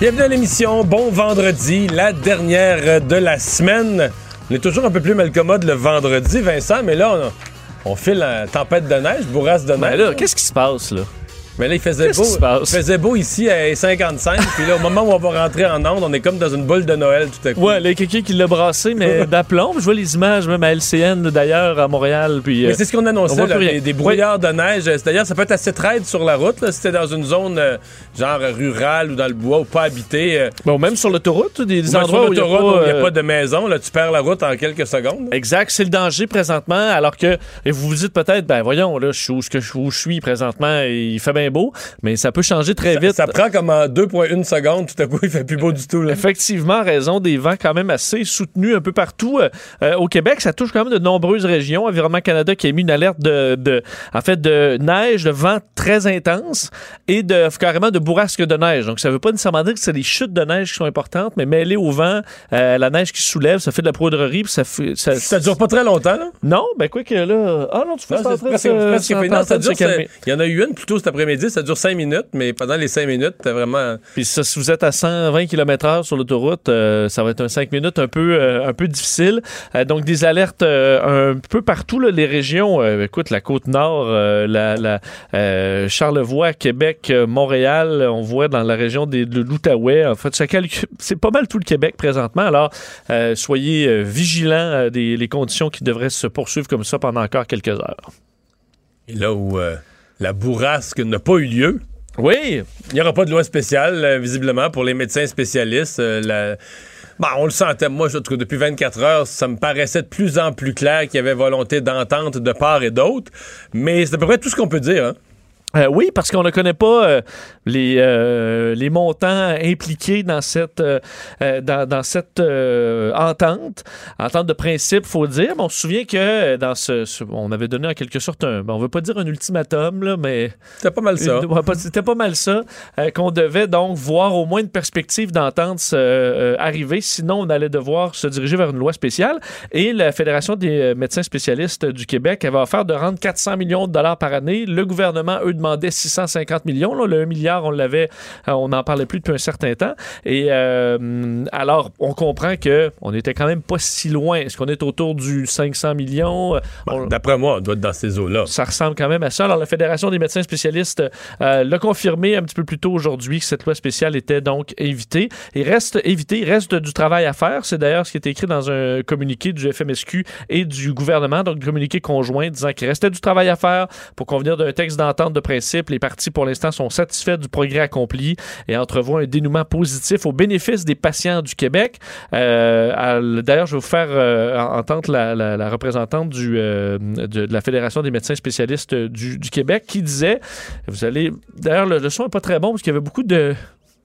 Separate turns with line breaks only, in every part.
Bienvenue à l'émission. Bon vendredi, la dernière de la semaine. On est toujours un peu plus malcommode le vendredi, Vincent, mais là, on, on file en tempête de neige, bourrasse de
Ben
neige.
là, qu'est-ce qui se passe, là?
Mais là, il faisait beau. Il faisait beau ici à 55, puis là, au moment où on va rentrer en onde, on est comme dans une boule de Noël tout à coup.
Ouais, là, quelqu'un qui l'a brassé, mais d'aplomb. Je vois les images, même à LCN, d'ailleurs, à Montréal. Puis,
Mais
euh,
c'est ce qu'on
on
annonçait, là, des, des brouillards de neige. C'est-à-dire, ça peut être assez traide sur la route, là, si t'es dans une zone euh, genre rurale ou dans le bois ou pas habitée. euh,
bon, même sur l'autoroute, des, des endroits où il n'y a,
il y a
euh,
pas de maison, là, tu perds la route en quelques secondes.
Exact, c'est le danger présentement, alors que et vous vous dites peut-être, ben voyons, là, je suis où, où je suis présentement, il fait bien beau, mais ça peut changer très vite.
Ça prend comme en 2,1 secondes, tout à coup, il fait plus beau du tout. Là.
Effectivement, en raison des vents quand même assez soutenus un peu partout. Euh, euh, au Québec, ça touche quand même de nombreuses régions. Environnement Canada qui a mis une alerte de, de en fait, de neige, de vent très intense et de carrément de bourrasques de neige. Donc, ça veut pas nécessairement dire que c'est les chutes de neige qui sont importantes, mais mêlées au vent, euh, la neige qui soulève, ça fait de la poudrerie, puis ça fait... Ça,
Ça dure pas très longtemps, là?
Non, ben quoi que là... Ah non, tu fais ça
Il y en a eu une plus tôt cet après-midi, ça dure 5 minutes, mais pendant les 5 minutes, t'as vraiment.
Puis ça, si vous êtes à 120 km/h sur l'autoroute, euh, ça va être un 5 minutes un peu, euh, un peu difficile. Euh, donc, des alertes euh, un peu partout, là, les régions. euh, écoute, la Côte-Nord, euh, la, la, euh, Charlevoix, Québec, Montréal, on voit dans la région des, de l'Outaouais. En fait, ça calcule- c'est pas mal tout le Québec présentement. Alors, euh, soyez vigilants des les conditions qui devraient se poursuivre comme ça pendant encore quelques heures.
Et là où euh, la bourrasque n'a pas eu lieu,
Oui,
il n'y aura pas de loi spéciale, euh, visiblement, pour les médecins spécialistes. Euh, Bon, on le sentait. Moi, je trouve depuis 24 heures, ça me paraissait de plus en plus clair qu'il y avait volonté d'entente de part et d'autre. Mais c'est à peu près tout ce qu'on peut dire. Hein?
Euh, oui, parce qu'on ne connaît pas euh, les, euh, les montants impliqués dans cette, dans, dans cette entente. Entente de principe, faut dire. Mais on se souvient que dans ce, ce- On avait donné en quelque sorte un. on veut pas dire un ultimatum, là, mais.
C'était pas mal ça.
C'était pas mal ça, qu'on devait donc voir au moins une perspective d'entente arriver, sinon on allait devoir se diriger vers une loi spéciale. Et la Fédération des médecins spécialistes du Québec avait offert de rendre 400 millions de dollars par année. Le gouvernement, eux, demandait 650 millions. Là, le 1 milliard, on l'avait, euh, on n'en parlait plus depuis un certain temps. Et euh, alors, on comprend que on était quand même pas si loin. Est-ce qu'on est autour du 500 millions? Euh,
Bon,
on-
D'après moi, on doit être dans ces eaux-là.
ça ressemble quand même à ça. Alors, la Fédération des médecins spécialistes euh, l'a confirmé un petit peu plus tôt aujourd'hui que cette loi spéciale était donc évitée. Il reste évité, il reste du travail à faire. C'est d'ailleurs ce qui est écrit dans un communiqué du FMSQ et du gouvernement, donc communiqué conjoint disant qu'il restait du travail à faire pour convenir d'un texte d'entente de Les partis, pour l'instant, sont satisfaits du progrès accompli et entrevoient un dénouement positif au bénéfice des patients du Québec. Euh, D'ailleurs, je vais vous faire euh, entendre la, représentante euh, de, la Fédération des médecins spécialistes du, Québec qui disait, vous allez, d'ailleurs, le, son n'est pas très bon parce qu'il y avait beaucoup de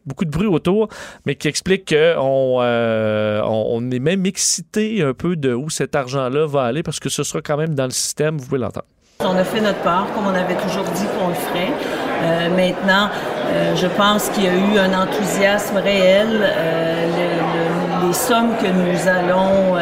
bruit autour, mais qui explique qu'on on, on est même excité un peu de où cet argent-là va aller parce que ce sera quand même dans le système, vous pouvez l'entendre.
On a fait notre part, comme on avait toujours dit qu'on le ferait. Euh, maintenant, euh, je pense qu'il y a eu un enthousiasme réel. Euh, le- le- les sommes que nous allons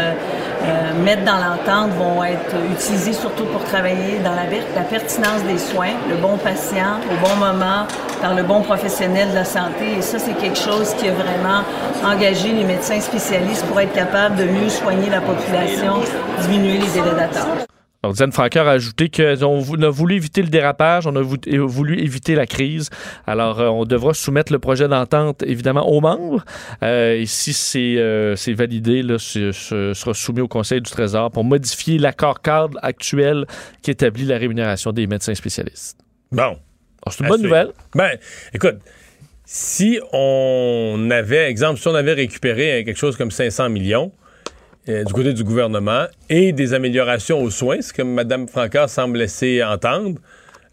mettre dans l'entente vont être utilisées surtout pour travailler dans la, la pertinence des soins, le bon patient au bon moment, par le bon professionnel de la santé. Et ça, c'est quelque chose qui a vraiment engagé les médecins spécialistes pour être capables de mieux soigner la population, diminuer les délais d'attente.
Alors, Diane Francaire a ajouté qu'on a voulu éviter le dérapage, on a vou- voulu éviter la crise. Alors, euh, on devra soumettre le projet d'entente, évidemment, aux membres. Euh, et si c'est euh, validé, là, ce, ce sera soumis au Conseil du Trésor pour modifier l'accord cadre actuel qui établit la rémunération des médecins spécialistes.
Bon.
C'est une bonne nouvelle.
Ben, écoute, si on avait, exemple, si on avait récupéré euh, quelque chose comme 500 millions euh, du côté du gouvernement et des améliorations aux soins, ce que Mme Francard semble laisser entendre,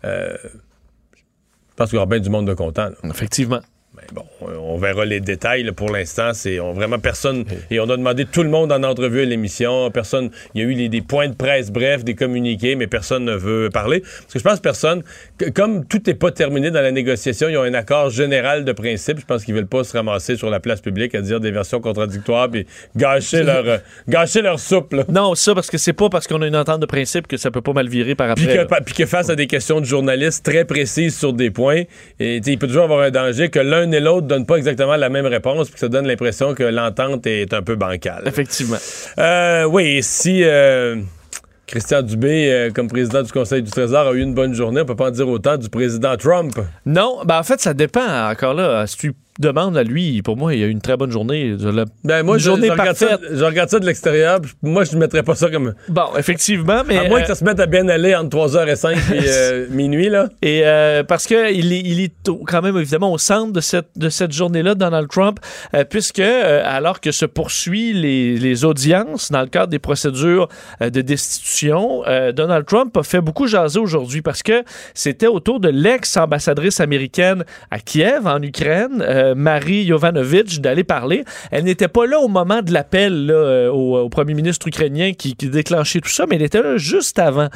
euh, je pense qu'il y aura bien du monde de content.
Effectivement.
Mais bon, euh, on verra les détails. là. Pour l'instant, c'est on- vraiment personne. Et on a demandé tout le monde en entrevue à l'émission. Personne. Il y a eu les- des points de presse, bref, des communiqués, mais personne ne veut parler. Parce que je pense que personne. que- comme tout n'est pas terminé dans la négociation, ils ont un accord général de principe. Je pense qu'ils veulent pas se ramasser sur la place publique à dire des versions contradictoires puis gâcher leur, euh, gâcher leur soupe. là.
Non, ça, parce que c'est pas parce qu'on a une entente de principe que ça peut pas mal virer par après.
Puis que, puis que face à des questions de journalistes très précises sur des points, et, il peut toujours avoir un danger que l'un et l'autre donnent pas exactement la même réponse, puis ça donne l'impression que l'entente est un peu bancale.
Effectivement.
Euh, oui, et si euh, Christian Dubé, euh, comme président du Conseil du Trésor, a eu une bonne journée, on peut pas en dire autant du président Trump.
Non, ben en fait, ça dépend encore là. Si tu demandes à lui, pour moi, il a eu une très bonne journée. Je l'ai-
Ben, moi,
Une
je,
journée
je regarde ça,
parfaite.
je regarde ça de l'extérieur, puis moi, je ne mettrais pas ça comme.
Bon, effectivement, mais.
À moins
euh,
que ça se mette à bien aller entre 3h05 et euh, minuit, là.
Et euh, parce que il est, il est quand même évidemment au centre de cette, de cette journée-là, Donald Trump, euh, puisque euh, alors que se poursuit les, les audiences dans le cadre des procédures euh, de destitution, euh, Donald Trump a fait beaucoup jaser aujourd'hui parce que c'était autour de l'ex-ambassadrice américaine à Kiev, en Ukraine, Marie Yovanovitch, d'aller parler. Elle n'était pas là au moment de l'appel euh, au, premier ministre ukrainien qui, déclenchait tout ça, mais elle était là juste avant.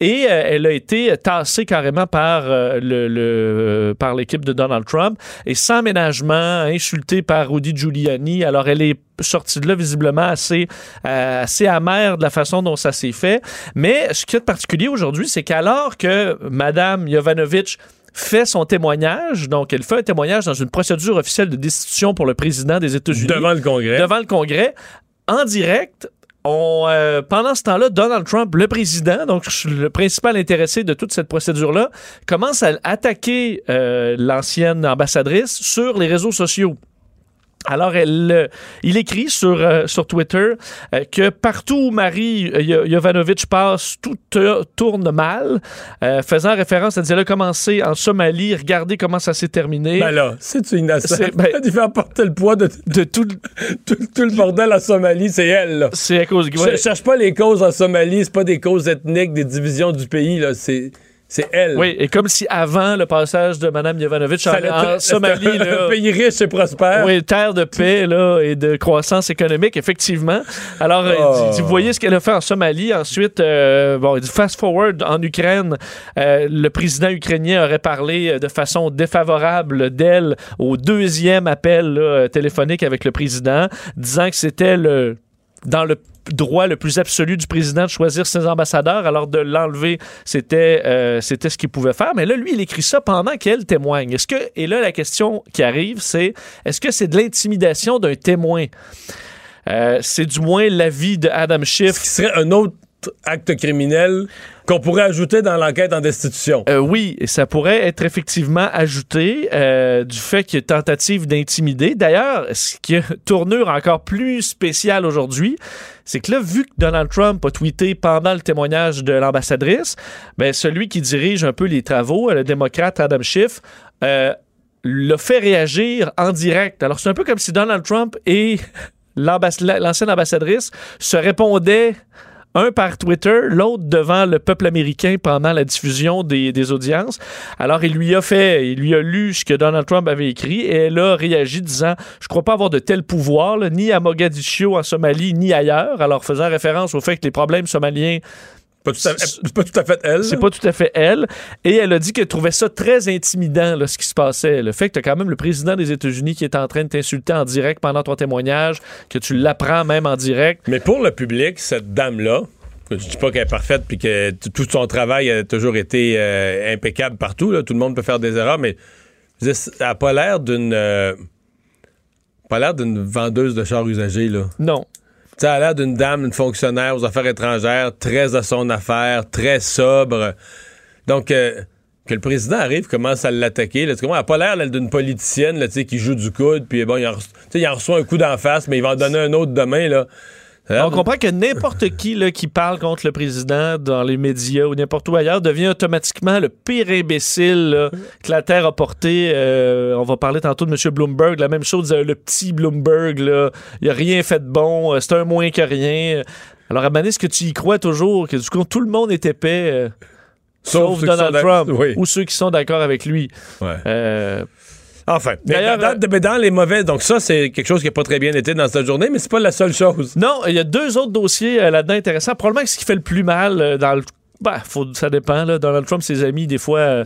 Et euh, elle a été tassée carrément par euh, le, l'équipe de Donald Trump et sans ménagement, insultée par Rudy Giuliani. Alors elle est sortie de là visiblement assez assez amère de la façon dont ça s'est fait. Mais ce qui est particulier aujourd'hui, c'est qu'alors que Madame Yovanovitch fait son témoignage, donc elle fait un témoignage dans une procédure officielle de destitution pour le président des États-Unis
Devant le Congrès.
devant le Congrès en direct. On, euh, pendant ce temps-là, Donald Trump, le président, donc le principal intéressé de toute cette procédure-là, commence à attaquer euh, l'ancienne ambassadrice sur les réseaux sociaux. Alors, elle, euh, il écrit sur, euh, sur Twitter euh, que partout où Marie Yovanovitch passe, tout tourne mal, faisant référence à dire, elle a commencé en Somalie, regardez comment ça s'est terminé.
Ben là, c'est innocent.
Ben-
Il fait porter le poids de
de tout,
tout, tout le bordel en Somalie, c'est elle,
c'est à cause
Je cherche pas les causes en Somalie, c'est pas des causes ethniques, des divisions du pays, là. C'est, c'est elle.
Oui, et comme si avant le passage de Mme Yovanovitch en, en Somalie, là,
un pays riche et prospère.
oui, terre de paix là, et de croissance économique, effectivement. Alors, euh,
Oh.
vous voyez ce qu'elle a fait en Somalie. Ensuite, euh, bon, fast forward en Ukraine, euh, le président ukrainien aurait parlé euh, de façon défavorable d'elle au deuxième appel là, téléphonique avec le président, disant que c'était le dans le droit le plus absolu du président de choisir ses ambassadeurs, alors de l'enlever, c'était euh, c'était ce qu'il pouvait faire. Mais là, lui, il écrit ça pendant qu'elle témoigne. Est-ce et là, la question qui arrive, c'est est-ce que c'est de l'intimidation d'un témoin? Euh, C'est du moins l'avis de Adam Schiff.
Qui serait un autre acte criminel qu'on pourrait ajouter dans l'enquête en destitution.
Euh, oui, ça pourrait être effectivement ajouté euh, du fait qu'il y a tentative d'intimider. D'ailleurs, ce qui a tournure encore plus spéciale aujourd'hui, c'est que là, vu que Donald Trump a tweeté pendant le témoignage de l'ambassadrice, ben, celui qui dirige un peu les travaux, le démocrate Adam Schiff, euh, l'a fait réagir en direct. Alors, c'est un peu comme si Donald Trump et l'ancienne ambassadrice se répondaient un par Twitter, l'autre devant le peuple américain pendant la diffusion des, des audiences. Alors, il lui a fait, il lui a lu ce que Donald Trump avait écrit et elle a réagi disant Je crois pas avoir de tel pouvoir, ni à Mogadiscio, en Somalie, ni ailleurs. Alors, faisant référence au fait que les problèmes somaliens
Pas tout à, c'est pas tout à fait elle.
c'est pas tout à fait elle. Et elle a dit qu'elle trouvait ça très intimidant, là, ce qui se passait. Le fait que tu as quand même le président des États-Unis qui est en train de t'insulter en direct pendant ton témoignage, que tu l'apprends même en direct.
Mais pour le public, cette dame-là, je dis pas qu'elle est parfaite puis que tout son travail a toujours été euh, impeccable partout. là. Tout le monde peut faire des erreurs, mais elle n'a pas l'air d'une. euh, pas l'air d'une vendeuse de chars usagés, là.
Non.
Elle a l'air d'une dame, une fonctionnaire aux affaires étrangères, très à son affaire, très sobre. Donc, euh, que le président arrive, commence à l'attaquer. Elle n'a pas l'air d'une politicienne qui joue du coude, puis bon, il en, reçoit un coup d'en face, mais il va en donner un autre demain. A
On comprend que n'importe qui là, qui parle contre le président dans les médias ou n'importe où ailleurs devient automatiquement le pire imbécile là, que la Terre a porté. Euh, on va parler tantôt de M. Bloomberg. La même chose, euh, le petit Bloomberg. Là, il n'a rien fait de bon. euh, C'est un moins que rien. Alors, donné, est-ce que tu y crois toujours que du coup, tout le monde est épais, euh, sauf, Donald Trump
Oui.
ou ceux qui sont d'accord avec lui?
Ouais. Enfin,
D'ailleurs,
dans, dans- dans les mauvais, donc ça, c'est quelque chose qui n'a pas très bien été dans cette journée, mais c'est pas la seule chose.
Non, il y a deux autres dossiers euh, là-dedans intéressants. Probablement que ce qui fait le plus mal euh, dans le. Ben, faut, ça dépend. Là. Donald Trump, ses amis, des fois, euh,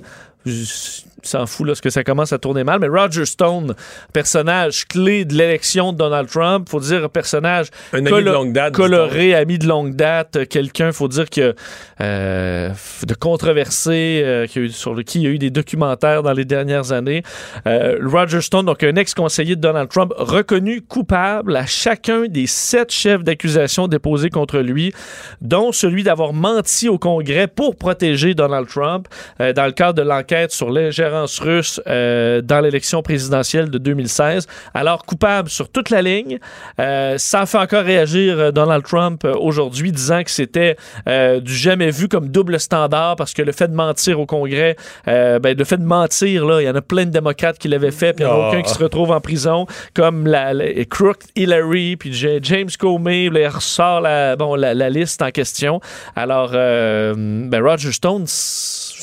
s'en fout lorsque ça commence à tourner mal. Mais Roger Stone, personnage clé de l'élection de Donald Trump, faut dire personnage
Un ami de longue date.
coloré, ami de longue date, quelqu'un, faut dire que euh, de controversé, euh, qui a eu- sur le qui il y a eu des documentaires dans les dernières années. Euh, Roger Stone, donc un ex-conseiller de Donald Trump, reconnu coupable à chacun des sept chefs d'accusation déposés contre lui, dont celui d'avoir menti au Congrès pour protéger Donald Trump dans le cadre de l'enquête sur l'ingérence russe euh, dans l'élection présidentielle de 2016. Alors coupable sur toute la ligne. Euh, ça fait encore réagir euh, Donald Trump euh, aujourd'hui, disant que c'était euh, du jamais vu comme double standard parce que le fait de mentir au Congrès, ben, le fait de mentir, là, il y en a plein de démocrates qui l'avaient fait, puis il n'y en a
Ah.
aucun qui se retrouve en prison, comme la, la- Crook Hillary, puis James Comey, il ressort la, bon, la, la liste en question. Alors, ben, Roger Stone,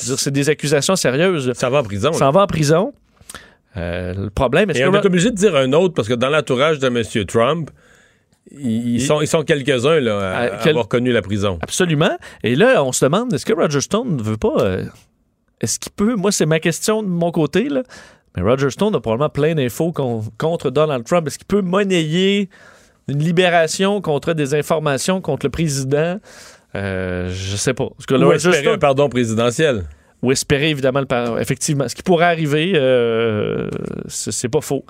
je veux dire, c'est des accusations sérieuses.
Ça va en prison. là.
S'en va en prison. Euh, le problème, est-ce
Et
que...
on est obligé de dire un autre parce que dans l'entourage de M. Trump, ils, sont, ils sont quelques-uns là, à,
À
à
quel-
avoir connu la prison.
Absolument. Et là, on se demande, est-ce que Roger Stone ne veut pas... euh, est-ce qu'il peut... Moi, c'est ma question de mon côté, là. Mais Roger Stone a probablement plein d'infos con- contre Donald Trump. Est-ce qu'il peut monnayer une libération contre des informations contre le président? Euh, je sais pas. Parce que là,
Ou espérer un pardon présidentiel.
ou espérer évidemment le effectivement ce qui pourrait arriver euh, c'est pas faux.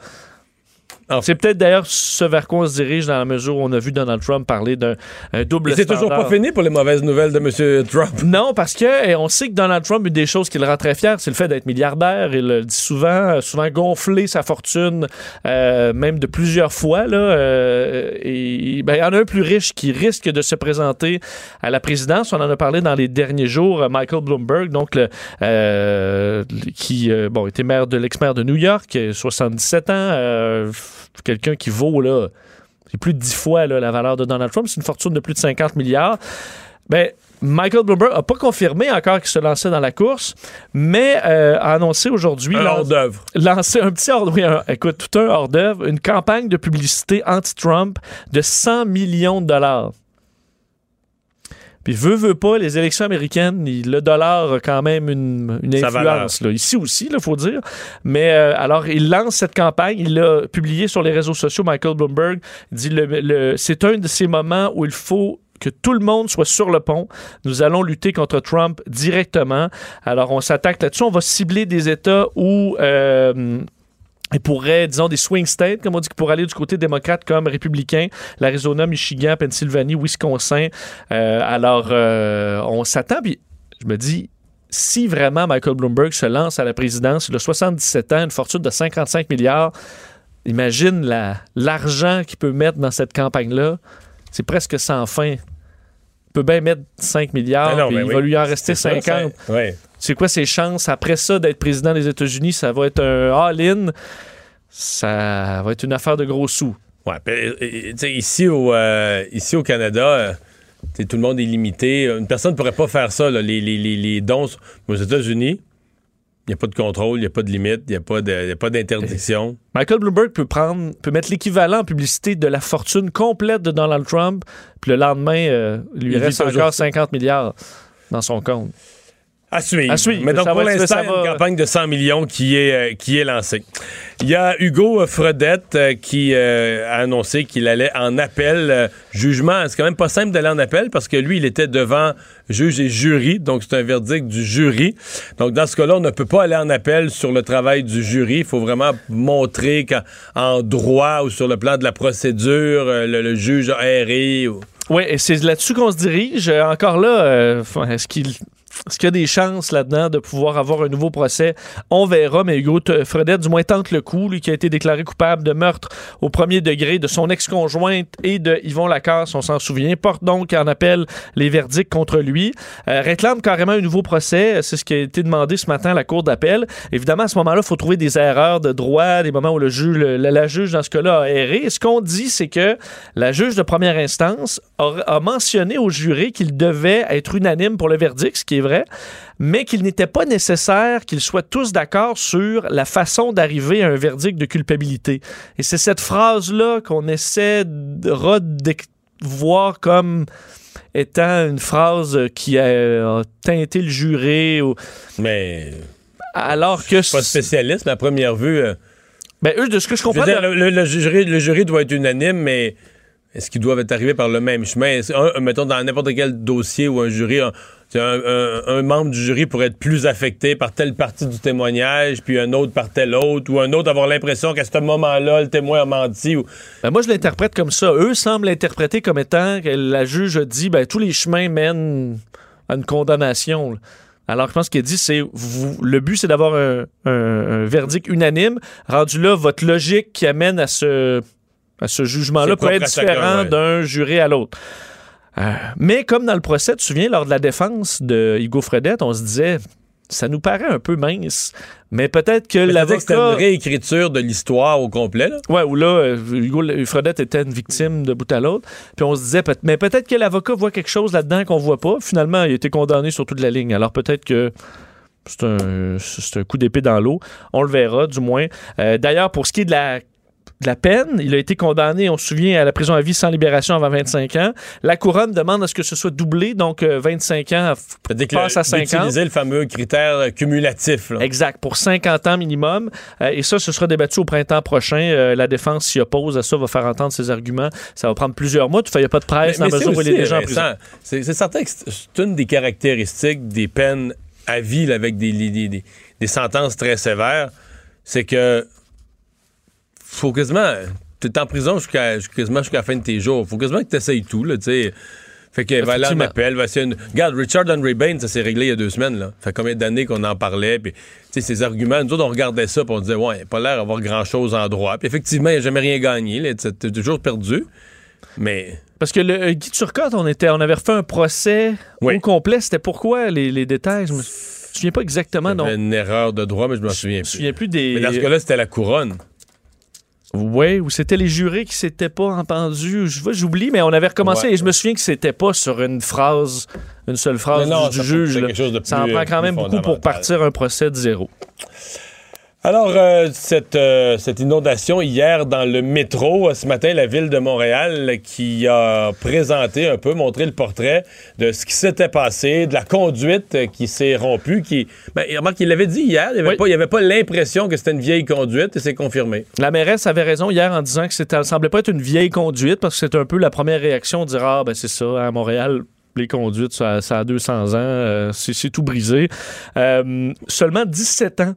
C'est peut-être d'ailleurs ce vers quoi on se dirige dans la mesure où on a vu Donald Trump parler d'un un double
c'est toujours pas fini pour les mauvaises nouvelles de M. Trump.
Non, parce que eh, on sait que Donald Trump, une des choses qui le rend très fier, c'est le fait d'être milliardaire. Il le dit souvent, euh, souvent gonfler sa fortune, euh, même de plusieurs fois. Là, euh, et ben, il y en a un plus riche qui risque de se présenter à la présidence. On en a parlé dans les derniers jours. euh, Michael Bloomberg, donc le, euh, qui euh, bon était maire de l'ex-maire de New York, euh, 77 ans, euh, quelqu'un qui vaut là. C'est plus de 10 fois là, la valeur de Donald Trump. C'est une fortune de plus de 50 milliards. Ben, Michael Bloomberg n'a pas confirmé encore qu'il se lançait dans la course, mais euh, a annoncé aujourd'hui
Un hors d'œuvre.
lancer un petit hors oui, un- écoute, tout un hors d'œuvre, une campagne de publicité anti-Trump de 100 millions de dollars. Puis veut, veut pas, les élections américaines, il- le dollar a quand même une, une influence. Là. Ici aussi, il faut dire. Mais euh, alors, il lance cette campagne. Il l'a publié sur les réseaux sociaux, Michael Bloomberg. Il dit le, le- c'est un de ces moments où il faut que tout le monde soit sur le pont. Nous allons lutter contre Trump directement. Alors, on s'attaque là-dessus. On va cibler des États où... euh, il pourrait, disons, des swing states, comme on dit, qui pourraient aller du côté démocrate comme républicain, l'Arizona, Michigan, Pennsylvanie, Wisconsin. Euh, alors, euh, on s'attend, puis je me dis, si vraiment Michael Bloomberg se lance à la présidence, il a 77 ans, une fortune de 55 milliards, imagine la- l'argent qu'il peut mettre dans cette campagne-là. C'est presque sans fin. Il peut bien mettre 5 milliards,
Ah non, ben
il
oui.
va lui en rester
C'est ça,
50.
ça- ouais.
C'est quoi ses chances après ça d'être président des États-Unis? Ça va être un all-in. Ça va être une affaire de gros sous.
Ouais, euh, euh, ici, au, euh, ici au Canada, euh, tout le monde est limité. Une personne ne pourrait pas faire ça. là. Les- les- les dons aux États-Unis, il n'y a pas de contrôle, il n'y a pas de limite, il n'y a pas d'interdiction.
Michael Bloomberg peut prendre, peut mettre l'équivalent en publicité de la fortune complète de Donald Trump, puis le lendemain, euh, lui
Il
reste encore
ça.
50 milliards dans son compte.
À suivre.
À suivre.
Mais donc,
Ça
pour l'instant, il y a une campagne de 100 millions qui est, euh, qui est lancée. Il y a Hugo Fredette euh, qui euh, a annoncé qu'il allait en appel. euh, jugement, c'est quand même pas simple d'aller en appel parce que lui, il était devant juge et jury, donc c'est un verdict du jury. Donc, dans ce cas-là, on ne peut pas aller en appel sur le travail du jury. Il faut vraiment montrer qu'en droit ou sur le plan de la procédure, euh, le, le juge a erré. ou-
Oui, et c'est là-dessus qu'on se dirige. Euh, Encore là, euh, est-ce qu'il est-ce qu'il y a des chances là-dedans de pouvoir avoir un nouveau procès? On verra, mais Hugo Fredette, du moins, tente le coup, lui qui a été déclaré coupable de meurtre au premier degré de son ex-conjointe et de Yvon Lacasse, on s'en souvient, porte donc en appel les verdicts contre lui, Euh, réclame carrément un nouveau procès. C'est ce qui a été demandé ce matin à la Cour d'appel. Évidemment, à ce moment-là, il faut trouver des erreurs de droit, des moments où le juge, la, juge, dans ce cas-là, a erré. Ce qu'on dit, c'est que la juge de première instance a, a mentionné au jury qu'il devait être unanime pour le verdict, ce qui est vrai, mais qu'il n'était pas nécessaire qu'ils soient tous d'accord sur la façon d'arriver à un verdict de culpabilité. Et c'est cette phrase-là qu'on essaie de voir comme étant une phrase qui a, a teinté le juré, ou-
Mais
alors que...
je suis pas spécialiste, mais à première vue, euh,
Ben, eux, de ce que je comprends...
dire, le, le- le jury, le jury doit être unanime, mais est-ce qu'ils doivent être arrivés par le même chemin? Un- mettons, dans n'importe quel dossier ou un jury, un, un- un- membre du jury pourrait être plus affecté par telle partie du témoignage, puis un autre par telle autre, ou un autre avoir l'impression qu'à ce moment-là, le témoin a menti. Ou...
Ben, moi, je l'interprète comme ça. Eux semblent l'interpréter comme étant que la juge a dit ben, tous les chemins mènent à une condamnation. là. Alors, je pense qu'il dit c'est vous, le but, c'est d'avoir un, un- un verdict unanime. Rendu là, votre logique qui amène à ce, à ce jugement-là peut être différent
ouais.
d'un juré à l'autre. Euh, mais comme dans le procès, tu te souviens, lors de la défense de Hugo Fredette, on se disait ça nous paraît un peu mince, mais peut-être que
que C'était une
l'avocat.
réécriture de l'histoire au complet. Là?
Ouais, où là, euh, Hugo Fredette était une victime de bout à l'autre. Puis on se disait, mais peut-être que l'avocat voit quelque chose là-dedans qu'on voit pas. Finalement, il a été condamné sur toute la ligne. Alors peut-être que c'est un, un coup d'épée dans l'eau. On le verra, du moins. Euh, D'ailleurs, pour ce qui est de la de la peine. Il a été condamné, on se souvient, à la prison à vie sans libération avant 25 ans. La couronne demande à ce que ce soit doublé, donc euh, 25 ans
C'est-à-dire que
passe à
le-
50.
d'utiliser le fameux critère euh, cumulatif. là.
Exact, pour 50 ans minimum. Euh, et ça, ce sera débattu au printemps prochain. Euh, la défense s'y oppose à ça, va faire entendre ses arguments. Ça va prendre plusieurs mois. Toutefois, il n'y a pas de presse dans la
c'est
mesure où il est
aussi,
déjà en
Vincent,
prison.
C'est c'est certain que c'est une des caractéristiques des peines à vie là, avec des, des- des- des sentences très sévères. C'est que faut quasiment. T'es en prison jusqu'à quasiment jusqu'à la fin de tes jours. Faut quasiment que tu essayes tout, là, tu sais. Fait que va aller en appel, va essayer une... Regarde, Richard Henry Bain, ça s'est réglé il y a deux semaines, là. Ça fait combien d'années qu'on en parlait, puis, tu sais, ses arguments, nous autres, on regardait ça, puis on disait, ouais, il a pas l'air d'avoir grand-chose en droit. Puis effectivement, il n'a jamais rien gagné, t'as toujours perdu. Mais
Parce que le euh, Guy Turcotte, on, était, on avait refait un procès
Oui.
au complet. C'était pourquoi les, les détails? Je me souviens pas exactement.
il y
Non,
avait une erreur de droit, mais je
je
souviens
me
plus.
souviens plus des.
Mais dans ce cas-là, c'était la couronne.
Oui, ou c'était les jurés qui s'étaient pas entendus. Je vois, j'oublie, mais on avait recommencé
Ouais.
et je me souviens que c'était pas sur une phrase, une seule phrase
Non,
du,
ça
juge. là.
chose de
Ça en prend quand
euh,
même
plus
beaucoup pour partir un procès de zéro.
Alors, euh, cette, euh, cette inondation hier dans le métro, euh, ce matin, la ville de Montréal qui a présenté un peu, montré le portrait de ce qui s'était passé, de la conduite qui s'est rompue. Qui, ben, remarque, il l'avait dit hier, il n'y avait,
Oui.
pas- avait l'impression que c'était une vieille conduite et c'est confirmé.
La mairesse avait raison hier en disant que ça semblait pas être une vieille conduite parce que c'est un peu la première réaction de dire Ah, ben c'est ça, à Montréal, les conduites, ça, ça a 200 ans, euh, c'est, tout brisé. Seulement 17 ans,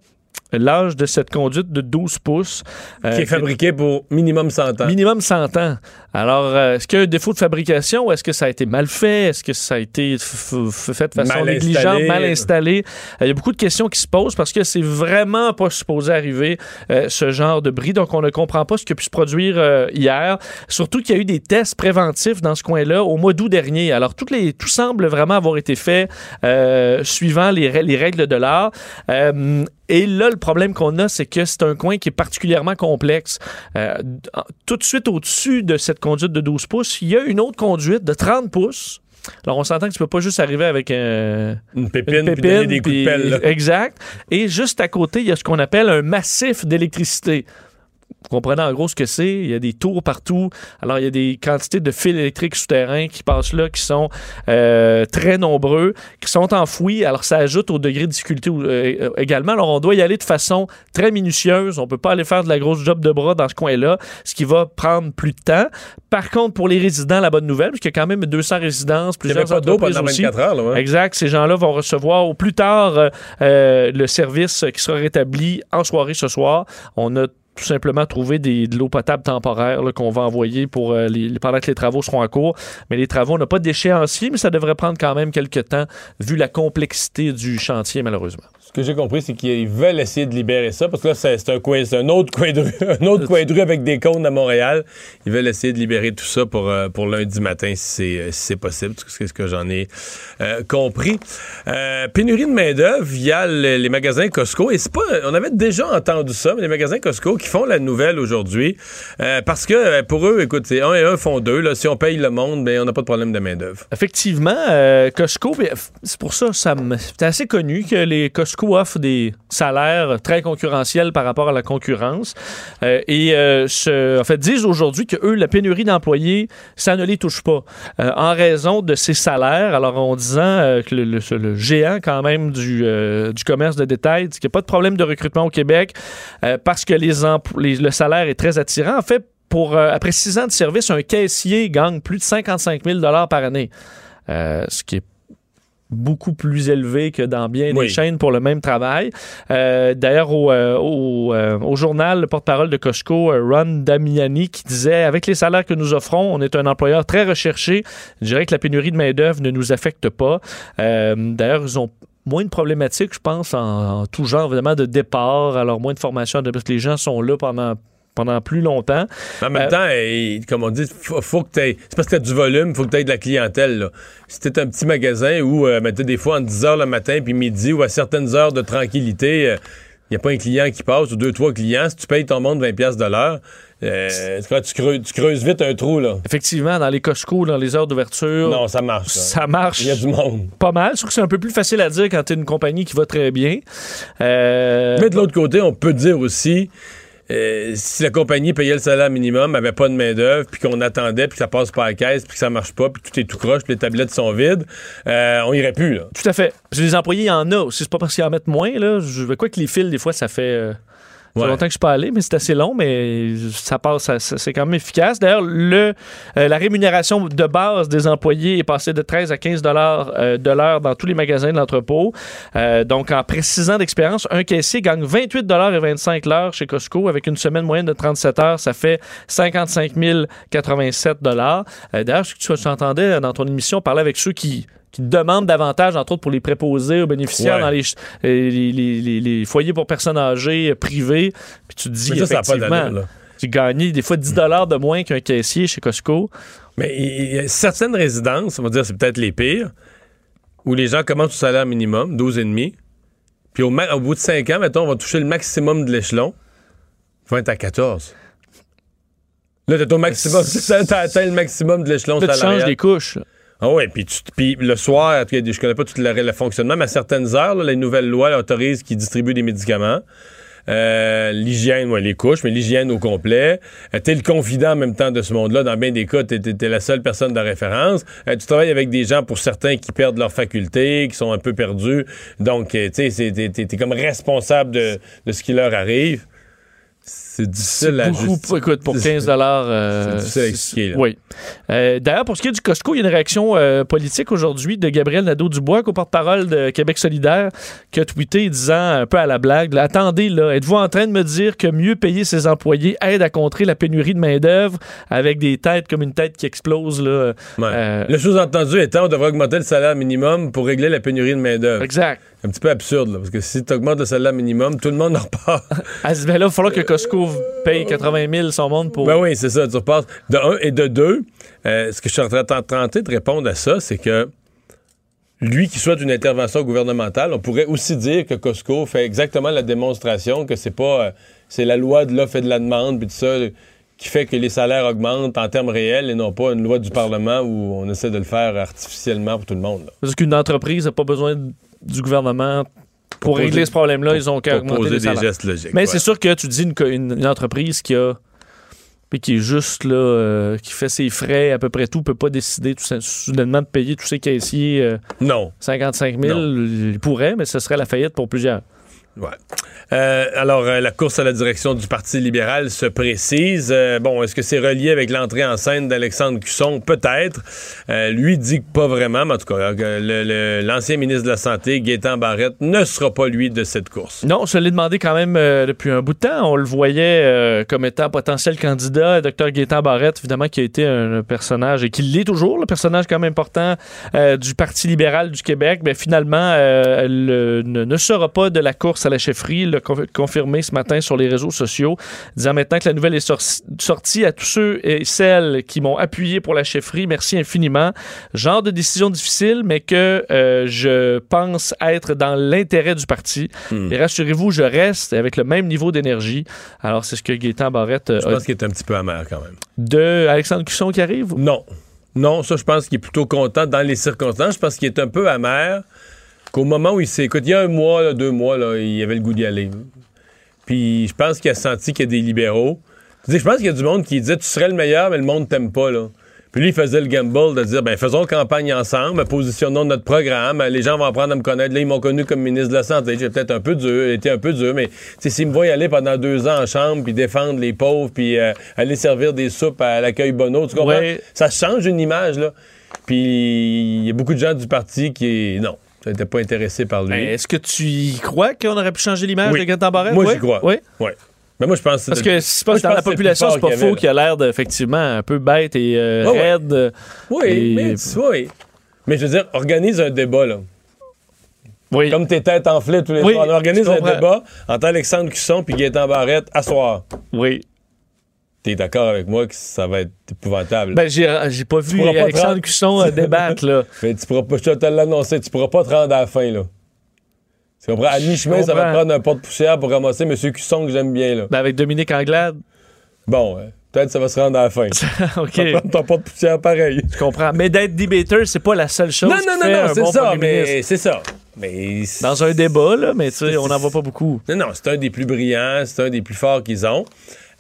l'âge de cette conduite de 12 pouces. euh,
qui est fabriqué pour minimum 100 ans.
Minimum 100 ans. Alors, euh, est-ce qu'il y a un défaut de fabrication? Ou est-ce que ça a été mal fait? Est-ce que ça a été fait de façon négligente, mal installé? Euh, Il y a beaucoup de questions qui se posent parce que c'est vraiment pas supposé arriver ce genre de bris. Donc, on ne comprend pas ce qui a pu se produire hier. Surtout qu'il y a eu des tests préventifs dans ce coin-là au mois d'août dernier. Alors, toutes les, tout semble vraiment avoir été fait euh, suivant les, les règles de l'art. Euh, et là, le problème qu'on a, c'est que c'est un coin qui est particulièrement complexe. Euh, tout de suite au-dessus de cette conduite de 12 pouces, il y a une autre conduite de 30 pouces. Alors, on s'entend que tu peux pas juste arriver avec un,
Une pépine,
une
puis donner des coups de pelle. là.
Exact. Et juste à côté, il y a ce qu'on appelle un massif d'électricité. Vous comprenez en gros ce que c'est? Il y a des tours partout. Alors, il y a des quantités de fils électriques souterrains qui passent là, qui sont euh, très nombreux, qui sont enfouis. Alors, ça ajoute au degré de difficulté euh, également. Alors, on doit y aller de façon très minutieuse. On peut pas aller faire de la grosse job de bras dans ce coin-là, ce qui va prendre plus de temps. Par contre, pour les résidents, la bonne nouvelle, parce qu'il y a quand même 200 résidences, plusieurs
pas d'eau
entreprises
pendant
aussi.
24 heures. Là, ouais.
Exact. Ces gens-là vont recevoir au plus tard euh, euh, le service qui sera rétabli en soirée ce soir. On a tout simplement trouvé des, de l'eau potable temporaire qu'on va envoyer pour euh, les, pendant que les travaux seront en cours. Mais les travaux n'ont pas d'échéancier, mais ça devrait prendre quand même quelques temps vu la complexité du chantier, malheureusement.
Que j'ai compris, c'est qu'ils veulent essayer de libérer ça, parce que là, c'est un, autre coin de rue, un autre avec des cônes à Montréal. Ils veulent essayer de libérer tout ça pour, euh, pour lundi matin, si c'est, euh, si c'est possible. C'est ce que j'en ai euh, compris. Pénurie de main-d'œuvre via le- les magasins Costco. Et c'est pas. On avait déjà entendu ça, mais les magasins Costco qui font la nouvelle aujourd'hui. parce que pour eux, écoute, un et un font deux. Là. Si on paye le monde, ben, on n'a pas de problème de main-d'œuvre.
Effectivement, Costco, c'est pour ça, ça c'est assez connu que les Costco offrent des salaires très concurrentiels par rapport à la concurrence. Euh, et euh, en fait, disent aujourd'hui que eux, la pénurie d'employés, ça ne les touche pas. Euh, en raison de ces salaires, alors en disant que le, le- géant quand même du, du commerce de détail dit qu'il n'y a pas de problème de recrutement au Québec parce que les les- le salaire est très attirant. En fait, pour, après six ans de service, un caissier gagne plus de 55 000 par année. Ce qui est beaucoup plus élevé que dans bien des chaînes pour le même travail. Euh, D'ailleurs, au, euh, au, euh, au journal, le porte-parole de Costco, Ron Damiani, qui disait Avec les salaires que nous offrons, on est un employeur très recherché. Je dirais que la pénurie de main-d'œuvre ne nous affecte pas. D'ailleurs, ils ont moins de problématiques, je pense, en, en tout genre, évidemment, de départ, alors moins de formation, parce que les gens sont là pendant pendant plus longtemps.
En même
Euh,
temps, comme on dit, faut, faut que tu C'est parce que tu as du volume, faut que tu aies de la clientèle. Là. Si tu un petit magasin où, euh, ben, des fois, entre 10 h le matin puis midi ou à certaines heures de tranquillité, il n'y a pas un client qui passe ou deux, trois clients, si tu payes ton monde 20$ piastres de l'heure, euh, tu, creuses, tu vite un trou. là.
Effectivement, dans les Costco, dans les heures d'ouverture,
Non, ça marche. ça.
ça marche.
Il y a du monde.
pas mal. Sauf que c'est un peu plus facile à dire quand tu es une compagnie qui va très bien. Euh,
Mais de l'autre côté, on peut dire aussi, euh, si la compagnie payait le salaire minimum, avait pas de main-d'œuvre, puis qu'on attendait, puis que ça passe pas à la caisse, puis que ça marche pas, puis tout est tout croche, puis les tablettes sont vides, euh, on irait plus. Là.
Tout à fait. Parce les employés, il y en a. C'est pas parce qu'ils en mettent moins. Là. Je quoi que les fils, des fois, ça fait. euh, ça fait longtemps que je suis pas allé, mais c'est assez long, mais ça passe, c'est quand même efficace. D'ailleurs, le, euh, la rémunération de base des employés est passée de 13 à 15 dollars euh, de l'heure dans tous les magasins de l'entrepôt. Euh, donc, en précisant d'expérience, un caissier gagne 28 dollars et 25 l'heure chez Costco avec une semaine moyenne de 37 heures, ça fait 55 087 dollars. Euh, D'ailleurs, ce que tu entendais dans ton émission parler avec ceux qui qui demandent davantage, entre autres pour les préposés aux bénéficiaires
Ouais.
dans les, les, les- les- les foyers pour personnes âgées privés. Puis tu te dis,
ça,
effectivement,
là.
tu gagnes des fois 10 de moins qu'un caissier chez Costco.
Mais il y a certaines résidences, on va dire c'est peut-être les pires, où les gens commencent au salaire minimum, 12,5. Puis au, bout de 5 ans, mettons, on va toucher le maximum de l'échelon. Ils vont être à 14. Là, t'es au maximum. T'as atteint le maximum de l'échelon
Là, tu
salarial.
changes des couches.
Ah oui, puis, puis le soir, je connais pas tout le, fonctionnement, mais à certaines heures, là, les nouvelles lois là, autorisent qu'ils distribuent des médicaments. Euh, l'hygiène, ouais, les couches, mais l'hygiène au complet. Euh, t'es le confident en même temps de ce monde-là. Dans bien des cas, t'es, t'es la seule personne de référence. Euh, tu travailles avec des gens, pour certains, qui perdent leurs facultés, qui sont un peu perdus. Donc, euh, tu sais, t'es, t'es comme responsable de, de ce qui leur arrive. C'est difficile à
Beaucoup,
justifier.
écoute, pour 15 dollars.
c'est difficile à expliquer, là.
Oui. Euh, D'ailleurs, pour ce qui est du Costco, il y a une réaction euh, politique aujourd'hui de Gabriel Nadeau-Dubois, co-porte-parole de Québec solidaire, qui a tweeté disant un peu à la blague là, Attendez, là, êtes-vous en train de me dire que mieux payer ses employés aide à contrer la pénurie de main-d'œuvre avec des têtes comme une tête qui explose là,
Ouais.
euh,
Le sous-entendu étant, on devrait augmenter le salaire minimum pour régler la pénurie de main-d'œuvre.
Exact.
un petit peu absurde, là, parce que si tu augmentes le salaire minimum, tout le monde en repart.
Elle se dit, ben là, il va falloir que Costco paye 80 000 son monde pour.
ben oui, c'est ça, tu repasses. De un et de deux, euh, ce que je suis en train de tenter de répondre à ça, c'est que lui qui souhaite une intervention gouvernementale, on pourrait aussi dire que Costco fait exactement la démonstration que c'est pas euh, c'est la loi de l'offre et de la demande puis tout ça euh, qui fait que les salaires augmentent en termes réels et non pas une loi du Parlement où on essaie de le faire artificiellement pour tout le monde. là.
Parce qu'une entreprise n'a pas besoin du gouvernement pour régler ce problème-là. Ils ont qu'à augmenter
des gestes logiques.
Mais
ouais.
c'est sûr que tu dis une, co- une- une entreprise qui a puis qui est juste là, euh, qui fait ses frais à peu près tout, peut pas décider tout, soudainement de payer tous ses caissiers euh,
Non.
55 000.
Non.
Il pourrait, mais ce serait la faillite pour plusieurs.
Euh, alors, euh, la course à la direction du Parti libéral se précise. Euh, bon, est-ce que c'est relié avec l'entrée en scène d'Alexandre Cusson? Peut-être. Lui dit que pas vraiment, mais en tout cas, l'ancien ministre de la Santé, Gaétan Barrette, ne sera pas lui de cette course.
Non, on se l'est demandé quand même depuis un bout de temps. On le voyait comme étant potentiel candidat. Dr Gaétan Barrette, évidemment, qui a été un, personnage et qui l'est toujours, le personnage quand même important du Parti libéral du Québec. Mais finalement, le- ne, ne sera pas de la course à la chefferie. L'a con- confirmé ce matin sur les réseaux sociaux, disant maintenant que la nouvelle est sortie à tous ceux et celles qui m'ont appuyé pour la chefferie. Merci infiniment. Genre de décision difficile, mais que euh, je pense être dans l'intérêt du parti.
Hmm.
Et rassurez-vous, je reste avec le même niveau d'énergie. Alors, c'est ce que Gaétan Barrette euh,
Je
a
pense qu'il est un petit peu amer quand même.
de Alexandre Cusson qui arrive.
Non. Non, ça, je pense qu'il est plutôt content dans les circonstances. Je pense qu'il est un peu amer qu'au moment où il s'est. Écoute, il y a un mois, là, deux mois, là, il avait le goût d'y aller. Puis je pense qu'il a senti qu'il y a des libéraux. Je pense qu'il y a du monde qui disait Tu serais le meilleur, mais le monde t'aime pas. Là. Puis lui, il faisait le gamble de dire ben faisons campagne ensemble, positionnons notre programme, les gens vont apprendre à me connaître. Là, ils m'ont connu comme ministre de la Santé. J'ai peut-être un peu dur, été un peu dur, mais s'ils me voient y aller pendant deux ans en chambre, puis défendre les pauvres, puis euh, aller servir des soupes à l'accueil Bonneau, tu comprends?
Ouais.
Ça change une image, là. Puis il y a beaucoup de gens du parti qui, non, n'étaient pas intéressés par lui.
Ben, Est-ce que tu y crois qu'on aurait pu changer l'image
Oui.
de Gaétan Barrette?
Moi,
Oui?
j'y crois.
Oui.
Ouais. Mais moi, je pense
Parce que c'est
Moi,
pas
je
dans
pense
la
que c'est le
population, c'est pas faux qu'il a l'air d'effectivement un peu bête et euh,
Ouais, ouais.
raide.
Oui,
Et-
mais, tu- oui. Mais je veux dire, organise un débat, là.
Oui.
Comme tes têtes enflées tous les
Oui,
soirs. On organise un débat entre Alexandre Cusson puis Gaétan Barrette à soir.
Oui.
T'es d'accord avec moi que ça va être épouvantable?
Ben, j'ai j'ai pas vu
pas
Alexandre Cusson euh, débattre, là.
Mais tu pourras pas, je te l'annoncer, tu pourras pas te rendre à la fin, là. Tu comprends? À mi-chemin, ça va te prendre un porte-poussière pour ramasser M. Cusson que j'aime bien, là.
Ben, avec Dominique Anglade.
Bon, euh, peut-être ça va se rendre à la fin.
OK.
Tu vas prendre ton porte-poussière pareil.
Je comprends. Mais d'être debater, c'est pas la seule chose.
Non, non, non, non, c'est
bon
ça, mais c'est ça. Mais
Dans un débat, là, mais tu sais, on n'en voit pas beaucoup.
Non, non, c'est un des plus brillants, c'est un des plus forts qu'ils ont.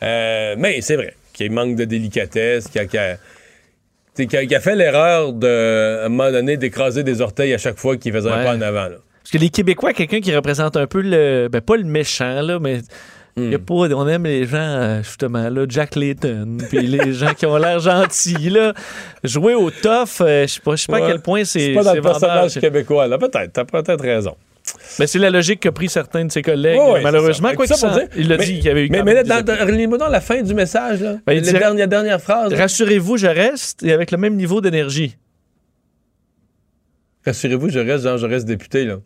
Euh, mais c'est vrai qu'il manque de délicatesse, qu'il a, fait l'erreur de, à un moment donné, d'écraser des orteils à chaque fois qu'il faisait un pas en avant. là.
Parce que les Québécois, quelqu'un qui représente un peu le. Ben, pas le méchant, là, mais.
Hmm.
y a pas, on aime les gens, euh, justement, là, Jack Layton, puis les gens qui ont l'air gentils, là. Jouer au tough, euh, je sais pas, je sais pas à quel point c'est.
C'est pas dans le
vendeur.
personnage québécois, là. Peut-être, t'as peut-être raison.
Mais c'est la logique qu'a pris certains de ses collègues,
ouais,
malheureusement. Quoi qu'il il l'a dit qu'il y avait eu
Mais, mais là, dans, dans- relis-moi donc la fin du message, là.
Ben,
la dernière, dernière phrase.
Rassurez-vous, je reste et avec le même niveau d'énergie.
Rassurez-vous, je reste, genre, je reste député, là.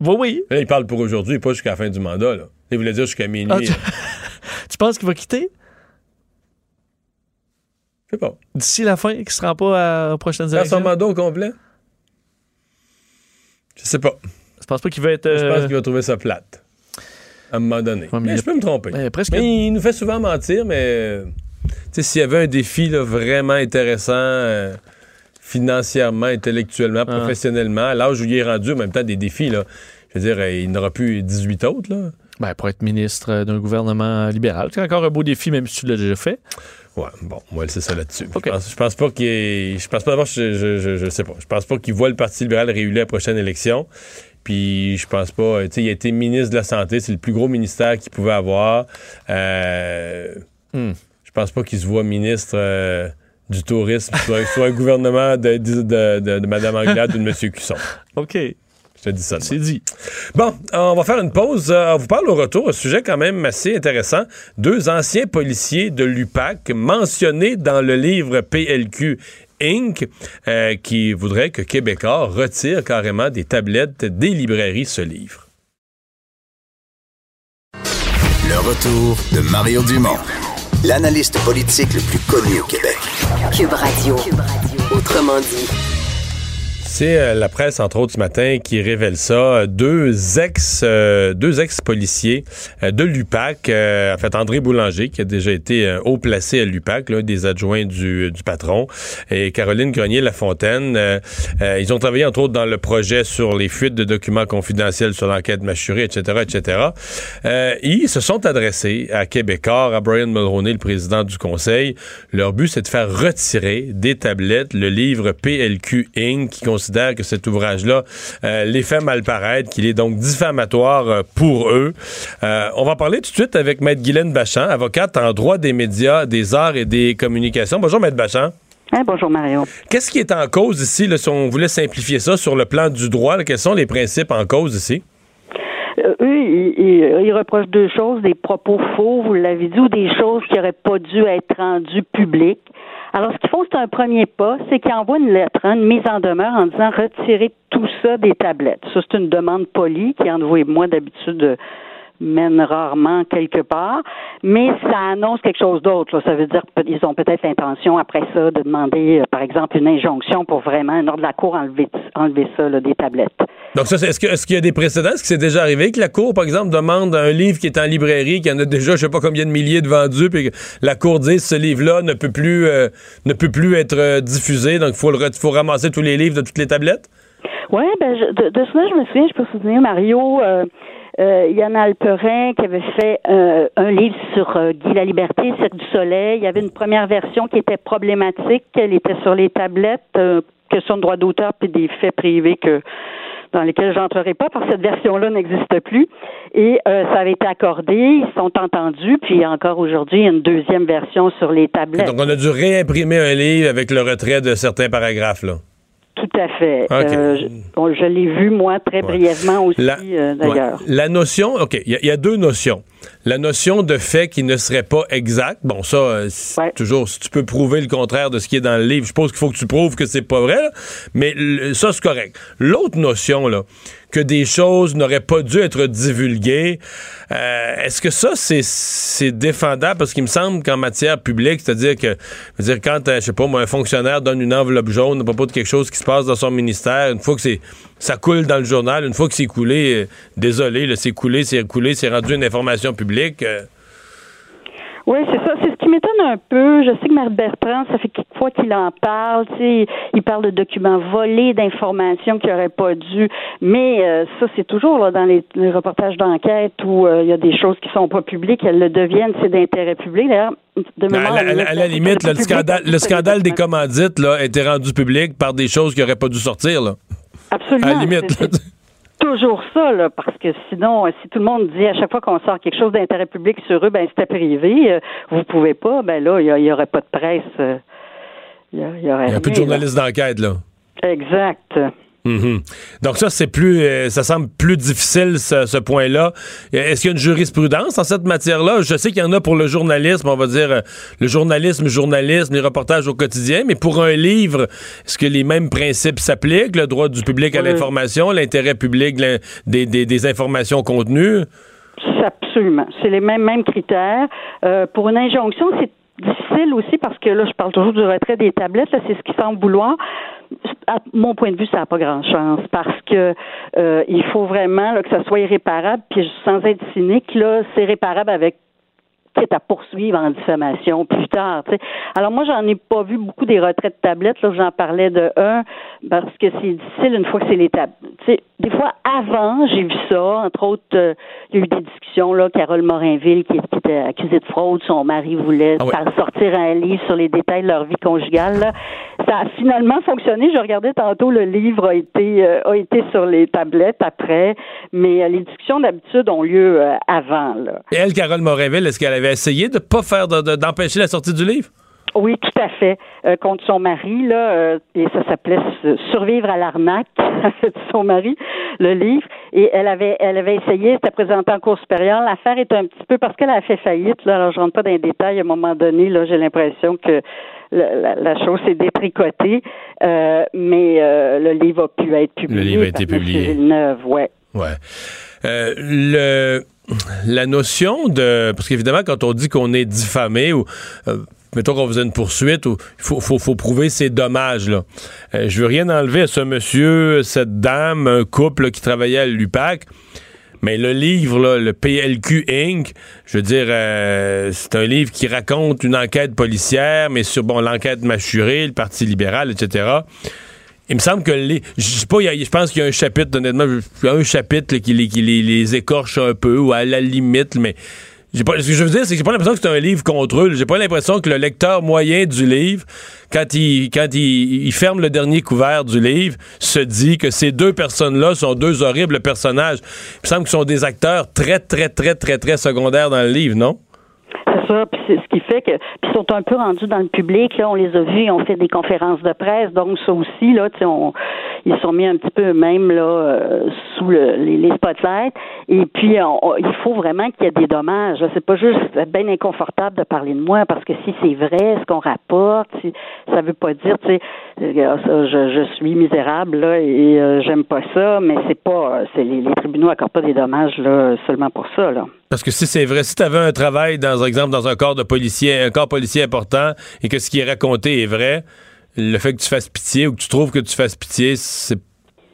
Oui, oui.
Là, il parle pour aujourd'hui, pas jusqu'à la fin du mandat, là. Il voulait dire jusqu'à minuit.
Ah, tu... tu penses qu'il va quitter?
Je sais pas.
d'ici la fin, qu'il ne se rend pas à- aux prochaines
Faire son
élections?
mandat au complet? Je sais pas.
Je pense pas qu'il va être.
Je pense
euh,
qu'il va trouver ça plate. À un moment donné.
Ouais, mais
mais
il
je peux me tromper.
ben, presque.
Mais il nous fait souvent mentir, mais s'il y avait un défi là, vraiment intéressant euh, financièrement, intellectuellement,
Ah.
professionnellement, à l'âge où il est rendu, en même temps, des défis, là, je veux dire, euh, il n'aura plus 18 autres. Là.
Ben, pour être ministre d'un gouvernement libéral. C'est encore un beau défi, même si tu l'as déjà fait.
Ouais, bon, moi, c'est ça là-dessus. Je, pense, je pense pas qu'il Je pense pas d'abord, je, je, je, je sais pas. Je pense pas qu'il voit le Parti libéral à la prochaine élection. Puis je pense pas. Tu sais, il a été ministre de la Santé, c'est le plus gros ministère qu'il pouvait avoir. Euh,
Hmm.
Je pense pas qu'il se voit ministre euh, du tourisme, soit, soit un gouvernement de, de, de, de- de Mme Anglade ou de M. Cusson.
OK.
Je te dis ça.
C'est dit.
Bon, on va faire une pause. Euh, On vous parle au retour, un sujet quand même assez intéressant. Deux anciens policiers de l'UPAC mentionnés dans le livre PLQ Inc., euh, qui voudraient que Québécois retire carrément des tablettes des librairies ce livre.
Le retour de Mario Dumont, l'analyste politique le plus connu au Québec.
Cube Radio. Autrement dit.
C'est euh, la presse, entre autres, ce matin, qui révèle ça. Deux ex, euh, deux ex-policiers euh, de l'UPAC, euh, en fait, André Boulanger, qui a déjà été euh, haut placé à l'UPAC, l'un des adjoints du, du patron, et Caroline Grenier-Lafontaine. ils ont travaillé, entre autres, dans le projet sur les fuites de documents confidentiels sur l'enquête mâchurée, etc., etc. Ils se sont adressés à Québécois, à Brian Mulroney, le président du conseil. Leur but, c'est de faire retirer des tablettes le livre PLQ Inc., considèrent que cet ouvrage-là euh, les fait mal paraître, qu'il est donc diffamatoire euh, pour eux. Euh, on va parler tout de suite avec Maître Guylaine Bachand, avocate en droit des médias, des arts et des communications. Bonjour, Maître Bachand.
Hein, bonjour Mario.
Qu'est-ce qui est en cause ici, là, si on voulait simplifier ça sur le plan du droit? là, quels sont les principes en cause ici?
Euh, eux, ils, ils- ils reprochent deux choses, des propos faux, vous l'avez dit, ou des choses qui n'auraient pas dû être rendues publiques. Alors, ce qu'ils font, c'est un premier pas, c'est qu'ils envoient une lettre, hein, une mise en demeure en disant retirez tout ça des tablettes. Ça, c'est une demande polie qui, vous et moi, d'habitude, euh, mène rarement quelque part, mais ça annonce quelque chose d'autre. Ça veut dire qu'ils ont peut-être l'intention, après ça, de demander, euh, par exemple, une injonction pour vraiment, un ordre de la Cour, enlever, enlever ça là, des tablettes.
Donc, ça, est-ce qu'il y a des précédents? Est-ce que c'est déjà arrivé que la Cour, par exemple, demande un livre qui est en librairie, qui en a déjà, je sais pas combien de milliers de vendus, puis que la Cour dise ce livre-là ne peut plus euh, ne peut plus être euh, diffusé, donc il faut, le faut ramasser tous les livres de toutes les tablettes?
Oui, ben je- de, de cela, je me souviens, je peux souvenir, Mario, euh, euh, Yann Alperin qui avait fait euh, un livre sur euh, Guy la Liberté, Cirque du Soleil. Il y avait une première version qui était problématique, elle était sur les tablettes, question de droit d'auteur puis des faits privés que dans lesquels j'entrerai pas parce que cette version-là n'existe plus. Et ça avait été accordé, ils sont entendus, puis encore aujourd'hui, il y a une deuxième version sur les tablettes.
Donc, on a dû réimprimer un livre avec le retrait de certains paragraphes, là.
Tout à fait. Euh, je bon, je l'ai vu, moi, très brièvement aussi,
La,
euh, d'ailleurs.
ouais. La notion, OK, il y a- il y, a deux notions. La notion de fait qui ne serait pas exact. Bon, ça, euh,
Ouais.
toujours, si tu peux prouver le contraire de ce qui est dans le livre, je suppose qu'il faut que tu prouves que c'est pas vrai, là. mais le- ça, c'est correct. L'autre notion, là, que des choses n'auraient pas dû être divulguées, euh, est-ce que ça, c'est, c'est défendable? Parce qu'il me semble qu'en matière publique, c'est-à-dire que, je veux dire, quand, euh, je sais pas, moi, un fonctionnaire donne une enveloppe jaune à propos de quelque chose qui se passe dans son ministère, une fois que c'est, ça coule dans le journal, une fois que c'est coulé, euh, désolé, c'est coulé, c'est coulé, c'est rendu une information publique. euh,
Oui, c'est ça. C'est ce qui m'étonne un peu. Je sais que Marc Bertrand, ça fait quelques fois qu'il en parle. Il parle de documents volés, d'informations qui n'auraient pas dû. Mais euh, ça, c'est toujours là, dans les, les reportages d'enquête où euh, il y a des choses qui sont pas publiques, elles le deviennent, c'est d'intérêt public. D'ailleurs, de
à,
mémoire,
la, à la- à la limite, là, le scandale, le scandale des commandites là, a été rendu public par des choses qui n'auraient pas dû sortir. Là.
Absolument.
À la limite.
Toujours ça, là, parce que sinon, euh, si tout le monde dit à chaque fois qu'on sort quelque chose d'intérêt public sur eux, ben c'était privé, euh, vous pouvez pas, ben là, il y a- il y, aurait pas de presse. euh, Il y, a- il y aurait
Il y a plus de journalistes d'enquête, là.
Exact.
Mhm. Donc ça, c'est plus, euh, ça semble plus difficile ce, ce point-là. Euh, Est-ce qu'il y a une jurisprudence en cette matière-là? Je sais qu'il y en a pour le journalisme, on va dire euh, le journalisme, journalisme, les reportages au quotidien, mais pour un livre, est-ce que les mêmes principes s'appliquent? Le droit du public à
Oui.
l'information, l'intérêt public des, des- des informations contenues?
Absolument. C'est les mêmes, mêmes critères. Euh, pour une injonction, c'est difficile aussi parce que là, je parle toujours du retrait des tablettes. Là, c'est ce qui semble vouloir. À mon point de vue, ça n'a pas grand chance parce que euh, il faut vraiment là, que ça soit irréparable. Puis sans être cynique, là, c'est réparable avec quitte à poursuivre en diffamation plus tard. Alors moi, j'en ai pas vu beaucoup des retraits de tablettes. Là, j'en parlais de un parce que c'est difficile une fois que c'est les tablettes. Des fois, avant, j'ai vu ça. Entre autres, euh, il y a eu des discussions là. Carole Morinville, qui, qui était accusée de fraude, son mari voulait
Ah ouais.
faire sortir un livre sur les détails de leur vie conjugale. Là. Ça a finalement fonctionné. Je regardais tantôt le livre a été euh, a été sur les tablettes après, mais euh, les discussions d'habitude ont lieu euh, avant. Là.
Et elle, Carole Morinville, est-ce qu'elle avait essayé de pas faire de- de- d'empêcher la sortie du livre?
Oui, tout à fait. Euh, contre son mari, là, euh, et ça s'appelait Survivre à l'arnaque de son mari, le livre. Et elle avait, elle avait essayé, c'était présenté en cours supérieure. L'affaire est un petit peu parce qu'elle a fait faillite. Là, alors je rentre pas dans les détails. À un moment donné, là, j'ai l'impression que la, la- la chose s'est détricotée, Euh, mais euh, le livre a pu être publié.
Le livre a été publié.
Villeneuve, ouais.
Ouais. Le, la notion de. Parce qu'évidemment, quand on dit qu'on est diffamé ou. euh, mettons qu'on faisait une poursuite, ou il faut, faut, faut prouver ces dommages-là. Euh, je veux rien enlever à ce monsieur, cette dame, un couple qui travaillait à l'UPAC. Mais le livre, le PLQ Inc., je veux dire, euh, c'est un livre qui raconte une enquête policière, mais sur bon l'enquête mâchurée, le Parti libéral, etc. Il me semble que. Je sais pas, je pense qu'il y a un chapitre, honnêtement, un chapitre qui, les, qui les, écorche un peu, ou à la limite, mais ce que je veux dire, c'est que j'ai pas l'impression que c'est un livre contre eux. J'ai pas l'impression que le lecteur moyen du livre, quand il, quand il, il ferme le dernier couvert du livre, se dit que ces deux personnes-là sont deux horribles personnages. Il me semble qu'ils sont des acteurs très, très, très, très, très secondaires dans le livre, non?
Ça, puis c'est ce qui fait que puis sont un peu rendus dans le public là, on les a vus, ont fait des conférences de presse, donc ça aussi là, on, ils sont mis un petit peu eux-mêmes là euh, sous le, les, les spotlights et puis on- il faut vraiment qu'il y ait des dommages. C'est pas juste bien inconfortable de parler de moi parce que si c'est vrai ce qu'on rapporte, si, ça veut pas dire tu sais ça, je, je suis misérable là et euh, j'aime pas ça, mais c'est pas les, les tribunaux accordent pas des dommages là seulement pour ça là.
Parce que si c'est vrai, si tu avais un travail, dans exemple, dans un corps de policier, un corps policier important, et que ce qui est raconté est vrai, le fait que tu fasses pitié ou que tu trouves que tu fasses pitié, c'est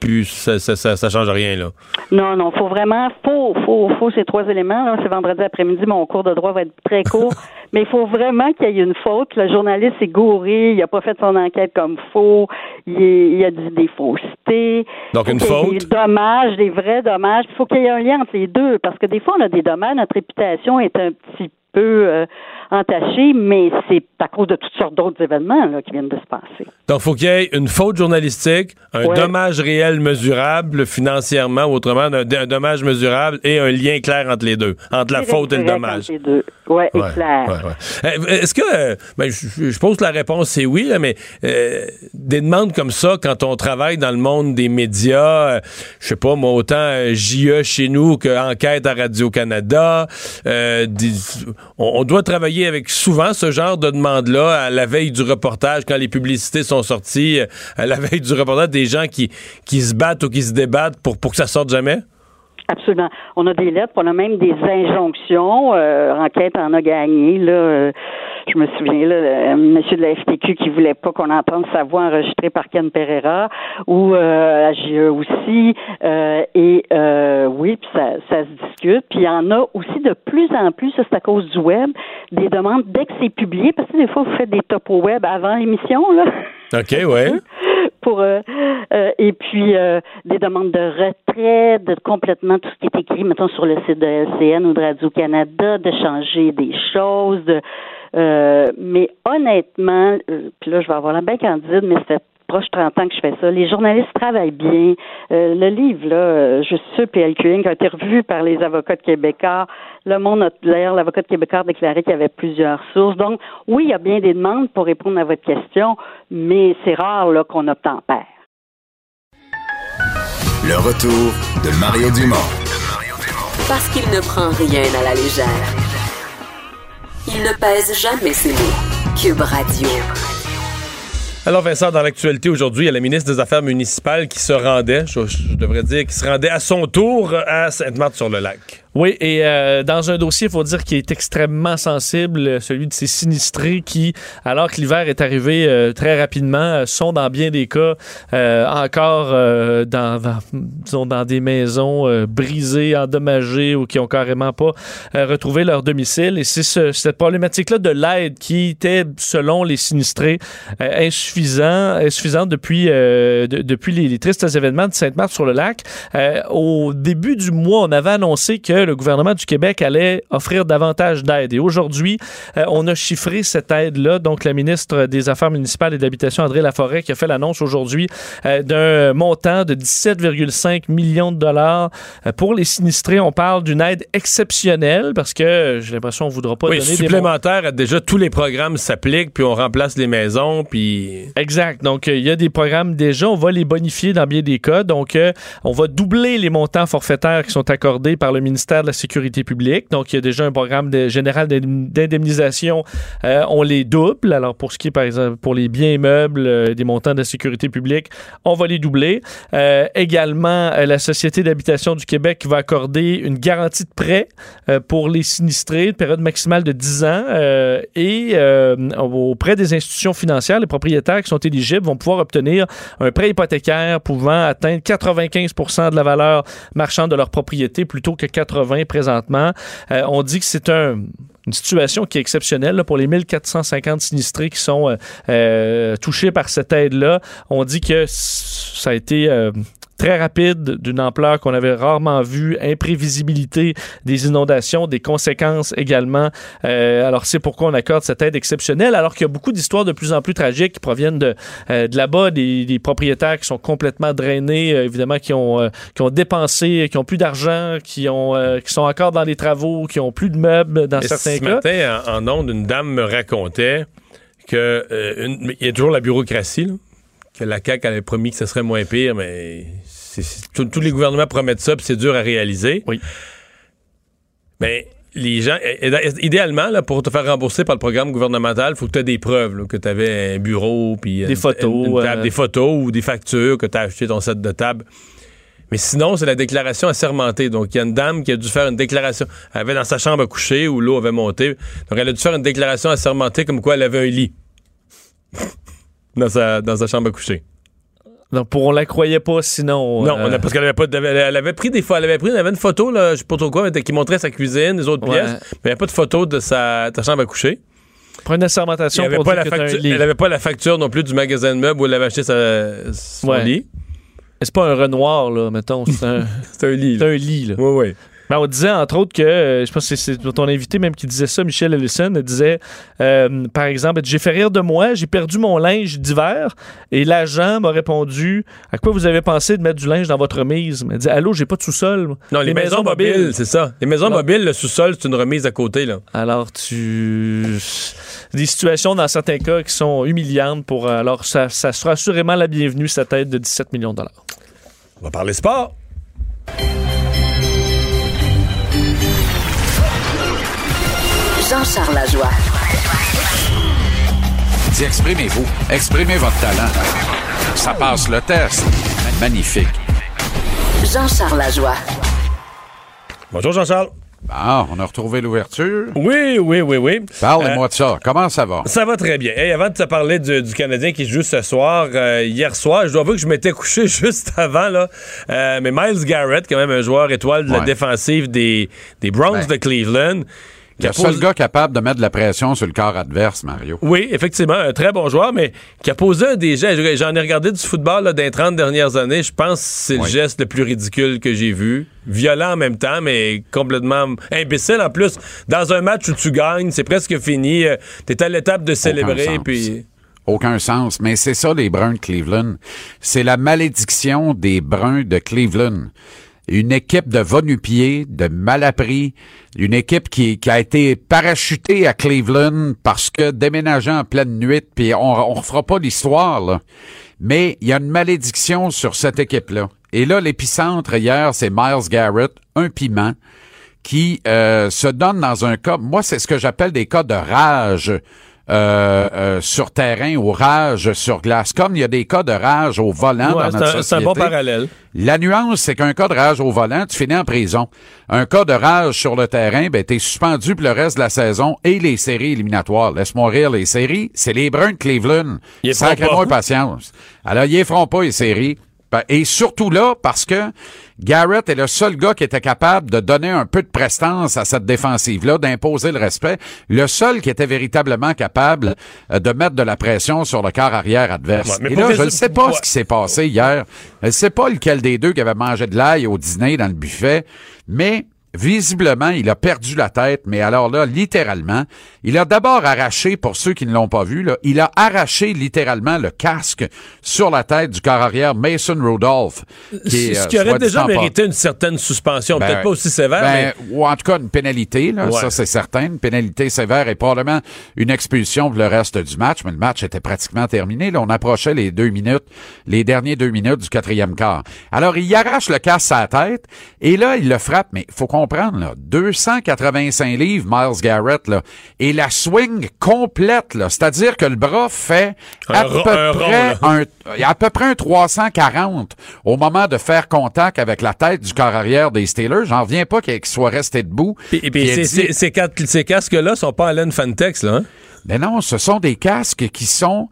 plus. Ça, ça, ça, ça change rien, là.
Non, non, faut vraiment, faut, faut, faut ces trois éléments. Là. C'est vendredi après-midi, mon cours de droit va être très court, mais il faut vraiment qu'il y ait une faute. Le journaliste est gouré, il a pas fait son enquête comme faut, il, est- il a dit des faussetés.
Donc, une faute?
Des dommages, des vrais dommages. Il faut qu'il y ait un lien entre les deux, parce que des fois, on a des dommages, notre réputation est un petit peu euh, entachée, mais c'est à cause de toutes sortes d'autres événements là, qui viennent de se passer.
Donc, faut qu'il y ait une faute journalistique, un
Ouais.
dommage réel mesurable financièrement, ou autrement, un, un dommage mesurable et un lien clair entre les deux, entre la faute et le dommage.
deux. Ouais, clair.
Euh, Est-ce que, euh, ben, je, je pose la réponse, c'est oui, là, mais euh, des demandes comme ça, quand on travaille dans le monde des médias, euh, je sais pas, moi, autant JE chez nous qu'Enquête à Radio-Canada, euh, on, doit travailler avec souvent ce genre de demandes-là à la veille du reportage, quand les publicités sont sorties, euh, à la veille du reportage, des gens qui, qui se battent ou qui se débattent pour, pour que ça sorte jamais?
Absolument. On a des lettres, on a même des injonctions. Euh, enquête en a gagné. Là, Euh, je me souviens, là, euh, monsieur de la FTQ qui voulait pas qu'on entende sa voix enregistrée par Ken Pereira, ou euh, à JE aussi. Euh, et euh, oui, puis ça, ça se discute. Puis il y en a aussi de plus en plus, ça c'est à cause du web, des demandes dès que c'est publié, parce que des fois vous faites des topos web avant l'émission, là.
OK, ouais.
pour euh, euh, et puis euh, des demandes de retrait de complètement tout ce qui est écrit mettons sur le site de LCN ou de Radio Canada de changer des choses de euh, mais honnêtement euh, puis là je vais avoir la bien candide mais c'est proche 30 ans que je fais ça. Les journalistes travaillent bien. Euh, le livre, là, je suis sûr, PLQ Inc. a été revu par les avocats de Québécois. Le monde a, d'ailleurs, l'avocat de Québécois a déclaré qu'il y avait plusieurs sources. Donc, oui, il y a bien des demandes pour répondre à votre question, mais c'est rare, là, qu'on obtempère.
Le retour de Mario Dumont.
Parce qu'il ne prend rien à la légère. Il ne pèse jamais ses mots. Cube Radio.
Alors Vincent, dans l'actualité aujourd'hui, il y a la ministre des Affaires municipales qui se rendait, je, devrais dire, qui se rendait à son tour à Sainte-Marthe-sur-le-Lac.
Oui, et euh, dans un dossier, il faut dire qu'il est extrêmement sensible, euh, celui de ces sinistrés qui, alors que l'hiver est arrivé euh, très rapidement, euh, sont dans bien des cas euh, encore euh, dans, dans, disons, dans des maisons brisées, endommagées ou qui ont carrément pas retrouvé leur domicile. Et c'est ce- cette problématique-là de l'aide qui était, selon les sinistrés, insuffisant, insuffisante depuis, de- depuis les, les tristes événements de Sainte-Marthe-sur-le-Lac. Euh, au début du mois, on avait annoncé que le gouvernement du Québec allait offrir davantage d'aide. Et aujourd'hui, euh, on a chiffré cette aide-là. Donc, la ministre des Affaires municipales et de l'Habitation, André Laforêt, qui a fait l'annonce aujourd'hui euh, d'un montant de 17,5 millions de dollars euh, pour les sinistrés. On parle d'une aide exceptionnelle parce que j'ai l'impression qu'on ne voudra pas
Oui,
donner des
supplémentaire, déjà tous les programmes s'appliquent, puis on remplace les maisons, puis...
Exact. Donc, il y a des programmes déjà. On va les bonifier dans bien des cas. Donc, on va doubler les montants forfaitaires qui sont accordés par le ministère de la Sécurité publique. Donc, il y a déjà un programme général d'indem- d'indemnisation. Euh, on les double. Alors, pour ce qui est, par exemple, pour les biens immeubles, euh, des montants de la sécurité publique, on va les doubler. Euh, également, euh, la Société d'habitation du Québec va accorder une garantie de prêt pour les sinistrés, une période maximale de 10 ans. et auprès des institutions financières, les propriétaires qui sont éligibles vont pouvoir obtenir un prêt hypothécaire pouvant atteindre 95% de la valeur marchande de leur propriété plutôt que 80 présentement. Euh, on dit que c'est un une situation qui est exceptionnelle pour les 1450 sinistrés qui sont euh, euh, touchés par cette aide-là. On dit que ça a été très rapide, d'une ampleur qu'on avait rarement vue, imprévisibilité des inondations, des conséquences également. Euh, alors c'est pourquoi on accorde cette aide exceptionnelle, alors qu'il y a beaucoup d'histoires de plus en plus tragiques qui proviennent de, euh, de là-bas, des, des propriétaires qui sont complètement drainés, euh, évidemment qui ont, qui ont dépensé, qui ont plus d'argent, qui ont qui sont encore dans les travaux, qui ont plus de meubles dans certains
ce
cas.
matin, en, en ondes, une dame me racontait que il y a toujours la bureaucratie, là, que la CAQ avait promis que ce serait moins pire, mais tous- les gouvernements promettent ça, puis c'est dur à réaliser.
Oui.
Mais les gens, idéalement, là, pour te faire rembourser par le programme gouvernemental, il faut que tu aies des preuves, là, que tu avais un bureau, puis
Des
une-
photos,
une- une table,
euh,
des photos ou des factures, que tu as acheté ton set de table. Mais sinon, c'est la déclaration assermentée. Donc, il y a une dame qui a dû faire une déclaration. Elle avait dans sa chambre à coucher où l'eau avait monté. Donc, elle a dû faire une déclaration assermentée comme quoi elle avait un lit dans sa, dans sa chambre à coucher.
Donc pour on la croyait pas sinon.
Non,
euh,
on a- parce qu'elle avait pas de- elle elle avait pris des fois, elle avait pris, elle avait une photo, là, je sais pas trop quoi, mais qui montrait sa cuisine, les autres
Ouais.
pièces, mais il n'y avait pas de photo de sa, de sa chambre à coucher.
Prends une assermentation
Elle avait,
pour
pas
dire
la
que
facture,
lit.
elle avait pas la facture non plus du magasin de meubles où elle avait acheté sa, son
Ouais.
lit.
C'est pas un Renoir, là, mettons. C'est un,
un lit.
c'est un lit, là.
Oui, oui.
Ben, on disait, entre autres, que, euh, je pense que c'est c'est ton invité même qui disait ça, Michel Ellison, elle disait, euh, par exemple, j'ai fait rire de moi, j'ai perdu mon linge d'hiver, et l'agent m'a répondu, à quoi vous avez pensé de mettre du linge dans votre remise? Elle dit, allô, j'ai pas de sous-sol.
Non, les, maisons, mobiles, c'est ça. Les maisons mobiles, le sous-sol, c'est une remise à côté, là.
Alors, tu. Des situations, dans certains cas, qui sont humiliantes pour. euh, Alors, ça, ça sera assurément la bienvenue, cette aide de 17 millions de dollars.
On va parler sport.
Jean-Charles Lajoie.
Dis, exprimez-vous. Exprimez votre talent. Ça passe le test. Magnifique.
Jean-Charles Lajoie.
Bonjour, Jean-Charles.
Bon, on a retrouvé l'ouverture.
Oui, oui, oui, oui.
Parlez-moi de ça. Comment ça va?
Ça va très bien. Hey, avant de te parler du, du Canadien qui joue ce soir, euh, hier soir, je dois avouer que je m'étais couché juste avant, là. Euh, mais Miles Garrett, quand même un joueur étoile de la défensive des, des Browns
Ben,
de Cleveland.
Le seul gars capable de mettre de la pression sur le corps adverse, Mario.
Oui, effectivement, un très bon joueur, mais qui a posé un des gestes. J'en ai regardé du football là, dans les 30 dernières années. Je pense que c'est le geste le plus ridicule que j'ai vu. Violent en même temps, mais complètement imbécile. En plus, dans un match où tu gagnes, c'est presque fini. euh, T'es à l'étape de célébrer, puis...
Aucun sens. Mais c'est ça, les Bruns de Cleveland. C'est la malédiction des Bruns de Cleveland. Une équipe de va-nu-pieds, de malappris, une équipe qui, a été parachutée à Cleveland parce que déménageant en pleine nuit, puis on, on refera pas l'histoire. Mais il y a une malédiction sur cette équipe-là. Et là, l'épicentre hier, c'est Miles Garrett, un piment, qui euh, se donne dans un cas, moi c'est ce que j'appelle des cas de rage euh, euh, sur terrain ou rage sur glace. Comme il y a des cas de rage au volant
Ouais,
dans notre
un- c'est un
société.
bon parallèle.
La nuance, c'est qu'un cas de rage au volant, tu finis en prison. Un cas de rage sur le terrain, ben t'es suspendu pour le reste de la saison et les séries éliminatoires. Laisse-moi rire, les séries, c'est les Bruns de Cleveland. Sacrez-moi patience. Alors, ils les feront pas, les séries. Ben, Et surtout là, parce que Garrett est le seul gars qui était capable de donner un peu de prestance à cette défensive-là, d'imposer le respect. Le seul qui était véritablement capable euh, de mettre de la pression sur le quart arrière adverse.
Ouais,
Et là, je ne sais pas
ouais.
ce qui s'est passé hier. Je ne sais pas lequel des deux qui avait mangé de l'ail au dîner dans le buffet, mais visiblement, il a perdu la tête, mais alors là, littéralement, il a d'abord arraché, pour ceux qui ne l'ont pas vu, là, il a arraché littéralement le casque sur la tête du corps arrière Mason Rudolph. Qui est,
Ce
euh,
qui aurait déjà
pas-
mérité une certaine suspension.
Ben,
Peut-être pas aussi sévère,
ben,
mais...
Ou en tout cas, une pénalité, là,
Ouais.
ça c'est certain. Une pénalité sévère et probablement une expulsion pour le reste du match. Mais le match était pratiquement terminé. Là, on approchait les deux minutes, les derniers deux minutes du quatrième quart. Alors, il arrache le casse à la tête et là, il le frappe. Mais faut comprendre, là, 285 livres, Miles Garrett, là, et la swing complète, là. C'est-à-dire que le bras fait à
Un
peu
un
près un, à peu près un 340 au moment de faire contact avec la tête du corps arrière des Steelers. J'en reviens pas qu'il soit resté debout.
Puis ces,
dit-
ces- ces quatre- ces casques-là sont pas laine Fantex, là. hein?
Mais non, ce sont des casques qui sont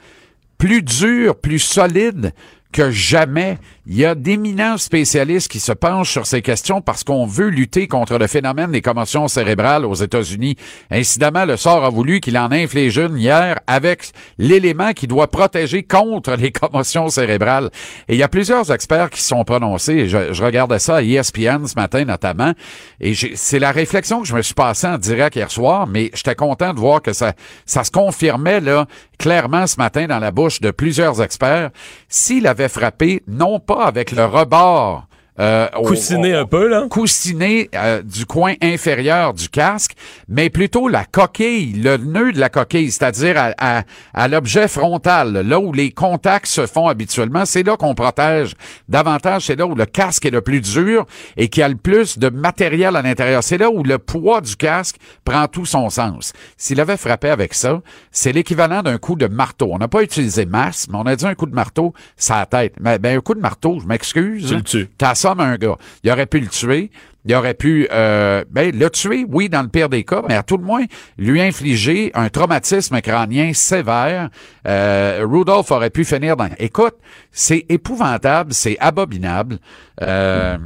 plus durs, plus solides que jamais. Il y a d'éminents spécialistes qui se penchent sur ces questions parce qu'on veut lutter contre le phénomène des commotions cérébrales aux États-Unis. Incidemment, le sort a voulu qu'il en inflige une hier avec l'élément qui doit protéger contre les commotions cérébrales. Et il y a plusieurs experts qui se sont prononcés. Je, regardais ça à ESPN ce matin notamment. Et c'est la réflexion que je me suis passée en direct hier soir, mais j'étais content de voir que ça, ça se confirmait là clairement ce matin dans la bouche de plusieurs experts. S'il avait frappé, non pas avec le rebord
euh, coussiner un peu, là.
Coussiner euh, du coin inférieur du casque, mais plutôt la coquille, le nœud de la coquille, c'est-à-dire à, à, l'objet frontal, là où les contacts se font habituellement. C'est là qu'on protège davantage. C'est là où le casque est le plus dur et qui a le plus de matériel à l'intérieur. C'est là où le poids du casque prend tout son sens. S'il avait frappé avec ça, c'est l'équivalent d'un coup de marteau. On n'a pas utilisé masse, mais on a dit un coup de marteau, la tête. Mais ben, un coup de marteau, je m'excuse.
Tu le tues
un gars. Il aurait pu le tuer. Il aurait pu euh, ben, le tuer, oui, dans le pire des cas, mais à tout le moins lui infliger un traumatisme crânien sévère. Euh, Rudolph aurait pu finir dans... Écoute, c'est épouvantable, c'est abominable. Euh,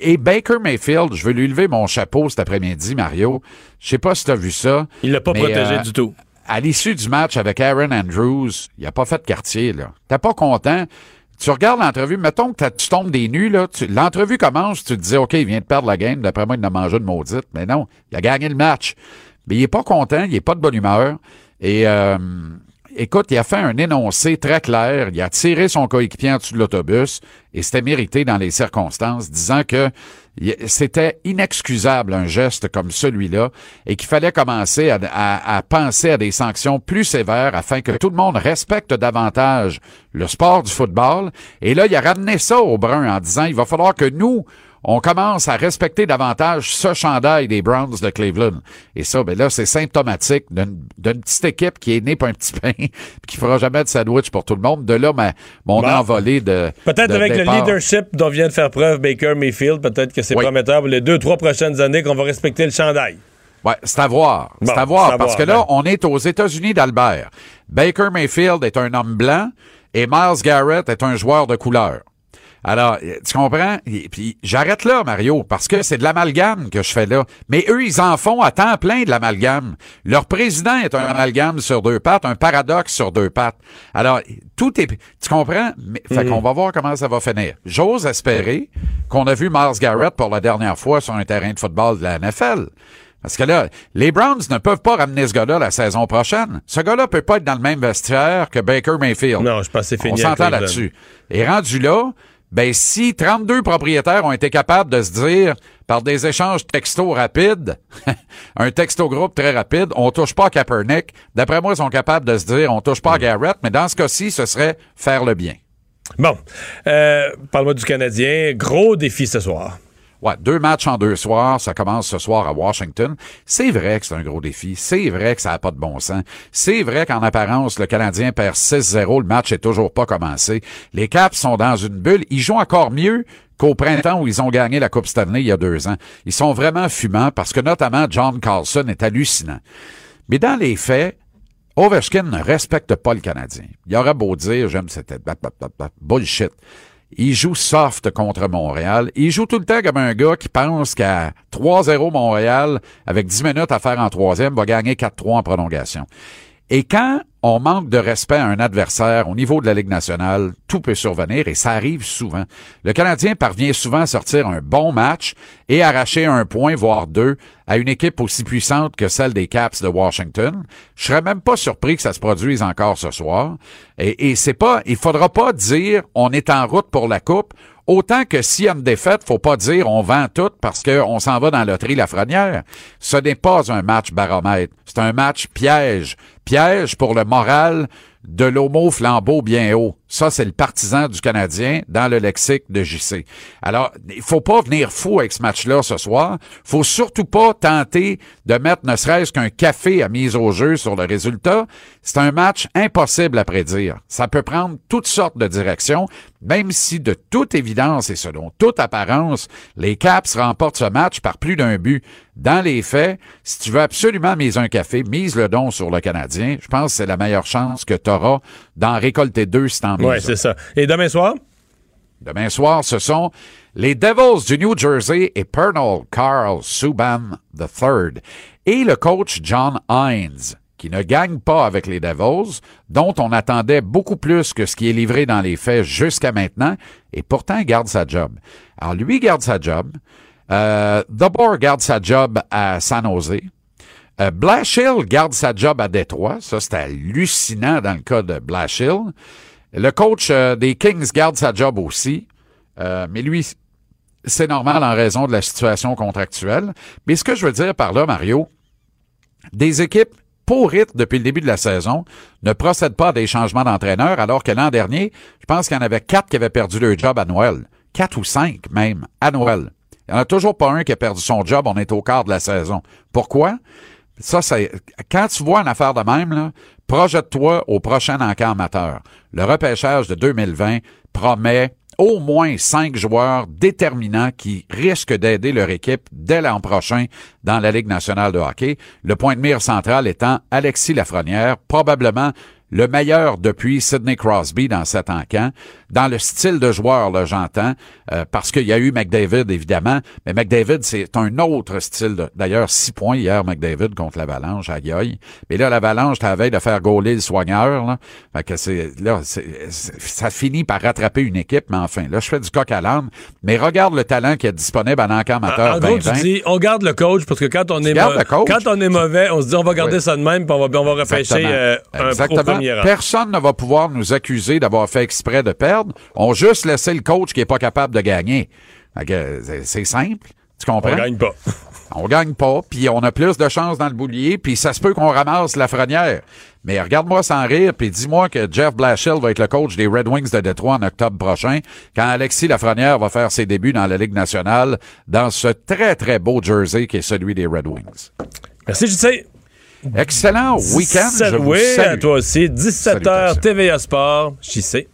et Baker Mayfield, je veux lui lever mon chapeau cet après-midi, Mario. Je sais pas si tu as vu ça.
Il l'a pas protégé du tout.
À l'issue du match avec Aaron Andrews, il a pas fait de quartier, là. T'es pas content? Tu regardes l'entrevue, mettons que tu tombes des nues, là, l'entrevue commence, tu te dis, OK, il vient de perdre la game, d'après moi, il a mangé une maudite. Mais non, il a gagné le match. Mais il est pas content, il est pas de bonne humeur. Et euh, écoute, il a fait un énoncé très clair. Il a tiré son coéquipier en dessous de l'autobus et c'était mérité dans les circonstances, disant que c'était inexcusable un geste comme celui-là et qu'il fallait commencer à, penser à des sanctions plus sévères afin que tout le monde respecte davantage le sport du football. Et là, il a ramené ça au brun en disant il va falloir que nous, on commence à respecter davantage ce chandail des Browns de Cleveland. Et ça, ben là, c'est symptomatique d'une petite équipe qui est née pour un petit pain qui fera jamais de sandwich pour tout le monde. De là, ma, mon envolée de
Peut-être avec le leadership dont vient de faire preuve Baker Mayfield, peut-être que c'est prometteur pour les deux, trois prochaines années qu'on va respecter le chandail.
Ouais, c'est à voir. c'est à voir, parce que là, ben. on est aux États-Unis d'Albert. Baker Mayfield est un homme blanc et Miles Garrett est un joueur de couleur. Alors, tu comprends? puis j'arrête là, Mario, parce que c'est de l'amalgame que je fais là. Mais eux, ils en font à temps plein de l'amalgame. Leur président est un amalgame sur deux pattes, un paradoxe sur deux pattes. Alors, tout est... Tu comprends? Mais, Fait qu'on va voir comment ça va finir. J'ose espérer qu'on a vu Mars Garrett pour la dernière fois sur un terrain de football de la NFL. Parce que là, les Browns ne peuvent pas ramener ce gars-là la saison prochaine. Ce gars-là peut pas être dans le même vestiaire que Baker Mayfield.
Non, je pense que c'est fini.
On s'entend là-dessus. Et rendu là, ben si 32 propriétaires ont été capables de se dire par des échanges textos rapides, un texto groupe très rapide, on touche pas à Kaepernick. D'après moi, ils sont capables de se dire on touche pas à Garrett, mais dans ce cas-ci, ce serait faire le bien.
Bon, euh, parle-moi du Canadien. Gros défi ce soir.
Ouais, deux matchs en deux soirs, ça commence ce soir à Washington. C'est vrai que c'est un gros défi. C'est vrai que ça n'a pas de bon sens. C'est vrai qu'en apparence, le Canadien perd 6-0, le match est toujours pas commencé. Les Caps sont dans une bulle. Ils jouent encore mieux qu'au printemps où ils ont gagné la Coupe Stanley il y a deux ans. Ils sont vraiment fumants parce que notamment John Carlson est hallucinant. Mais dans les faits, Ovechkin ne respecte pas le Canadien. Il aurait beau dire, j'aime cette bullshit. Il joue soft contre Montréal. Il joue tout le temps comme un gars qui pense qu'à 3-0 Montréal, avec 10 minutes à faire en troisième, va gagner 4-3 en prolongation. Et quand on manque de respect à un adversaire au niveau de la Ligue nationale, tout peut survenir et ça arrive souvent. Le Canadien parvient souvent à sortir un bon match et arracher un point, voire deux, à une équipe aussi puissante que celle des Caps de Washington. Je serais même pas surpris que ça se produise encore ce soir. Et, c'est pas, il faudra pas dire on est en route pour la coupe. Autant que s'il y a une défaite, faut pas dire on vend tout parce qu'on s'en va dans la loterie Lafrenière. Ce n'est pas un match baromètre. C'est un match piège. Piège pour le moral de l'homo flambeau bien haut. Ça, c'est le partisan du Canadien dans le lexique de JC. Alors, il faut pas venir fou avec ce match-là ce soir. faut surtout pas tenter de mettre ne serait-ce qu'un café à mise au jeu sur le résultat. C'est un match impossible à prédire. Ça peut prendre toutes sortes de directions, même si de toute évidence et selon toute apparence, les Caps remportent ce match par plus d'un but. Dans les faits, si tu veux absolument miser un café, mise le don sur le Canadien. Je pense que c'est la meilleure chance que tu sauras d'en récolter deux si t'en
Ouais,
mises.
c'est ça. Et demain soir?
Demain soir, ce sont les Devils du New Jersey et Pernal Carl Subban III et le coach John Hines, qui ne gagne pas avec les Devils, dont on attendait beaucoup plus que ce qui est livré dans les faits jusqu'à maintenant, et pourtant il garde sa job. Alors lui garde sa job, euh, D'abord garde sa job à San Jose, euh, Blashill garde sa job à Détroit. Ça, c'est hallucinant dans le cas de Blashill. Le coach euh, des Kings garde sa job aussi. Euh, mais lui, c'est normal en raison de la situation contractuelle. Mais ce que je veux dire par là, Mario, des équipes pourrites depuis le début de la saison ne procèdent pas à des changements d'entraîneur, alors que l'an dernier, je pense qu'il y en avait quatre qui avaient perdu leur job à Noël. Quatre ou cinq même, à Noël. Il n'y en a toujours pas un qui a perdu son job, on est au quart de la saison. Pourquoi? Ça, c'est quand tu vois une affaire de même, projette-toi au prochain encamp amateur. Le repêchage de 2020 promet au moins cinq joueurs déterminants qui risquent d'aider leur équipe dès l'an prochain dans la Ligue nationale de hockey. Le point de mire central étant Alexis Lafrenière, probablement le meilleur depuis Sidney Crosby dans cet encamp. Dans le style de joueur, là, j'entends, euh, parce qu'il y a eu McDavid, évidemment, mais McDavid, c'est un autre style. de- D'ailleurs, six points hier, McDavid, contre l'Avalanche, aïe aïe. Mais là, l'Avalanche, t'as veille de faire gauler le soigneur, là. Fait que c'est, là, c'est- c'est- ça finit par rattraper une équipe, mais enfin, là, je fais du coq à l'âne. Mais regarde le talent qui est disponible en encamp amateur
En gros, tu
2020.
dis, on garde le coach parce que quand on, est, quand on est mauvais, on se dit, on va garder
Oui.
ça de même, puis on va, on va repêcher
Exactement.
euh, un
Exactement. Personne ne va pouvoir nous accuser d'avoir fait exprès de perdre. On juste laissé le coach qui est pas capable de gagner. C'est- simple. Tu comprends?
On gagne pas.
On gagne pas, puis on a plus de chances dans le boulier, puis ça se peut qu'on ramasse la frenière. Mais regarde-moi sans rire, puis dis-moi que Jeff Blashill va être le coach des Red Wings de Détroit en octobre prochain, quand Alexis Lafrenière va faire ses débuts dans la Ligue nationale, dans ce très, très beau jersey qui est celui des Red Wings.
Merci, JC.
Excellent week-end, je vous
oui, à
salue.
toi aussi. 17h,
Salutations.
TVA Sport, JC.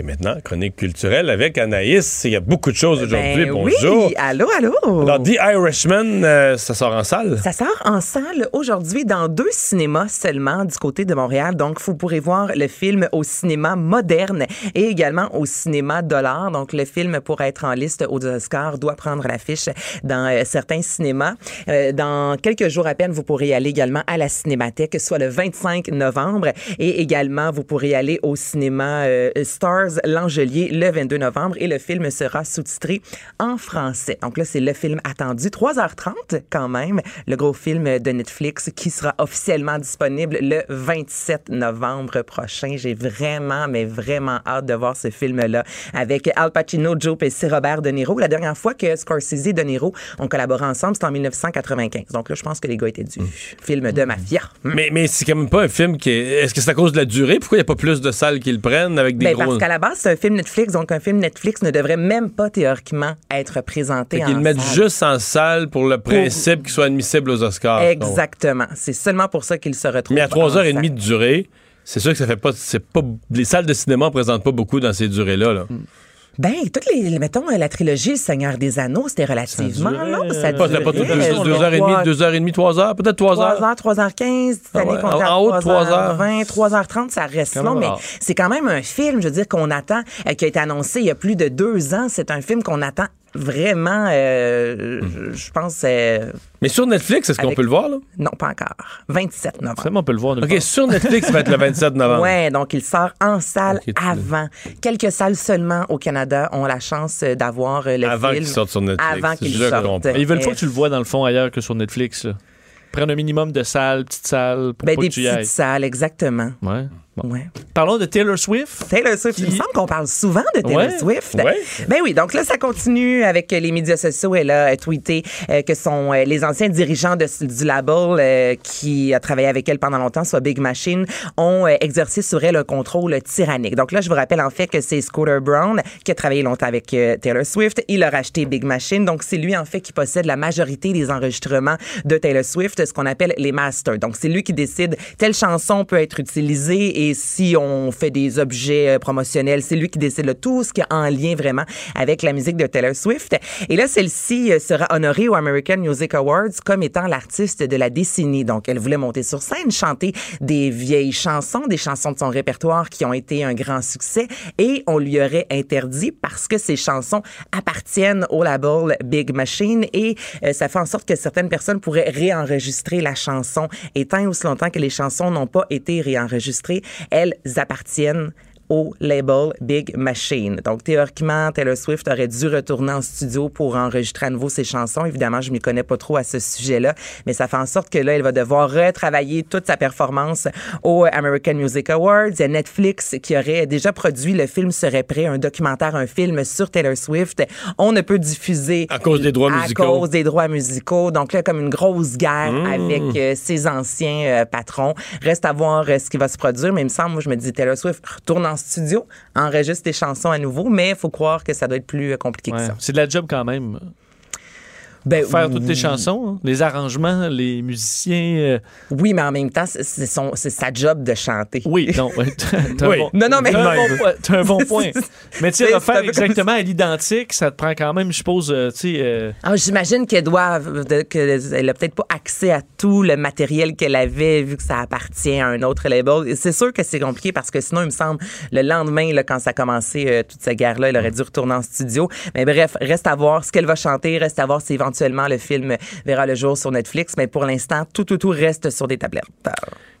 Et maintenant, chronique culturelle avec Anaïs. Il y a beaucoup de choses aujourd'hui.
Ben
Bonjour.
Oui, allô, allô?
Alors, The Irishman, euh, ça sort en salle?
Ça sort en salle aujourd'hui dans deux cinémas seulement du côté de Montréal. Donc, vous pourrez voir le film au cinéma moderne et également au cinéma dollar. Donc, le film pour être en liste aux Oscars doit prendre l'affiche dans euh, certains cinémas. Euh, dans quelques jours à peine, vous pourrez y aller également à la Cinémathèque, soit le 25 novembre. Et également, vous pourrez y aller au cinéma euh, L'Angelier le 22 novembre et le film sera sous-titré en français. Donc là, c'est le film attendu. 3h30 quand même, le gros film de Netflix qui sera officiellement disponible le 27 novembre prochain. J'ai vraiment, mais vraiment hâte de voir ce film-là avec Al Pacino, Joe Pesci, Robert De Niro. La dernière fois que Scorsese et De Niro ont collaboré ensemble, c'était en 1995. Donc là, je pense que les gars étaient du film de mafia.
Mais, mais c'est quand même pas un film qui est. Est-ce que c'est à cause de la durée? Pourquoi il n'y a pas plus de salles qui le prennent avec des
Ben,
gros.
parce la base, c'est un film Netflix, donc un film Netflix ne devrait même pas théoriquement être présenté
Fait
en
qu'ils le mettent juste en salle pour le principe qu'il soit admissible aux Oscars.
Exactement. C'est seulement pour ça qu'il se retrouve.
Mais à
en
3h30
salle.
de durée, c'est sûr que ça fait pas. C'est pas. Les salles de cinéma ne présentent pas beaucoup dans ces durées-là. Là.
Ben, toutes les, mettons, la trilogie Le Seigneur des Anneaux, c'était relativement
durait,
long. Ça
Pas, ça pas tout-
durait,
deux,
euh,
deux heures et demie,
trois-
deux heures et demie, trois heures, peut-être trois
3
heures.
heures, 3h15, cette
Ah
année
ouais. En-
est à
en haut de 3 heures.
3h20, 3h30, ça reste
Quand
long,
même
mais c'est quand même un film, je veux dire, qu'on attend, euh, qui a été annoncé il y a plus de deux ans. C'est un film qu'on attend vraiment, euh, je- je pense, euh,
Mais sur Netflix, est-ce qu'on peut le voir? Là?
non, pas encore, 27 novembre.
Vraiment, on peut le voir.
OK, sur Netflix, ça va être le 27 novembre.
Ouais, donc il sort en salle avant. Quelques salles seulement au Canada ont la chance euh, d'avoir le
Avant
film.
qu'il sorte sur Netflix.
Avant qu'il sorte.
Ils veulent pas que tu le vois dans le fond ailleurs que sur Netflix. là. Prendre un minimum de salles, petites salles, pour
ben,
pas
des
que tu y ailles.
petites salles, exactement.
Ouais. Bon.
Ouais.
Parlons de Taylor Swift.
Taylor Swift, il me
Qui-
semble qu'on parle souvent de Taylor
Ouais,
Swift.
ouais.
Ben oui, donc là, ça continue avec les médias sociaux. Elle a tweeté euh, que sont euh, les anciens dirigeants de, du label euh, qui a travaillé avec elle pendant longtemps, soit Big Machine, ont exercé sur elle un contrôle tyrannique. Donc là, je vous rappelle en fait que c'est Scooter Brown qui a travaillé longtemps avec Taylor Swift. Il a racheté Big Machine. Donc c'est lui en fait qui possède la majorité des enregistrements de Taylor Swift, ce qu'on appelle les masters. Donc c'est lui qui décide telle chanson peut être utilisée Et si on fait des objets euh, promotionnels, c'est lui qui décide de tout ce qui est en lien vraiment avec la musique de Taylor Swift. Et là, celle-ci euh, sera honorée au American Music Awards comme étant l'artiste de la décennie. Donc, elle voulait monter sur scène, chanter des vieilles chansons, des chansons de son répertoire qui ont été un grand succès et on lui aurait interdit parce que ces chansons appartiennent au label Big Machine et euh, ça fait en sorte que certaines personnes pourraient réenregistrer la chanson. Et tant et aussi longtemps que les chansons n'ont pas été réenregistrées, elles appartiennent au label Big Machine. Donc, théoriquement, Taylor Swift aurait dû retourner en studio pour enregistrer à nouveau ses chansons. Évidemment, je m'y connais pas trop à ce sujet-là, mais ça fait en sorte que là, elle va devoir retravailler toute sa performance au American Music Awards. Il y a Netflix qui aurait déjà produit Le film serait prêt, un documentaire, un film sur Taylor Swift. On ne peut diffuser
À cause des droits
à
musicaux.
cause des droits musicaux. Donc là, comme une grosse guerre
Mmh.
avec euh, ses anciens euh, patrons. Reste à voir euh, ce qui va se produire. Mais il me semble, moi, je me dis, Taylor Swift, retourne en studio, enregistre tes chansons à nouveau. Mais il faut croire que ça doit être plus euh, compliqué
Ouais.
que ça.
C'est de la job quand même.
Ben,
Faire toutes tes chansons, hein, les arrangements, les musiciens. euh,
Oui, mais en même temps, c'est son- c'est sa job de chanter.
Oui, non. t'as-
Oui.
bon-
Non, non, mais-
t'as un bon T'as un bon point. Mais tu sais, refaire exactement à l'identique, ça te prend quand même, je suppose, euh, tu sais. euh,
Ah, J'imagine qu'elle doit, de- que elle a peut-être pas accès à tout le matériel qu'elle avait vu que ça appartient à un autre label. C'est sûr que c'est compliqué parce que sinon, il me semble, le lendemain, là, quand ça a commencé euh, toute cette guerre-là, elle aurait dû retourner en studio. Mais bref, reste à voir ce qu'elle va chanter, reste à voir si éventuellement le film verra le jour sur Netflix. Mais pour l'instant, tout, tout, tout reste sur des tablettes.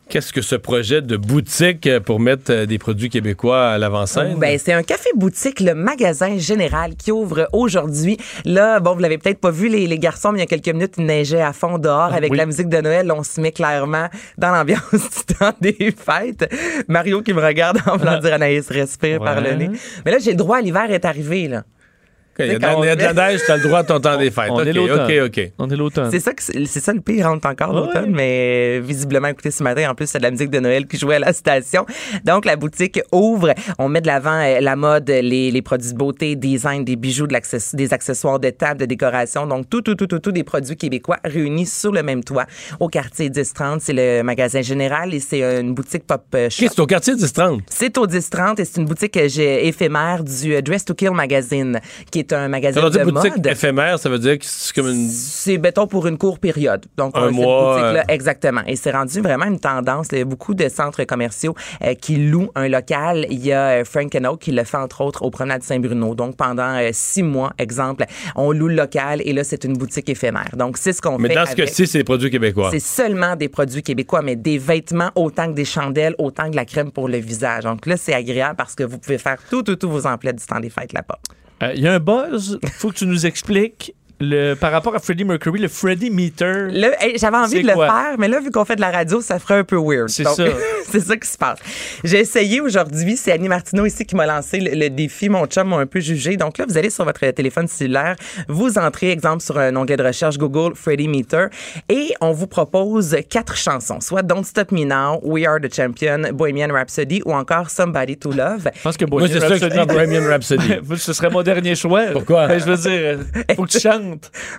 Qu'est-ce que ce projet de boutique euh, pour mettre euh, des produits québécois à l'avant-scène?
Ben, c'est un café boutique, le magasin général qui ouvre aujourd'hui. Là, bon, vous l'avez peut-être pas vu les, les garçons, mais il y a quelques minutes, il neigeait à fond dehors avec
oui.
la musique de Noël. On se met clairement dans l'ambiance du temps des fêtes. Mario qui me regarde en voulant dire Anaïs respire par le nez. Mais là, j'ai le droit, l'hiver est arrivé là.
Il y a de la,
quand on
il y a de la neige, t'as le droit à ton temps des fêtes.
on est l'automne.
OK, OK.
On est l'automne.
C'est ça, que c'est c'est ça le pire rentre encore
Ouais.
l'automne, mais visiblement, écoutez, ce matin, en plus, c'est de la musique de Noël qui jouait à la station. Donc, la boutique ouvre. On met de l'avant euh, la mode, les, les produits de beauté, design, des bijoux, de l'access- des accessoires de table, de décoration. Donc, tout, tout, tout, tout, tout des produits québécois réunis sur le même toit au quartier 1030. C'est le magasin général et c'est une boutique pop euh, shop.
C'est au quartier 10-30.
C'est au 1030 et c'est une boutique euh, éphémère du euh, Dress to Kill magazine, qui est un magazine
Ça veut dire
de
boutique
mode.
éphémère, ça veut dire que c'est comme une...
C'est, mettons, pour une courte période. Donc,
Un
cette
mois,
boutique-là,
euh.
exactement. Et c'est rendu vraiment une tendance. Il y a beaucoup de centres commerciaux euh, qui louent un local. Il y a euh, Frank Oak qui le fait, entre autres, au Promenade Saint-Bruno. Donc, pendant euh, six mois, exemple, on loue le local et là, c'est une boutique éphémère. Donc, c'est ce qu'on
Mais
fait.
dans ce cas-ci, c'est des produits québécois.
c'est seulement des produits québécois, mais des vêtements autant que des chandelles, autant que la crème pour le visage. Donc là, c'est agréable parce que vous pouvez faire tout, tout, tous vos emplettes du temps des fêtes là-bas.
Euh, Il y a un buzz, faut que tu nous expliques le, par rapport à Freddie Mercury, le Freddie Meter.
Là, hey, j'avais envie de le faire, mais là, vu qu'on fait de la radio, ça ferait un peu weird.
C'est ça.
c'est ça qui se passe. J'ai essayé aujourd'hui. C'est Annie Martineau ici qui m'a lancé le, le défi. Mon chum m'a un peu jugé. Donc là, vous allez sur votre téléphone cellulaire, vous entrez, exemple, sur un onglet de recherche Google Freddie Meter et on vous propose quatre chansons, soit Don't Stop Me Now, We Are the Champion, Bohemian Rhapsody ou encore Somebody to Love.
Je pense que Bohemian Rhapsody-
prends Bohemian Rhapsody.
Ce serait mon dernier choix.
Pourquoi?
Ben, je veux dire, faut que tu chantes.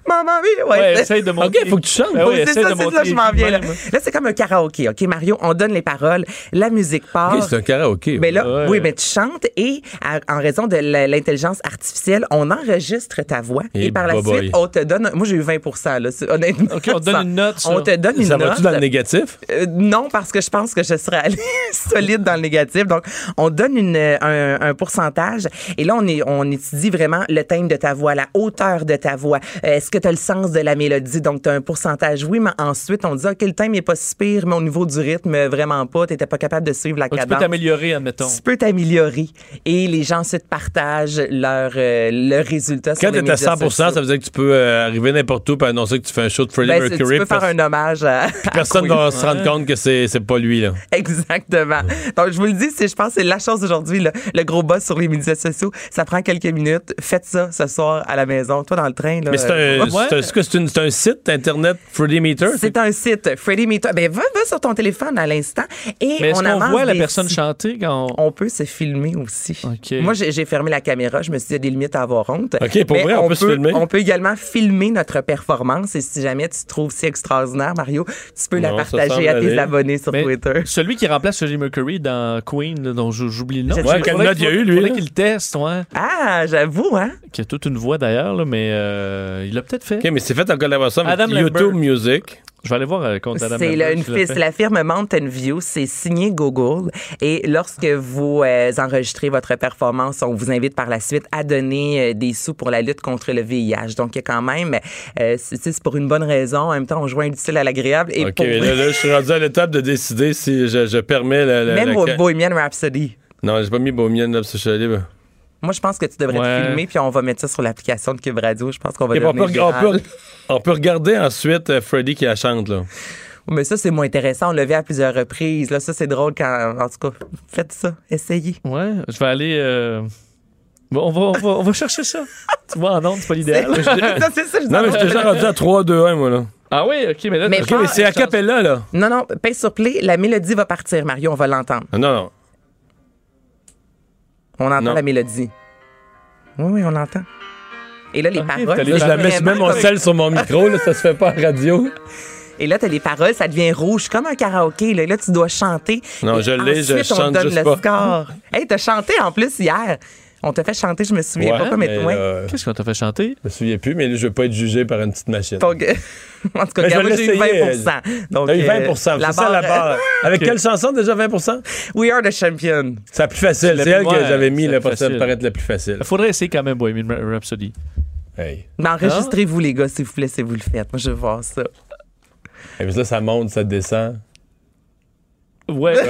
Maman, oui, ouais.
Essaye de montrer.
OK, faut que tu chantes.
Ben oui,
Oui, c'est ça,
de
c'est ça, je m'en viens. Là,
même.
Là, c'est comme un karaoké. OK, Mario, on donne les paroles, la musique part.
OK, c'est un karaoké.
Ben là,
Ouais.
oui, mais tu chantes et à- en raison de l'intelligence artificielle, on enregistre ta voix et,
Et
par la suite, on te donne. Moi, j'ai eu 20 là, honnêtement.
OK, on te donne
Ça-
une note, ça.
On te donne une
ça
note.
va-tu dans le négatif?
Euh, non, parce que je pense que je serais allée solide dans le négatif. Donc, on donne une, un, un pourcentage et là, on, est, on étudie vraiment le thème de ta voix, la hauteur de ta voix. Euh, Est-ce que tu as le sens de la mélodie? Donc, tu as un pourcentage, oui, mais ensuite, on dit, OK, le thème n'est pas si pire, mais au niveau du rythme, vraiment pas. Tu n'étais pas capable de suivre la
Donc, tu peux
cadence.
t'améliorer, admettons.
Tu peux t'améliorer et les gens ensuite partagent leur, euh, leur résultat sur
Quand
les
t'es à
médias
100
sociaux.
ça veut dire que tu peux euh, arriver n'importe où et annoncer que tu fais un show de Freddie
Ben,
Mercury.
tu peux faire un hommage à, à
Personne
Queen.
va se rendre compte que c'est pas lui. Là.
Exactement. Donc, je vous le dis, c'est, je pense que c'est la chose aujourd'hui, le, le gros boss sur les médias sociaux. Ça prend quelques minutes. Faites ça ce soir à la maison. Toi, dans le train, là.
Mais c'est un, site Internet Freddy Meter?
C'est un site, Freddy Meter. Ben, va, va sur ton téléphone à l'instant. Et
Mais
on amasse
voit la personne chanter quand on...
On peut se filmer aussi.
OK.
Moi, j'ai fermé la caméra. Je me suis dit, il y a des limites à avoir honte.
OK, pour
Mais
vrai, on peut se filmer?
On peut également filmer notre performance. Et si jamais tu trouves si extraordinaire, Mario, tu peux la
Non,
partager à tes
aller.
abonnés sur
Mais
Twitter.
Celui qui remplace Freddie Mercury dans Queen, là, dont j'oublie le nom.
Ouais,
Faudrait
quelle note il y a eu, lui,
Faudrait
là?
qu'il le teste, ouais.
Ah, j'avoue, hein?
Qui a toute une voix d'ailleurs, là, mais euh, il l'a peut-être fait.
OK, mais c'est fait en collaboration avec
Adam
YouTube
Lambert.
Music.
Je vais aller voir euh, contre Adam
C'est
Lambert
la, une firme Mountain View, c'est signé Google. Et lorsque vous euh, enregistrez votre performance, on vous invite par la suite à donner euh, des sous pour la lutte contre le VIH. Donc, il y a quand même, euh, c'est c'est pour une bonne raison. En même temps, on joint l'utile à l'agréable. Et
OK,
pour
là, là, je suis rendu à l'étape de décider si je, je permets la. la-
même
la-
Bohemian Rhapsody.
Non, j'ai pas mis Bohemian Rhapsody.
Moi, je pense que tu devrais
Ouais.
te filmer, puis on va mettre ça sur l'application de Cube Radio. Je pense qu'on va
on, peut, on, peut, on peut regarder ensuite euh, Freddy qui la chante, là.
Mais ça, c'est moins intéressant. On l'a vu à plusieurs reprises. Là, ça, c'est drôle quand... En tout cas, faites ça. Essayez.
Ouais, je vais aller. euh, bon, on, va, on, va, on va chercher ça. tu vois, en ondes, c'est pas l'idéal.
ça.
Non, mais je suis déjà rendu à 3, 2, 1, moi, là.
ah oui, ok, mais là,
Mais
t'as-
OK, mais c'est a cappella, là.
Non, non, pèse sur play. La mélodie va partir, Mario. On va l'entendre.
Non, non.
On entend
Non.
la mélodie. Oui, oui, on l'entend. Et là, les paroles.
t'as les-
Là, je la mets, mets mon sel sur mon micro, là, ça se fait pas à radio.
Et là, t'as les paroles, ça devient rouge, comme un karaoké. Là, là tu dois chanter.
Non,
Et
je l'ai, je
ensuite, on
chante
donne
juste
le
pas.
score. Hey, t'as chanté en plus hier. On t'a fait chanter, je me souviens pas, mais, ouais.
euh,
Qu'est-ce qu'on t'a fait chanter?
je me souviens plus, mais là, je veux pas être jugé par une petite machine.
Donc, en tout cas, regarde,
vais
moi, j'ai eu
l'essayer.
20 Donc,
T'as eu
euh,
20 c'est ça la
barre-
barre. Avec quelle chanson déjà 20%
We are the champion.
C'est la plus facile.
C'est
elle que j'avais mis là, pour ça paraître la plus facile.
Il faudrait essayer quand même Bohemian Rhapsody.
Hey.
Mais enregistrez-vous, les gars, s'il vous plaît, si vous le faites. Moi, je veux voir ça.
Et puis là, ça monte, ça descend.
Ouais.
Ça,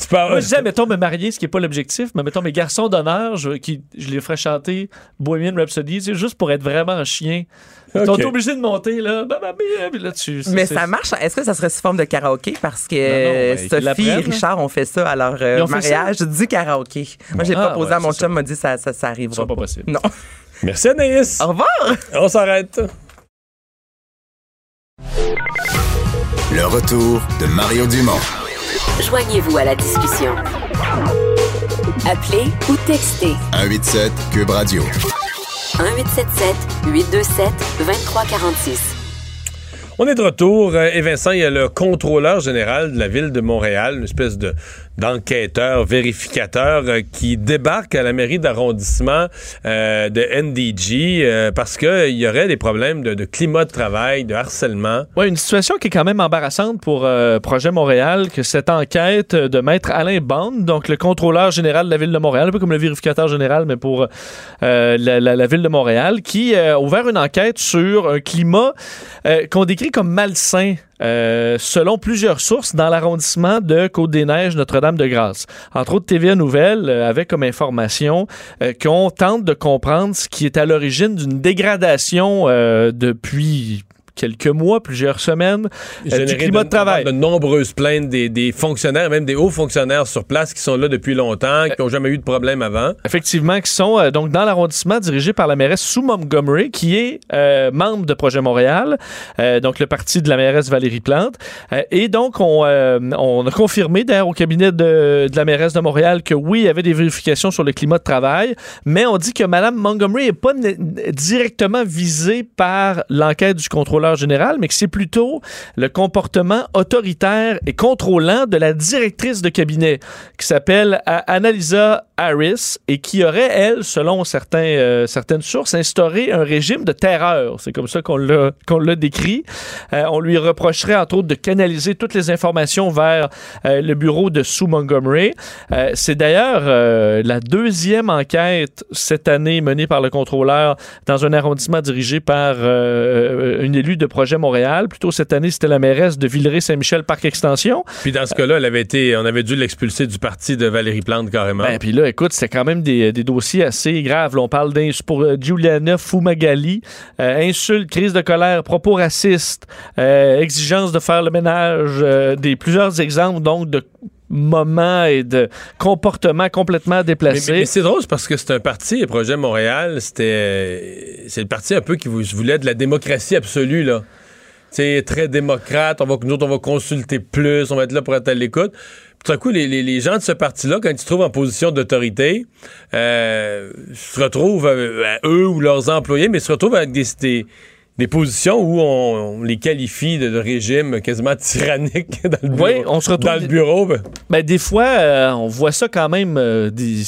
tu peux avoir-
Moi, je disais, mettons, me marier, ce qui n'est pas l'objectif, mais mettons, mes garçons d'honneur, je, qui, je les ferais chanter Bohemian Rhapsody, c'est juste pour être vraiment un chien. Ils sont obligés de monter, là. Bah, bah, bah, puis là, tu,
Mais ça marche. Est-ce que ça serait sous forme de karaoké? Parce que
Non, ben,
Sophie et. Richard ont fait ça à leur euh, mariage du karaoké. Moi, j'ai
Ah,
proposé
ouais,
à mon chum, m'a dit ça, ça, ça arrivera
pas possible.
Non.
Merci Anaïs.
Au revoir!
On s'arrête.
Le retour de Mario Dumont.
Joignez-vous à la discussion. Appelez ou textez
187 Cube Radio.
1877 827 2346.
On est de retour. Euh, Et Vincent, il y a le contrôleur général de la ville de Montréal, une espèce de d'enquêteur, vérificateur euh, qui débarque à la mairie d'arrondissement euh, de NDG euh, parce qu'il y aurait des problèmes de, climat de travail, de harcèlement.
Ouais, une situation qui est quand même embarrassante pour euh, Projet Montréal, que cette enquête de maître Alain Bond, donc le contrôleur général de la ville de Montréal, un peu comme le vérificateur général, mais pour euh, la, la- la ville de Montréal, qui euh, a ouvert une enquête sur un climat euh, qu'on décrit comme malsain. Euh, selon plusieurs sources dans l'arrondissement de Côte-des-Neiges, Notre-Dame-de-Grâce. Entre autres, TVA Nouvelle euh, avait comme information euh, qu'on tente de comprendre ce qui est à l'origine d'une dégradation euh, depuis quelques mois, plusieurs semaines, euh, du climat de travail.
De nombreuses plaintes des, des fonctionnaires, même des hauts fonctionnaires sur place qui sont là depuis longtemps, qui n'ont jamais eu de problème avant.
Effectivement, qui sont euh, donc dans l'arrondissement dirigé par la mairesse Sue Montgomery, qui est euh, membre de Projet Montréal, euh, donc le parti de la mairesse Valérie Plante. Et donc, on, on a confirmé d'ailleurs au cabinet de, de la mairesse de Montréal que oui, il y avait des vérifications sur le climat de travail, mais on dit que Mme Montgomery n'est pas directement visée par l'enquête du contrôleur général, mais que c'est plutôt le comportement autoritaire et contrôlant de la directrice de cabinet qui s'appelle euh, Annalisa Harris et qui aurait, elle, selon certains, euh, certaines sources, instauré un régime de terreur. C'est comme ça qu'on l'a, qu'on l'a décrit. Euh, on lui reprocherait, entre autres, de canaliser toutes les informations vers euh, le bureau de Sue Montgomery. Euh, c'est d'ailleurs euh, la deuxième enquête cette année menée par le contrôleur dans un arrondissement dirigé par euh, une élue de Projet Montréal. Plutôt cette année, c'était la mairesse de Villeray-Saint-Michel Parc Extension.
Puis dans ce cas-là, elle avait été, on avait dû l'expulser du parti de Valérie Plante carrément.
Ben, puis là, écoute, c'était quand même des, des dossiers assez graves. Là, on parle d'ins pour euh, Giuliana Fumagalli, euh, insultes, crise de colère, propos racistes, euh, exigence de faire le ménage, euh, des plusieurs exemples donc de moments et de comportements complètement déplacés.
mais- mais c'est drôle, parce que c'est un parti, le projet Montréal, c'était. C'est le parti un peu qui voulait de la démocratie absolue, là. C'est très démocrate, on va, nous autres, on va consulter plus, on va être là pour être à l'écoute. Tout à coup, les, les- les gens de ce parti-là, quand ils se trouvent en position d'autorité, euh, se retrouvent, euh, à eux ou leurs employés, mais se retrouvent avec des, des, des positions où on, on les qualifie de, de régime quasiment tyrannique dans le bureau.
Oui, on se retrouve-
Dans le bureau, ben,
Ben, des fois, euh, on voit ça quand même, des,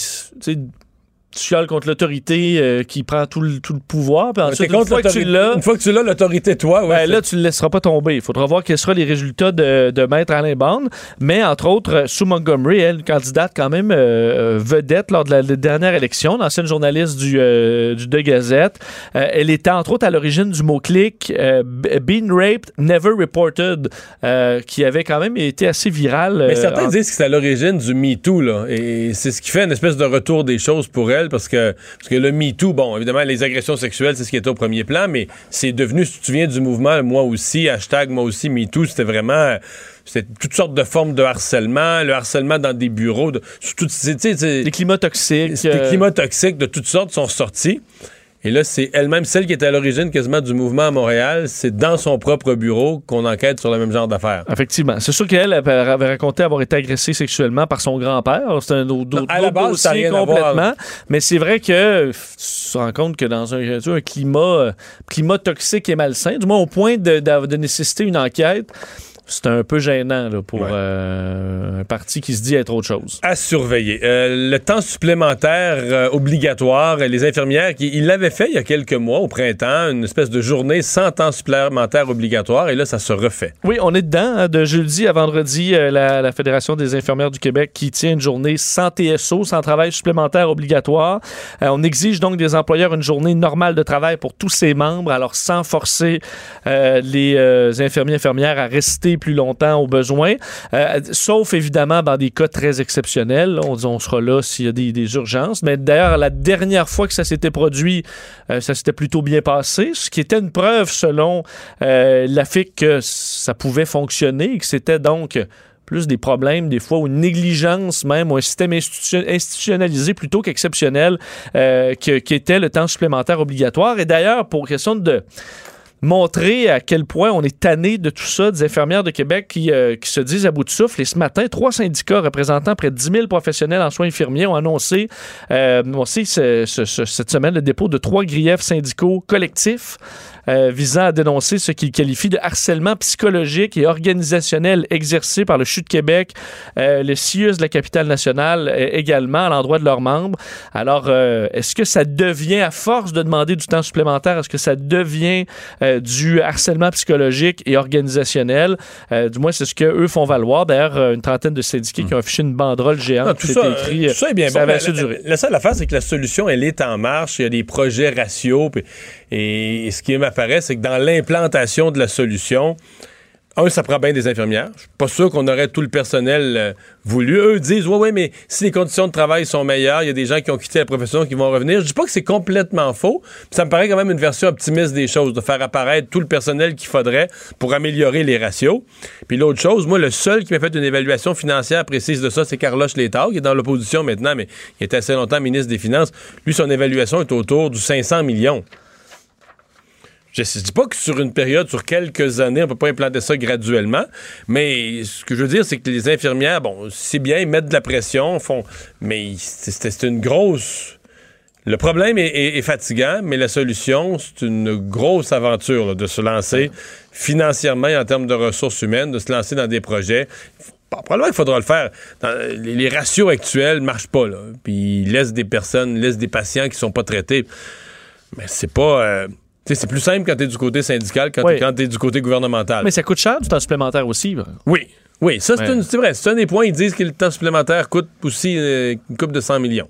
tu chiales contre l'autorité euh, qui prend tout le, tout le pouvoir. Puis ensuite, une fois que tu l'as,
Une fois que tu l'as, l'autorité, toi, ouais.
ben, là, tu ne le laisseras pas tomber. Il faudra voir quels seront les résultats de, de Maître Alain Bond. Mais, entre autres, euh, Sue Montgomery, elle, candidate quand même euh, euh, vedette lors de la, la dernière élection, l'ancienne journaliste du, euh, du De Gazette. Euh, elle était, entre autres, à l'origine du mot-clic euh, Been Raped, Never Reported, euh, qui avait quand même été assez viral.
Mais certains
en-
disent que c'est à l'origine du MeToo, là. Et c'est ce qui fait une espèce de retour des choses pour elle, parce que, parce que le MeToo, bon, évidemment, les agressions sexuelles, c'est ce qui était au premier plan, mais c'est devenu, si tu te souviens du mouvement, moi aussi, hashtag moi aussi, MeToo, c'était vraiment. C'était toutes sortes de formes de harcèlement, le harcèlement dans des bureaux, de, c'est-
Des climats toxiques.
des
euh,
climats toxiques de toutes sortes sont sortis. Et là, c'est elle-même celle qui était à l'origine quasiment du mouvement à Montréal. C'est dans son propre bureau qu'on enquête sur le même genre d'affaires.
Effectivement. C'est sûr qu'elle elle avait raconté avoir été agressée sexuellement par son grand-père. C'est un autre,
Non, à la
autre
base, ça a
dossier
rien à voir.
complètement. Mais c'est vrai que tu te rends compte que dans un, climat, euh, climat toxique et malsain, du moins au point de, de- de nécessiter une enquête, c'est un peu gênant là, pour
Ouais.
euh, un parti qui se dit être autre chose.
À surveiller. Euh, le temps supplémentaire euh, obligatoire, les infirmières, qui, ils l'avaient fait il y a quelques mois, au printemps, une espèce de journée sans temps supplémentaire obligatoire, et là, ça se refait.
Oui, on est dedans. hein, de jeudi à vendredi, euh, la, la Fédération des infirmières du Québec qui tient une journée sans TSO, sans travail supplémentaire obligatoire. Euh, on exige donc des employeurs une journée normale de travail pour tous ses membres, alors sans forcer euh, les euh, infirmiers infirmières à rester plus longtemps au besoin, Euh, sauf évidemment dans des cas très exceptionnels. On, on sera là s'il y a des, urgences. Mais d'ailleurs, la dernière fois que ça s'était produit, euh, ça s'était plutôt bien passé, ce qui était une preuve selon euh, la FIC que ça pouvait fonctionner et que c'était donc plus des problèmes, des fois, ou une négligence même, ou un système institution- institutionnalisé plutôt qu'exceptionnel, euh, qui était le temps supplémentaire obligatoire. Et d'ailleurs, pour question de montrer à quel point on est tanné de tout ça, des infirmières de Québec qui, euh, qui se disent à bout de souffle. Et ce matin, trois syndicats représentant près de 10 000 professionnels en soins infirmiers ont annoncé, euh, ce- ce- ce- cette semaine le dépôt de trois griefs syndicaux collectifs euh, visant à dénoncer ce qu'ils qualifient de harcèlement psychologique et organisationnel exercé par le CHU de Québec, euh, le CIUS de la capitale nationale euh, également à l'endroit de leurs membres. Alors, est-ce que ça devient, à force de demander du temps supplémentaire, est-ce que ça devient du harcèlement psychologique et organisationnel? Du moins, c'est ce qu'eux font valoir. D'ailleurs, une trentaine de syndiqués qui ont affiché une banderole géante.
Non, tout,
qui
ça,
écrit,
tout ça est bien
ça
bon. La- la, la seule affaire, c'est que la solution, elle est en marche. Il y a des projets ratios. puis- et ce qui m'apparaît, c'est que dans l'implantation de la solution, un, ça prend bien des infirmières. Je suis pas sûr qu'on aurait tout le personnel euh, voulu. Eux disent, ouais, ouais, mais si les conditions de travail sont meilleures, il y a des gens qui ont quitté la profession qui vont revenir. Je dis pas que c'est complètement faux. Ça me paraît quand même une version optimiste des choses, de faire apparaître tout le personnel qu'il faudrait pour améliorer les ratios. Puis l'autre chose, moi, le seul qui m'a fait une évaluation financière précise de ça, c'est Carlos Létard, qui est dans l'opposition maintenant, mais il était assez longtemps ministre des Finances. Lui, son évaluation est autour du 500 millions. Je ne dis pas que sur une période, sur quelques années, on peut pas implanter ça graduellement, mais ce que je veux dire, c'est que les infirmières, bon, c'est bien, ils mettent de la pression, font, mais c'est- une grosse... Le problème est, fatigant, mais la solution, c'est une grosse aventure de se lancer financièrement en termes de ressources humaines, de se lancer dans des projets. Bon, probablement qu'il faudra le faire. Les, ratios actuels ne marchent pas, là. Puis ils laissent des personnes, laissent des patients qui sont pas traités. Mais c'est pas... euh, c'est plus simple quand tu es du côté syndical que
Oui.
quand tu es du côté gouvernemental.
Mais ça coûte cher du temps supplémentaire aussi. là.
Oui, oui, ça c'est
Ouais.
vrai. C'est un des points. Ils disent que le temps supplémentaire coûte aussi euh, une coupe de 100 millions.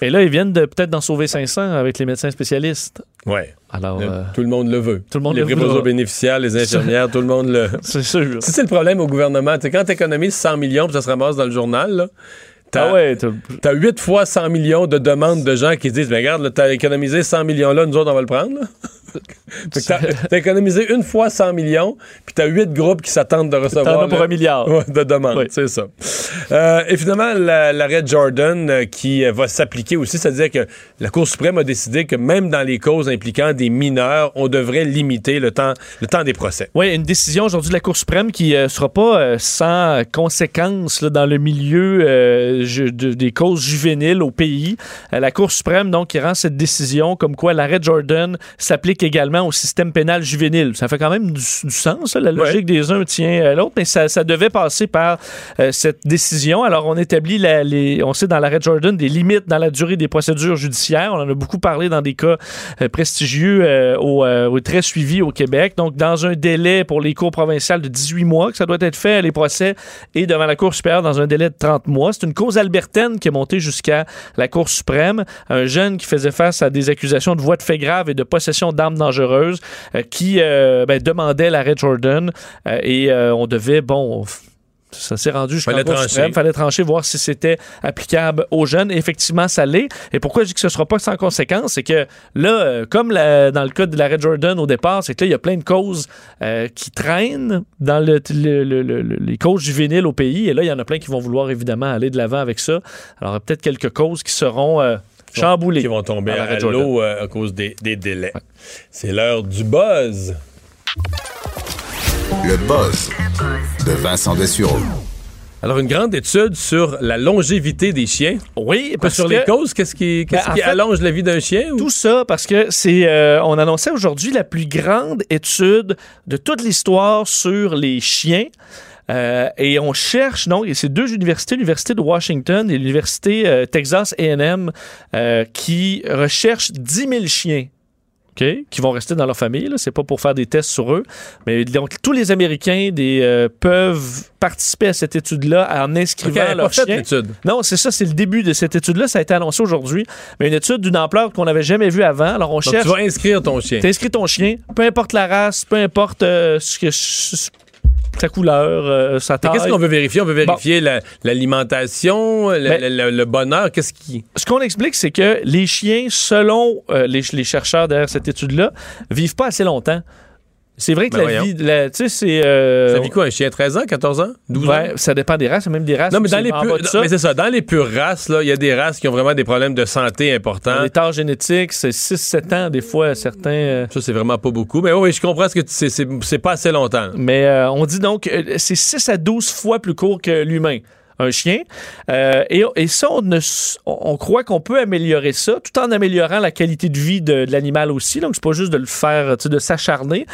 Et là, ils viennent de peut-être d'en sauver 500 avec les médecins spécialistes.
Ouais.
Alors, euh,
tout le monde le veut.
tout le monde
les
le
préposés bénéficiaires, les infirmières, tout le monde le.
c'est sûr.
C'est le problème au gouvernement, quand tu économises 100 millions puis ça se ramasse dans le journal, là, t'as
Ah ouais, t'as-
as 8 fois 100 millions de demandes de gens qui disent Mais regarde, là, t'as économisé 100 millions là, nous autres, on va le prendre. là. T'as- économisé une fois 100 millions, puis t'as huit groupes qui s'attendent de recevoir.
T'en pour un milliard.
Ouais, de demande,
Oui.
c'est ça. Euh, et finalement, la- l'arrêt Jordan euh, qui euh, va s'appliquer aussi, c'est-à-dire que la Cour suprême a décidé que même dans les causes impliquant des mineurs, on devrait limiter le temps, le temps des procès.
Oui, une décision aujourd'hui de la Cour suprême qui ne sera pas sans conséquences là, dans le milieu ju- de- des causes juvéniles au pays. La Cour suprême, donc, qui rend cette décision comme quoi l'arrêt Jordan s'applique également au système pénal juvénile. Ça fait quand même du, du sens, ça, la logique des uns tient à l'autre, mais ça, ça devait passer par euh, cette décision. Alors, on établit, la- les, on sait dans l'arrêt Jordan, des limites dans la durée des procédures judiciaires. On en a beaucoup parlé dans des cas euh, prestigieux euh, au, euh, au- très suivis au Québec. Donc, dans un délai pour les cours provinciales de 18 mois, que ça doit être fait, les procès, et devant la Cour supérieure dans un délai de 30 mois. C'est une cause albertaine qui est montée jusqu'à la Cour suprême. Un jeune qui faisait face à des accusations de voies de fait grave et de possession d'armes dangereuses euh, qui euh, ben, demandait l'arrêt Jordan euh, et on devait, bon... Ça s'est rendu jusqu'à la
Fallait trancher.
suprême. fallait trancher, voir si c'était applicable aux jeunes. Et effectivement, ça l'est. Et pourquoi je dis que ce ne sera pas sans conséquence, c'est que là, comme la- dans le cas de l'arrêt Jordan au départ, c'est que là, il y a plein de causes euh, qui traînent dans le- le- le- le- le- les causes juvéniles au pays. Et là, il y en a plein qui vont vouloir évidemment aller de l'avant avec ça. Alors, il y a peut-être quelques causes qui seront euh, chamboulées.
Qui vont tomber à l'eau euh, à cause des, des délais. C'est l'heure du buzz.
Le buzz de Vincent Dessureau.
Alors, une grande étude sur la longévité des chiens.
Oui,
Pas
parce
sur
que-
les causes, qu'est-ce qui,
Ben, en
qui
fait,
allonge la vie d'un chien? ou-
Tout ça parce que c'est, euh, on annonçait aujourd'hui la plus grande étude de toute l'histoire sur les chiens. Euh, et on cherche, donc, et c'est deux universités, l'Université de Washington et l'Université euh, Texas AM, euh, qui recherchent 10 000 chiens. OK, qui vont rester dans leur famille. C'est pas pour faire des tests sur eux. Mais donc, tous les Américains des, peuvent participer à cette étude-là en inscrivant leur chien. Non, c'est ça, c'est le début de cette étude-là. Ça a été annoncé aujourd'hui. Mais une étude d'une ampleur qu'on n'avait jamais vue avant. Alors, on
Donc,
cherche.
tu vas inscrire ton chien.
T'inscris ton chien, peu importe la race, peu importe euh, ce que, sa couleur, euh, sa taille.
Qu'est-ce qu'on veut vérifier? On veut vérifier la- l'alimentation,
Ben-
le bonheur. Qu'est-ce qui?
Ce qu'on explique, c'est que les chiens, selon euh, les, les chercheurs derrière cette étude-là, vivent pas assez longtemps. C'est vrai que
Ben
la
voyons.
vie, la- tu sais, c'est. euh,
Ça vit quoi, un chien? 13 ans, 14 ans? 12 ans?
ouais, ça dépend des races, même des races.
Non, mais dans les pures, mais c'est ça, dans les pures races, là, il y a des races qui ont vraiment des problèmes de santé importants.
L'état génétique, c'est 6-7 ans, des fois, certains. euh,
Ça, c'est vraiment pas beaucoup. Mais oui, je comprends ce que c'est, c'est pas assez longtemps.
Mais euh, on dit donc euh, c'est 6 à 12 fois plus court que l'humain. Un chien. Euh, et, et ça, on, on- croit qu'on peut améliorer ça tout en améliorant la qualité de vie de, l'animal aussi. Donc, c'est pas juste de le faire, de s'acharner.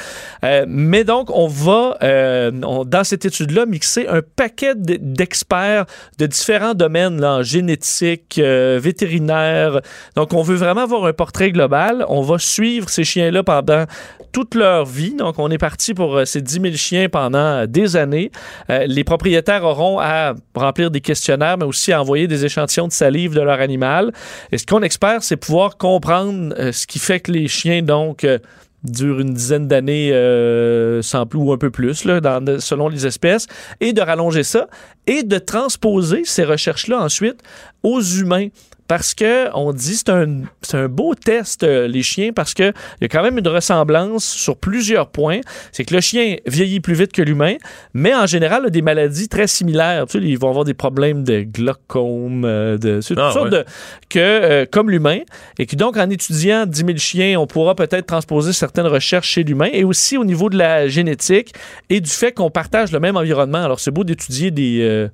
Euh, mais donc, on va, euh, dans cette étude-là, mixer un paquet d'experts de différents domaines, là, en génétique, vétérinaire. Donc, on veut vraiment avoir un portrait global. On va suivre ces chiens-là pendant toute leur vie. Donc, on est parti pour ces 10 000 chiens pendant des années. Les propriétaires auront à remplir des questionnaires, mais aussi à envoyer des échantillons de salive de leur animal. Et ce qu'on espère, c'est pouvoir comprendre euh, ce qui fait que les chiens, donc, euh, durent une dizaine d'années euh, sans plus ou un peu plus, là, selon les espèces, et de rallonger ça, et de transposer ces recherches-là ensuite aux humains. Parce que on dit c'est un, c'est un beau test, euh, les chiens, parce qu'il y a quand même une ressemblance sur plusieurs points. C'est que le chien vieillit plus vite que l'humain, mais en général a des maladies très similaires. Tu sais, ils vont avoir des problèmes de glaucome, euh, de, c'est toutes
Ah,
sortes
ouais.
de- que, euh, comme l'humain. Et que donc, en étudiant 10 000 chiens, on pourra peut-être transposer certaines recherches chez l'humain et aussi au niveau de la génétique et du fait qu'on partage le même environnement. Alors, c'est beau d'étudier des.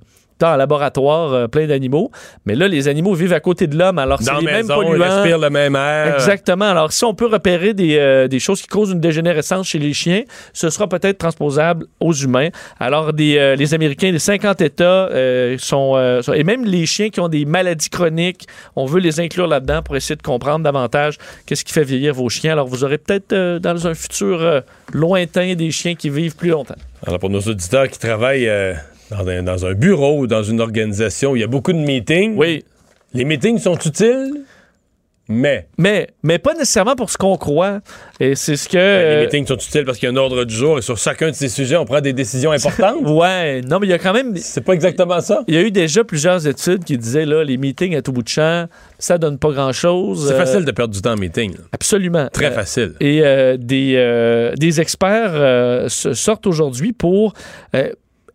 Un laboratoire euh, plein d'animaux, mais là, les animaux vivent à côté de l'homme, alors c'est les mêmes
maison, ils
polluants.
respirent le même air.
Exactement. Alors, si on peut repérer des, euh, des choses qui causent une dégénérescence chez les chiens, ce sera peut-être transposable aux humains. Alors, des, euh, les Américains, les 50 États sont, sont- Et même les chiens qui ont des maladies chroniques, on veut les inclure là-dedans pour essayer de comprendre davantage qu'est-ce qui fait vieillir vos chiens. Alors, vous aurez peut-être dans un futur lointain des chiens qui vivent plus longtemps.
Alors, pour nos auditeurs qui travaillent dans, un, dans un bureau ou dans une organisation, il y a beaucoup de meetings.
Oui.
Les meetings sont utiles, Mais
Mais, mais pas nécessairement pour ce qu'on croit. Et c'est ce que.
ben, les
euh,
meetings sont utiles parce qu'il y a un ordre du jour et sur chacun de ces sujets, on prend des décisions importantes.
Ouais, non, mais il y a quand même.
C'est pas exactement ça.
Il y a eu déjà plusieurs études qui disaient là, les meetings à tout bout de champ, ça donne pas grand chose.
C'est facile de perdre du temps en meeting. là.
Absolument.
Très
Euh,
facile.
Et euh, des, euh, des experts euh, sortent aujourd'hui pour euh,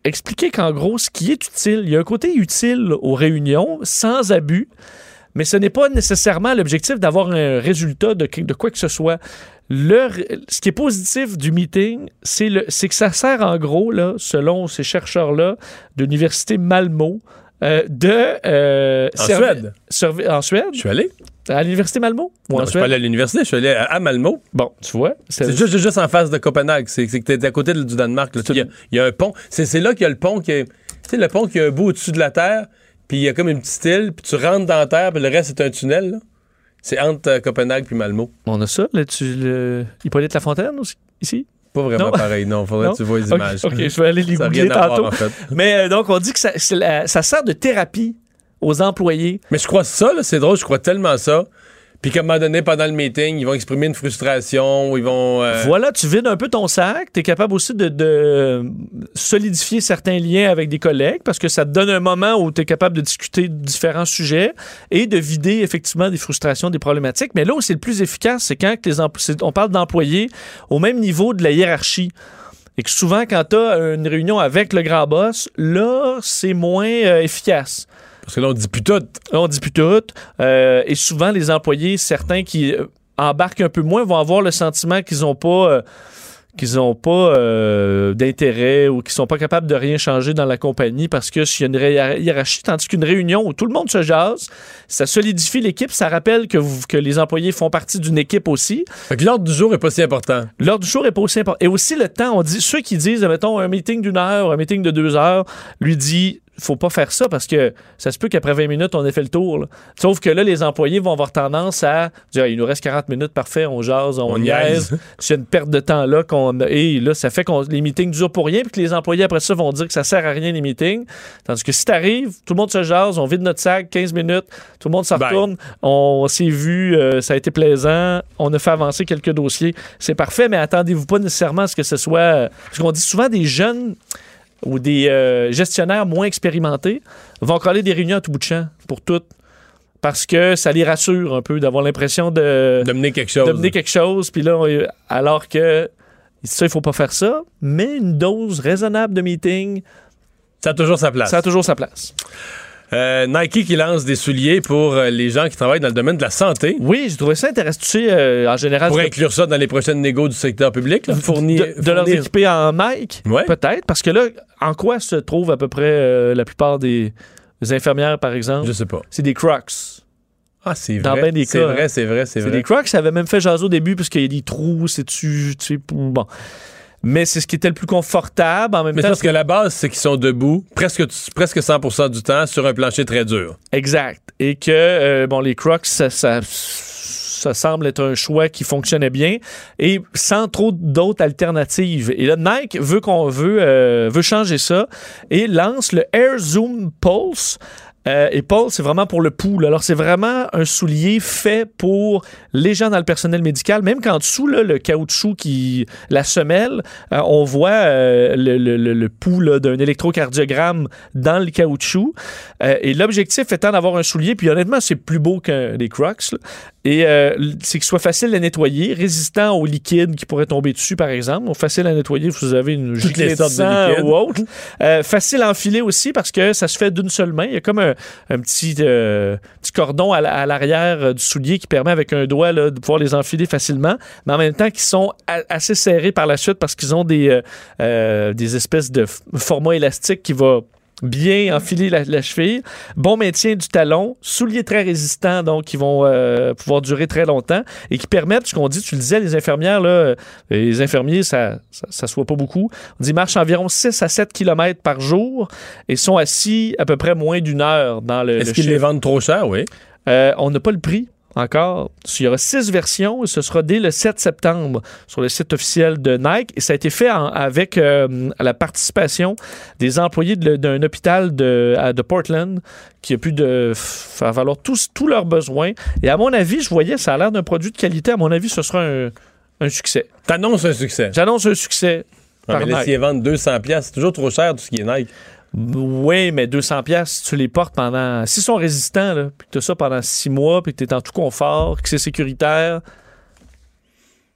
expliquer qu'en gros, ce qui est utile, il y a un côté utile aux réunions, sans abus, mais ce n'est pas nécessairement l'objectif d'avoir un résultat de, quoi que ce soit. Le, ce qui est positif du meeting, c'est que ça sert en gros, là, selon ces chercheurs-là de l'université Malmo, euh, de... euh,
En Suède.
en Suède?
Je suis allé.
À l'université Malmo? Ou
Non,
en
je suis pas allé à l'université, je suis allé à, à Malmo.
Bon, tu vois.
C'est juste, juste en face de Copenhague. C'est que t'es à côté du Danemark. Il y, a- il y a un pont. C'est c'est là qu'il y a le pont qui est. Tu sais, le pont qui a un bout au-dessus de la terre, puis il y a comme une petite île, puis tu rentres dans la terre, puis le reste, c'est un tunnel. là. C'est entre euh, Copenhague puis Malmo.
On a ça, là, tu, le... Hippolyte Lafontaine aussi, ici?
Pas vraiment
Non.
pareil, non. Faudrait
Non?
que tu vois les images.
Ok, je vais aller les googler
voir,
tantôt.
en fait.
Mais euh, donc, on dit que ça, la- ça sert de thérapie aux employés.
Mais je crois ça, c'est drôle, je crois tellement ça. Puis qu'à un moment donné, pendant le meeting, ils vont exprimer une frustration, ils vont. euh,
Voilà, tu vides un peu ton sac. Tu es capable aussi de, de solidifier certains liens avec des collègues parce que ça te donne un moment où tu es capable de discuter de différents sujets et de vider effectivement des frustrations, des problématiques. Mais là où c'est le plus efficace, c'est quand les on parle d'employés au même niveau de la hiérarchie. Et que souvent, quand tu as une réunion avec le grand boss, là, c'est moins euh, efficace.
Parce que là, on dit plus tout.
Là, on dit plus tout. Euh, et souvent, les employés, certains qui euh, embarquent un peu moins, vont avoir le sentiment qu'ils n'ont pas, euh, qu'ils ont pas euh, d'intérêt ou qu'ils sont pas capables de rien changer dans la compagnie parce que s'il y a une hiérarchie, tandis qu'une réunion où tout le monde se jase, ça solidifie l'équipe, ça rappelle que, vous- que les employés font partie d'une équipe aussi.
Fait que l'ordre du jour est pas si important.
L'heure du jour est pas aussi important. Et aussi le temps, on dit, ceux qui disent, mettons, un meeting d'une heure, un meeting de deux heures, lui dit, faut pas faire ça parce que ça se peut qu'après 20 minutes, on ait fait le tour. là. Sauf que là, les employés vont avoir tendance à dire, il nous reste 40 minutes, parfait, on jase, on,
On
niaise. C'est une perte de temps là qu'on a. Et là, ça fait que les meetings durent pour rien, puis que les employés après ça vont dire que ça sert à rien les meetings. Tandis que si t'arrives, tout le monde se jase, on vide notre sac, 15 minutes, tout le monde s'en retourne, on s'est vu, euh, ça a été plaisant, on a fait avancer quelques dossiers. C'est parfait, mais attendez-vous pas nécessairement à ce que ce soit. euh, Parce qu'on dit souvent des jeunes ou des euh, gestionnaires moins expérimentés vont coller des réunions à tout bout de champ pour toutes. Parce que ça les rassure un peu d'avoir l'impression de,
De mener quelque chose.
de mener quelque chose. Puis là, on- alors que ça, il faut pas faire ça, mais une dose raisonnable de meeting,
Ça a toujours sa place.
ça a toujours sa place.
Euh, Nike qui lance des souliers pour euh, les gens qui travaillent dans le domaine de la santé.
Oui, j'ai trouvé ça intéressant. Tu sais, euh, en général,
Pour
c'est
inclure ça dans les prochaines négos du secteur public. Là,
de, de leur
fournir-
équiper en Nike,
Ouais.
peut-être. Parce que là, en quoi se trouvent à peu près euh, la plupart des, des infirmières, par exemple?
Je sais pas.
C'est des Crocs.
Ah, c'est
Dans
vrai.
ben
c'est
cas,
vrai,
hein.
c'est vrai, c'est
C'est
vrai.
des Crocs, ça avait même fait jaser au début parce qu'il y a des trous, c'est tu, tu sais, bon. Mais c'est ce qui était le plus confortable en même
Mais
temps.
parce que la base, c'est qu'ils sont debout presque, presque 100% du temps sur un plancher très dur.
Exact. Et que, euh, bon, les Crocs, ça, ça, ça semble être un choix qui fonctionnait bien et sans trop d'autres alternatives. Et là, Nike veut qu'on veut, euh, veut changer ça et lance le Air Zoom Pulse. Euh, et Pulse, c'est vraiment pour le là. Alors, c'est vraiment un soulier fait pour les gens dans le personnel médical. Même qu'en dessous, là, le caoutchouc qui. la semelle, euh, on voit euh, le, le, d'un électrocardiogramme dans le caoutchouc. Et l'objectif étant d'avoir un soulier, puis honnêtement, c'est plus beau que des Crocs. Et euh, c'est qu'il soit facile à nettoyer, résistant aux liquides qui pourraient tomber dessus, par exemple. Donc, facile à nettoyer si vous avez une giclée de ou autre. Euh, facile à enfiler aussi parce que ça se fait d'une seule main. Il y a comme un, un petit, euh, petit cordon à, la- à l'arrière euh, du soulier qui permet avec un doigt là, de pouvoir les enfiler facilement, mais en même temps qui sont a- assez serrés par la suite parce qu'ils ont des, euh, euh, des espèces de f- format élastique qui va bien enfiler la, la cheville, bon maintien du talon, souliers très résistants donc qui vont euh, pouvoir durer très longtemps et qui permettent, ce qu'on dit, tu le disais, les infirmières, là, les infirmiers, ça, ça, ça soit pas beaucoup. On dit marchent environ 6 à 7 km par jour et sont assis à peu près moins d'une heure dans le,
Est-ce qu'ils les vendent trop cher? Oui.
Euh, on n'a pas le prix. Encore. Il y aura six versions et ce sera dès le 7 septembre sur le site officiel de Nike. Et ça a été fait en- avec euh, la participation des employés d'un hôpital de, à- de Portland qui a pu de faire valoir tous, tous leurs besoins. Et à mon avis, je voyais, ça a l'air d'un produit de qualité. À mon avis, ce sera un, un succès.
T'annonces un succès.
J'annonce un succès. Par
mais là, s'ils vendent 200$, piastres, c'est toujours trop cher tout ce qui est Nike.
Oui, mais 200 pièces, tu les portes pendant... S'ils sont résistants, là, puis que tu as ça pendant six mois, puis que tu es en tout confort, que c'est sécuritaire...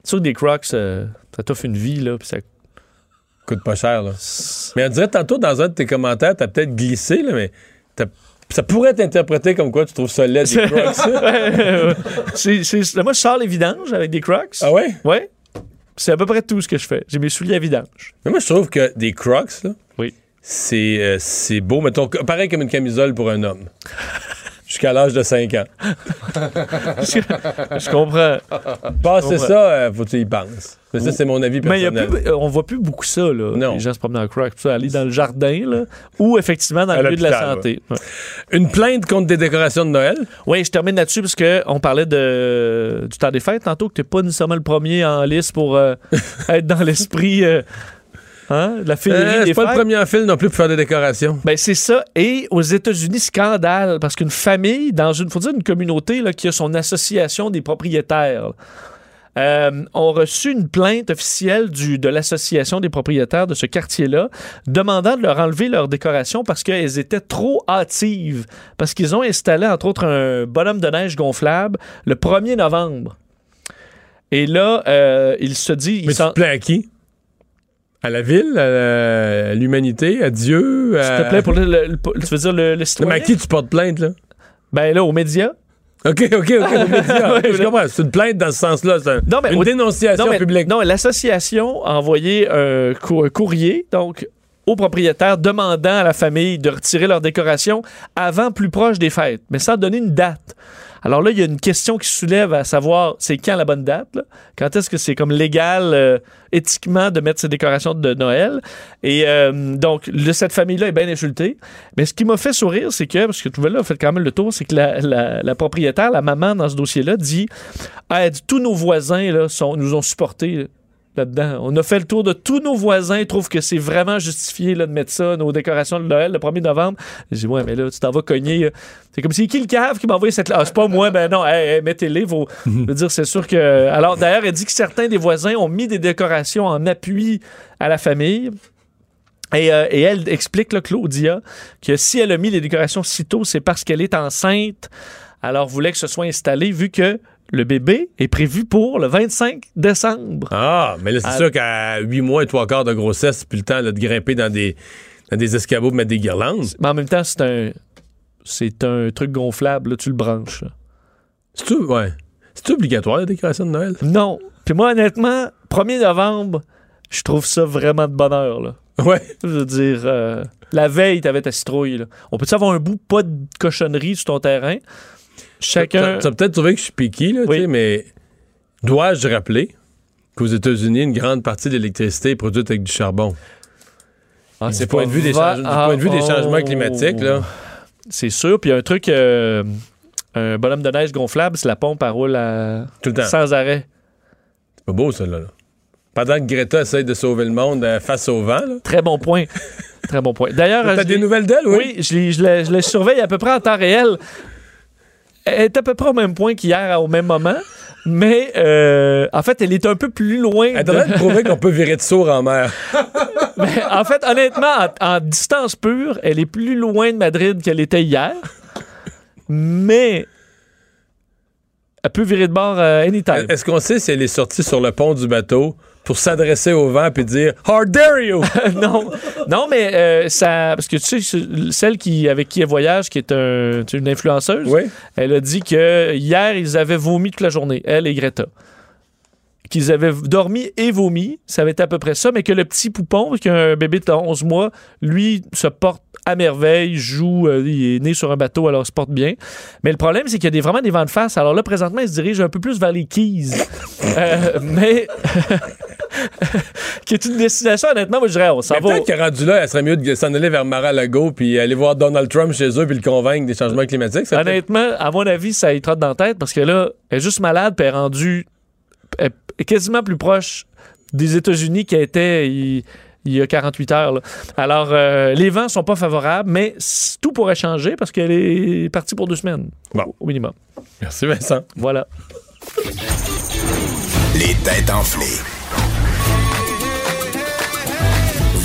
Que des Crocs, euh, ça t'offre une vie, là, puis ça...
Coûte pas cher, là. Mais on dirait tantôt dans un de tes commentaires, t'as peut-être glissé, là, mais ça pourrait être interprété comme quoi tu trouves ça laid des Crocs.
C'est- c'est- moi, je sors les vidanges avec des Crocs.
ah ouais?
Ouais. C'est à peu près tout ce que je fais. J'ai mes souliers à vidange.
Mais moi, je trouve que des Crocs, là,
Oui.
C'est euh, beau. Mettons, pareil comme une camisole pour un homme. Jusqu'à l'âge de 5 ans.
je comprends.
Passer
Ouais.
ça, euh, faut que tu y penses. Mais ça, c'est mon avis
Mais il y a
personnel.
plus, euh, on voit plus beaucoup ça, là.
Non.
Les gens se promenent en Crocs. Ça, aller dans le jardin, là, ou effectivement dans
À
le milieu de la santé. Ouais.
Une plainte contre des décorations de Noël?
Oui, je termine là-dessus parce qu'on parlait de, du temps des fêtes tantôt, que tu pas nécessairement le premier en liste pour euh, être dans l'esprit euh, hein, la féerie
Euh, c'est pas
fêtes?
le premier en fil non plus pour faire des décorations.
Ben, c'est ça. Et aux États-Unis, scandale, parce qu'une famille, dans une, faut dire une communauté là, qui a son association des propriétaires, euh, ont reçu une plainte officielle du, de l'association des propriétaires de ce quartier-là, demandant de leur enlever leurs décorations parce qu'elles étaient trop hâtives. Parce qu'ils ont installé, entre autres, un bonhomme de neige gonflable le 1er novembre. Et là, euh, il se dit... il
Mais tu te plais à qui? À la ville? À l'humanité? À Dieu?
S'il
à-
te plaît, pour le, le- le- tu veux dire le, le citoyen?
mais à qui tu portes plainte, là?
Ben là, aux médias.
OK, OK, OK. aux médias.
Ouais,
je comprends. C'est une plainte dans ce sens-là. Un-
Non, mais
une
au-
dénonciation
non, mais-
publique.
Non, l'association a envoyé un, cou- un courrier, donc aux propriétaires demandant à la famille de retirer leurs décorations avant plus proche des fêtes, mais sans donner une date. Alors là, il y a une question qui soulève à savoir c'est quand la bonne date? là? Quand est-ce que c'est comme légal euh, éthiquement de mettre ces décorations de Noël? Et euh, donc, le- cette famille-là est bien insultée. Mais ce qui m'a fait sourire, c'est que, parce que tout là, fait quand même le tour, c'est que la, la- la propriétaire, la maman dans ce dossier-là, dit, Ah, tous nos voisins là, nous ont supportés là-dedans. On a fait le tour de tous nos voisins, ils trouvent que c'est vraiment justifié là, de mettre ça, nos décorations de Noël, le 1er novembre. J'ai dit, ouais, mais là, tu t'en vas cogner. euh. C'est comme si qui le cave qui m'a envoyé cette. Ah, c'est pas moi, ben non, hey, hey, mettez-les. Vos... Je veux dire, c'est sûr que. Alors, d'ailleurs, elle dit que certains des voisins ont mis des décorations en appui à la famille. Et, euh, et elle explique, là, Claudia, que si elle a mis les décorations si tôt, c'est parce qu'elle est enceinte. Alors, voulait que ce soit installé, vu que le bébé est prévu pour le 25 décembre.
Ah, mais là, c'est
Ah.
sûr qu'à 8 mois et 3 quarts de grossesse, c'est plus le temps là, de grimper dans des, dans des escabeaux pour mettre des guirlandes.
Mais en même temps, c'est un, c'est un truc gonflable, là, tu le branches.
C'est-tu ouais. C'est-tu obligatoire, la décoration de Noël?
Non. Puis moi, honnêtement, 1er novembre, je trouve ça vraiment de bonheur. Là.
Ouais.
Je veux dire, euh, la veille, t'avais ta citrouille. Là. On peut-tu avoir un bout pas de cochonnerie sur ton terrain? Chacun.
Tu as peut-être trouvé que je suis piqué, là,
Oui.
mais dois-je rappeler qu'aux États-Unis, une grande partie de l'électricité est produite avec du charbon?
Ah,
du point des, change-
Ah,
point de vue des
oh.
changements climatiques, là.
C'est sûr. Puis un truc, euh, un bonhomme de neige gonflable, c'est la pompe, elle roule à-
Tout le temps.
sans arrêt.
C'est pas beau, ça, là. Pendant que Greta essaye de sauver le monde euh, face au vent, là.
Très bon point. Très bon point. D'ailleurs,
T'as des nouvelles d'elle, oui?
Oui, je, je la surveille à peu près en temps réel. Elle est à peu près au même point qu'hier, au même moment. Mais euh, en fait, elle est un peu plus loin.
Elle
de-
devrait te prouver qu'on peut virer de sourd en mer.
Mais en fait, honnêtement, en, en distance pure, elle est plus loin de Madrid qu'elle était hier. Mais elle peut virer de bord euh, anytime.
Est-ce qu'on sait si elle est sortie sur le pont du bateau pour s'adresser au vent puis dire How dare you?
non, non, mais euh, ça, parce que tu sais, celle qui avec qui elle voyage, qui est un- une influenceuse,
Oui.
elle a dit que hier ils avaient vomi toute la journée, elle et Greta. Qu'ils avaient dormi et vomi. Ça avait été à peu près ça, mais que le petit poupon, qui a un bébé de 11 mois, lui, se porte à merveille, joue, euh, il est né sur un bateau, alors il se porte bien. Mais le problème, c'est qu'il y a des, vraiment des vents de face. Alors là, présentement, il se dirige un peu plus vers les Keys. Euh, mais qui est une destination, honnêtement, moi, je dirais, on s'en va.
peut-être que rendu là, elle serait mieux de s'en aller vers Mar-a-Lago puis aller voir Donald Trump chez eux puis le convaincre des changements climatiques. ça
Honnêtement, à mon avis, ça y trotte dans la tête parce que là, elle est juste malade puis elle est rendue quasiment plus proche des États-Unis qu'elle était il, il y a 48 heures. là. Alors, euh, les vents sont pas favorables, mais tout pourrait changer parce qu'elle est partie pour deux semaines.
Bon.
Au minimum.
Merci Vincent.
Voilà.
Les têtes enflées.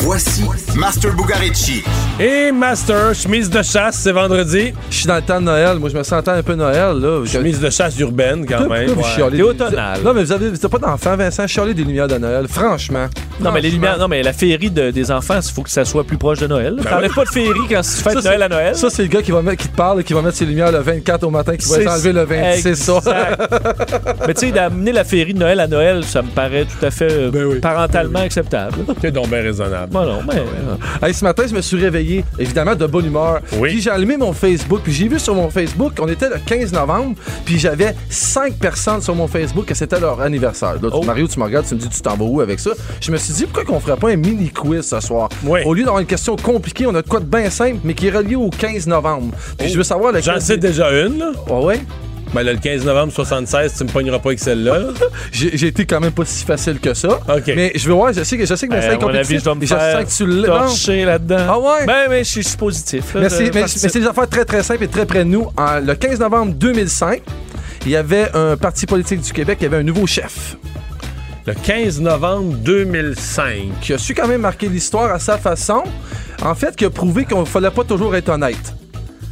Voici Master Bugarici.
Et Master, chemise de chasse, c'est vendredi.
Je suis dans le temps de Noël. Moi, je me sens un peu Noël, là.
Chemise de chasse urbaine, quand même.
pourquoi vous
Ouais.
T'es
des-
automnal.
Non, mais vous avez, vous avez pas d'enfants, Vincent. Chialez des lumières de Noël. Franchement.
Non, mais les
Franchement.
lumières, non, mais la féerie de- des enfants, il faut que ça soit plus proche de Noël. T'enlèves pas de féerie quand tu fêtes
Ben Ça,
Noël à Noël.
Ça, c'est le gars qui, va mettre, qui te parle et qui va mettre ses lumières le 24 au matin, qui va
C'est-
les enlever le 26, c'est ça.
Mais tu sais, d'amener la féerie de Noël à Noël, ça me paraît tout à fait euh,
Ben oui.
parentalement acceptable.
C'est donc bien raisonnable.
Bon, non, mais. Euh,
Hey, ce matin, je me suis réveillé, évidemment, de bonne humeur.
Oui.
Puis j'ai allumé mon Facebook, puis j'ai vu sur mon Facebook qu'on était le 15 novembre, puis j'avais 5 personnes sur mon Facebook que c'était leur anniversaire. Là, tu-
Oh.
Mario, tu me regardes, tu me dis, tu t'en vas où avec ça? Je me suis dit, pourquoi qu'on ferait pas un mini quiz ce soir?
Oui.
Au lieu d'avoir une question compliquée, on a de quoi de bien simple, mais qui est relié au 15 novembre. Puis je veux savoir.
J'en sais déjà une, là.
Ah ouais?
Ben, là, le 15 novembre 76, tu me pogneras pas avec celle-là. là.
J'ai été quand même pas si facile que ça. Mais je veux voir, je sais que, je sais que Vincent est
avis,
compétitif,
je me faire
sens que tu
torcher là-dedans.
Ah ouais?
Ben, mais je suis positif. là,
Mais c'est, mais-
participe.
mais c'est des affaires très très simples et très près de nous. En- le 15 novembre 2005, il y avait un parti politique du Québec, il y avait un nouveau chef
Le 15 novembre 2005.
qui a su quand même marquer l'histoire à sa façon. En fait, qui a prouvé qu'il ne fallait pas toujours être honnête.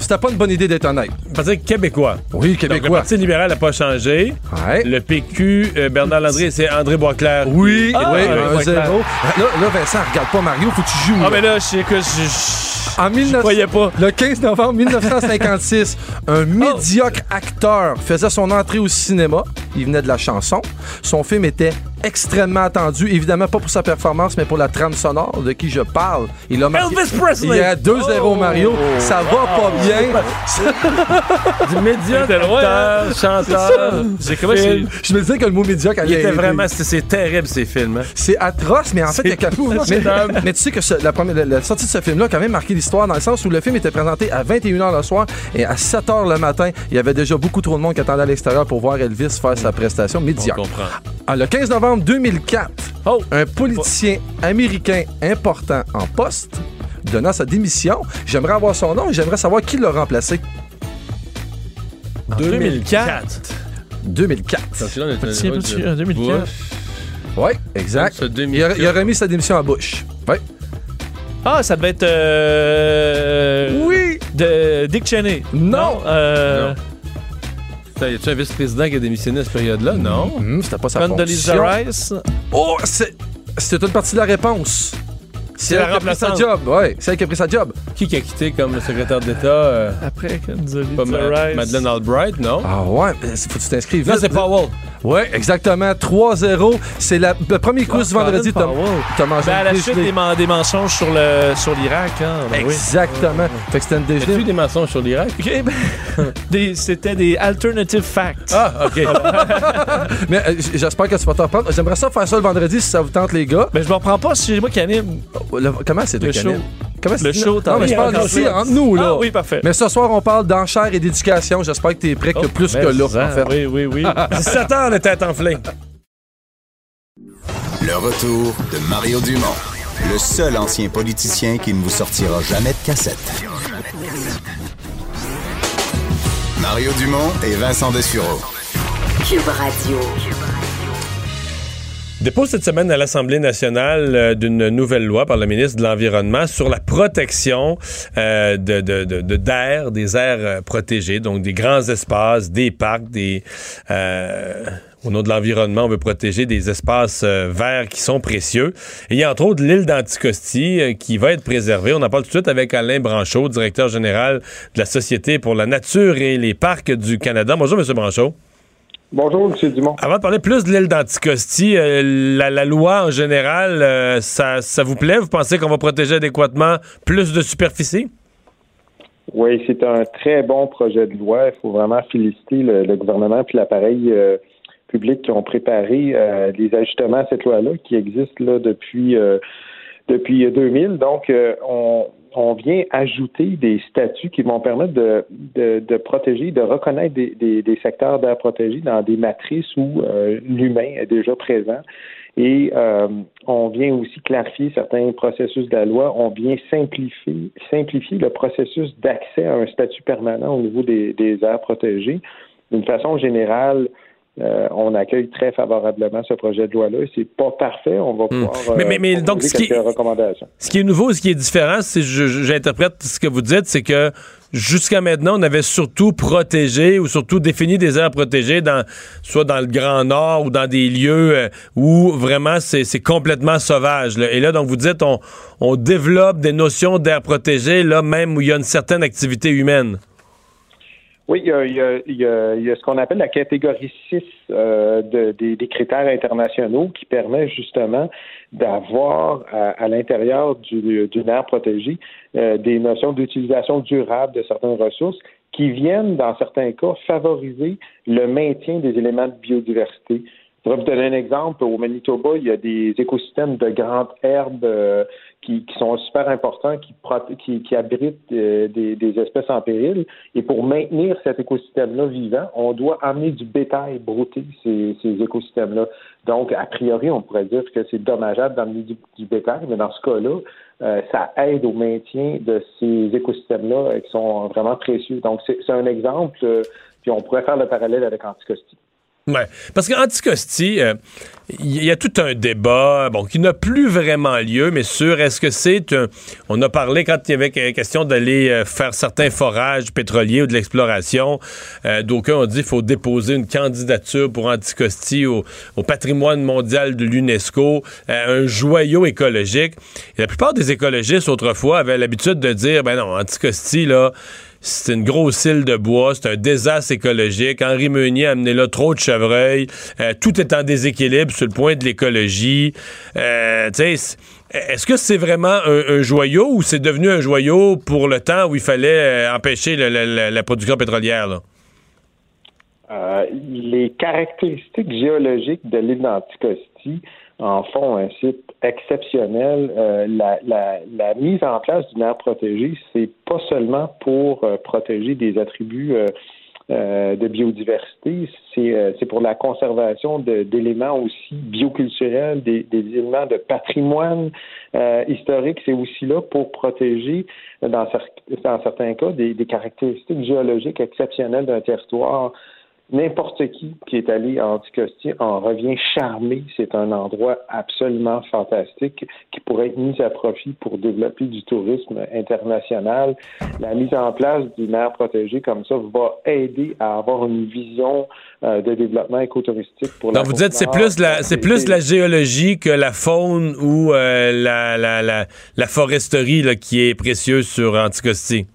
C'était pas une bonne idée d'être honnête.
Parti québécois.
Oui,
Donc, le
québécois.
Parti libéral n'a pas changé.
Ouais.
Le PQ, euh, Bernard Landry, c'est André Boisclair.
Oui,
Ah,
oui, un zéro. Là, là, Vincent, regarde pas Mario, faut que tu joues.
Ah,
là.
mais là, je sais que je-.
En
Je
19...
croyais pas.
Le 15 novembre 1956, un médiocre acteur faisait son entrée au cinéma. Il venait de la chanson. Son film était extrêmement attendu, évidemment pas pour sa performance, mais pour la trame sonore de qui je parle. Il a marqué...
Elvis Presley!
Il y a 2-0
Oh!
Mario. Ça va pas bien.
Du médiocre,
T'es loin, hein?
acteur, chanteur.
J'ai comment
Film.
Je me disais que le mot médiocre
Il
allait
était
aider.
vraiment... C'est terrible, ces films. hein.
C'est atroce, mais en fait, il y a quand même- mais, mais tu sais que ce- la, première- la- la sortie de ce film-là a quand même marqué l'histoire dans le sens où le film était présenté à 21h le soir et à 7h le matin, il y avait déjà beaucoup trop de monde qui attendait à l'extérieur pour voir Elvis faire sa prestation
On
médiocre.
comprend.
Ah, le 15 novembre 2004,
Oh!
un politicien américain important en poste donnant sa démission. J'aimerais avoir son nom et j'aimerais savoir qui l'a remplacé.
2004.
2004.
Attention, on est-
Petit,
on est-
petit, en 2004.
Bush.
Oui, exact. Il a,
2004.
il a remis sa démission à Bush. Ouais.
Ah, ça devait être. euh,
Oui!
De Dick Cheney.
Non.
euh,
Non. Y a-tu un vice-président qui a démissionné à cette période-là? Non.
Hum, C'était pas sa
Condoleezza. Rice.
Oh, c'est c'est une partie de la réponse. C'est
la
elle qui a pris sa
remplaçante.
job. Ouais, c'est elle qui a pris sa job.
Qui qui a quitté comme secrétaire d'État? euh,
Après
pas Ma-
Rice.
Madeleine Albright, non?
Ah ouais, mais faut que tu t'inscrives.
Non, c'est. Powell.
Ouais, exactement. 3-0. C'est le premier quiz du vendredi.
Colin
T'as
Powell.
t'as mangé
Ben, à la suite des, men- des mensonges sur le sur l'Irak, hein. ben oui.
Exactement. Fait que c'était une
a-tu
dégelée.
des mensonges sur l'Irak?
Ok, ben, C'était des alternative facts.
Ah, OK.
Mais euh, j'espère que tu vas t'en reprendre. J'aimerais ça faire ça le vendredi si ça vous tente, les gars.
Ben, je me reprends pas si c'est moi qui anime
Le- comment c'est
le
de
show.
Comment c'est
Le show,
Non, mais je parle ici entre nous, là.
Ah oui, parfait.
Mais ce soir, on parle d'enchères et d'éducation. J'espère que t'es prêt que
Oh,
plus que là,
ça,
en fait.
Oui, oui, oui.
17 heures, le tête enflée.
Le retour de Mario Dumont, le seul ancien politicien qui ne vous sortira jamais de cassette. Mario Dumont et Vincent Dessureau.
Cube Radio.
Dépôt cette semaine à l'Assemblée nationale euh, d'une nouvelle loi par le ministre de l'Environnement sur la protection euh, de, de, de- de- d'air, des aires euh, protégées, donc des grands espaces, des parcs, des... euh, au nom de l'environnement, on veut protéger des espaces euh, verts qui sont précieux. Et il y a entre autres l'île d'Anticosti qui va être préservée. On en parle tout de suite avec Alain Branchot, directeur général de la Société pour la nature et les parcs du Canada. Bonjour, M. Branchot.
Bonjour, M. Dumont.
Avant de parler plus de l'île d'Anticosti, euh, la, la loi en général, euh, ça, ça vous plaît? Vous pensez qu'on va protéger adéquatement plus de superficie?
Oui, c'est un très bon projet de loi. Il faut vraiment féliciter le, le gouvernement puis l'appareil euh, public qui ont préparé les ajustements à cette loi-là qui existe là depuis depuis 2000. Donc, euh, on, on vient ajouter des statuts qui vont permettre de, de, protéger, de reconnaître des, des, des secteurs d'air protégés dans des matrices où euh, l'humain est déjà présent. Et euh, on vient aussi clarifier certains processus de la loi. On vient simplifier, simplifier le processus d'accès à un statut permanent au niveau des, des aires protégées. D'une façon générale, euh, on accueille très favorablement ce projet de loi-là. C'est pas parfait. On va pouvoir
Hmm. Mais- mais- mais
euh,
donc, ce qui-
recommandations.
Ce qui est nouveau, ce qui est différent, c'est j'interprète ce que vous dites, c'est que jusqu'à maintenant, on avait surtout protégé ou surtout défini des aires protégées dans soit dans le Grand Nord ou dans des lieux euh, où vraiment c'est c'est complètement sauvage. là. Et là, donc vous dites, on, on développe des notions d'air protégées là même où il y a une certaine activité humaine.
Oui, il y a, il y a- il y a- ce qu'on appelle la catégorie 6 euh, de- des, des critères internationaux qui permet justement d'avoir à, à l'intérieur du- d'une aire protégée euh, des notions d'utilisation durable de certaines ressources qui viennent, dans certains cas, favoriser le maintien des éléments de biodiversité. Je vais vous donner un exemple. Au Manitoba, il y a des écosystèmes de grandes herbes euh, qui, qui sont super importants, qui, qui, qui abritent euh, des, des espèces en péril. Et pour maintenir cet écosystème-là vivant, on doit amener du bétail brouter ces, ces écosystèmes-là. Donc, a priori, on pourrait dire que c'est dommageable d'amener du, du bétail, mais dans ce cas-là, euh, ça aide au maintien de ces écosystèmes-là qui sont vraiment précieux. Donc, c'est c'est un exemple, euh, puis on pourrait faire le parallèle avec Anticosti.
Ouais. Parce qu'Anticosti, euh, il y a tout un débat, bon, qui n'a plus vraiment lieu, mais sur est-ce que c'est un- On a parlé quand il y avait question d'aller euh, faire certains forages pétroliers ou de l'exploration. Euh, D'aucuns ont dit qu'il faut déposer une candidature pour Anticosti au, au patrimoine mondial de l'UNESCO, euh, un joyau écologique. Et la plupart des écologistes autrefois avaient l'habitude de dire, ben non, Anticosti, là, c'est une grosse île de bois, c'est un désastre écologique. Henri Meunier a amené là trop de chevreuils. Euh, tout est en déséquilibre sur le point de l'écologie. Euh, est-ce que c'est vraiment un, joyau ou c'est devenu un joyau pour le temps où il fallait euh, empêcher la production pétrolière? Là?
Euh, les caractéristiques géologiques de l'île d'Anticosti en font un site exceptionnel. Euh, la, la- la mise en place d'une aire protégée, c'est pas seulement pour euh, protéger des attributs euh, euh, de biodiversité, c'est euh, c'est pour la conservation d'éléments aussi bioculturels, des, des éléments de patrimoine historique. C'est aussi là pour protéger, dans, dans certains cas, des, des caractéristiques géologiques exceptionnelles d'un territoire. N'importe qui qui est allé à Anticosti en revient charmé. C'est un endroit absolument fantastique qui pourrait être mis à profit pour développer du tourisme international. La mise en place d'une aire protégée comme ça va aider à avoir une vision euh, de développement écotouristique pour la
Donc vous dites c'est plus la c'est plus la géologie que la faune ou euh, la, la, la, la foresterie là, qui est précieuse sur Anticosti.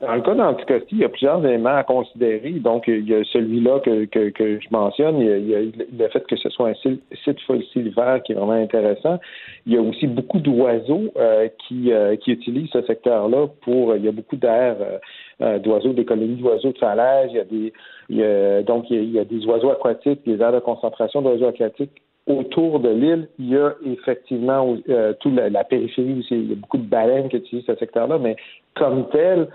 Dans le cas d'Anticosti, il y a plusieurs éléments à considérer. Donc, il y a celui-là que, que, que je mentionne. Il y, a, il y a le fait que ce soit un site, fossile-vert qui est vraiment intéressant. Il y a aussi beaucoup d'oiseaux euh, qui, euh, qui utilisent ce secteur-là pour. Il y a beaucoup d'air euh, euh, d'oiseaux, des colonies d'oiseaux de falaise. Il y a des. il y a- donc, il y, a, des oiseaux aquatiques, des aires de concentration d'oiseaux aquatiques autour de l'île, il y a effectivement euh, toute la, la périphérie aussi. Il y a beaucoup de baleines qui utilisent ce secteur-là, mais comme tel,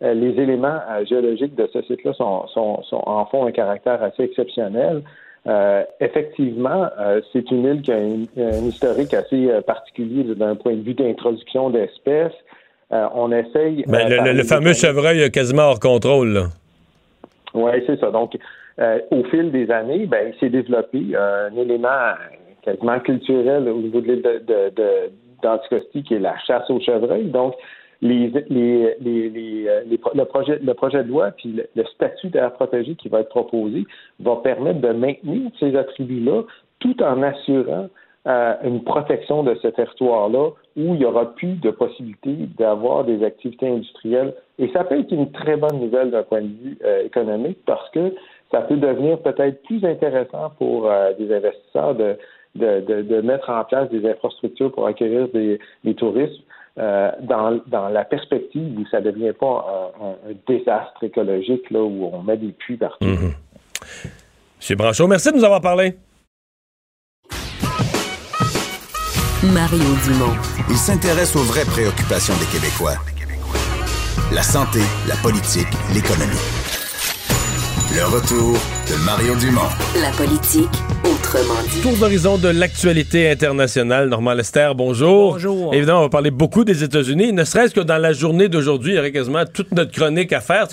les éléments euh, géologiques de ce site-là sont, sont, sont, en font un caractère assez exceptionnel. Euh, effectivement, euh, c'est une île qui a un historique assez euh, particulier d'un point de vue d'introduction d'espèces. Euh, on essaye.
Ben,
euh,
le, le- fameux chevreuil est quasiment hors contrôle.
Oui, c'est ça. Donc, euh, au fil des années, ben, il s'est développé euh, un élément quasiment culturel au niveau de l'île de, de, de- d'Anticosti, qui est la chasse au chevreuil. Donc, les, les, les, euh, le, projet, le projet de loi puis le, statut d'air protégé qui va être proposé va permettre de maintenir ces attributs-là tout en assurant euh, une protection de ce territoire-là où il n'y aura plus de possibilité d'avoir des activités industrielles. Et ça peut être une très bonne nouvelle d'un point de vue euh, économique parce que ça peut devenir peut-être plus intéressant pour euh, des investisseurs de, de, de, de, mettre en place des infrastructures pour accueillir des, des touristes euh, dans, dans la perspective où ça ne devient pas un, un, désastre écologique là, où on met des puits partout.
Mmh. Monsieur Branchot, merci de nous avoir parlé.
Mario Dumont.
Il s'intéresse aux vraies préoccupations des Québécois. La santé, la politique, l'économie. Le retour de Mario Dumont.
La politique, autrement dit.
Tour d'horizon de l'actualité internationale. Normand Lester, bonjour.
Bonjour.
Évidemment, on va parler beaucoup des États-Unis. Ne serait-ce que dans la journée d'aujourd'hui, il y aurait quasiment toute notre chronique à faire.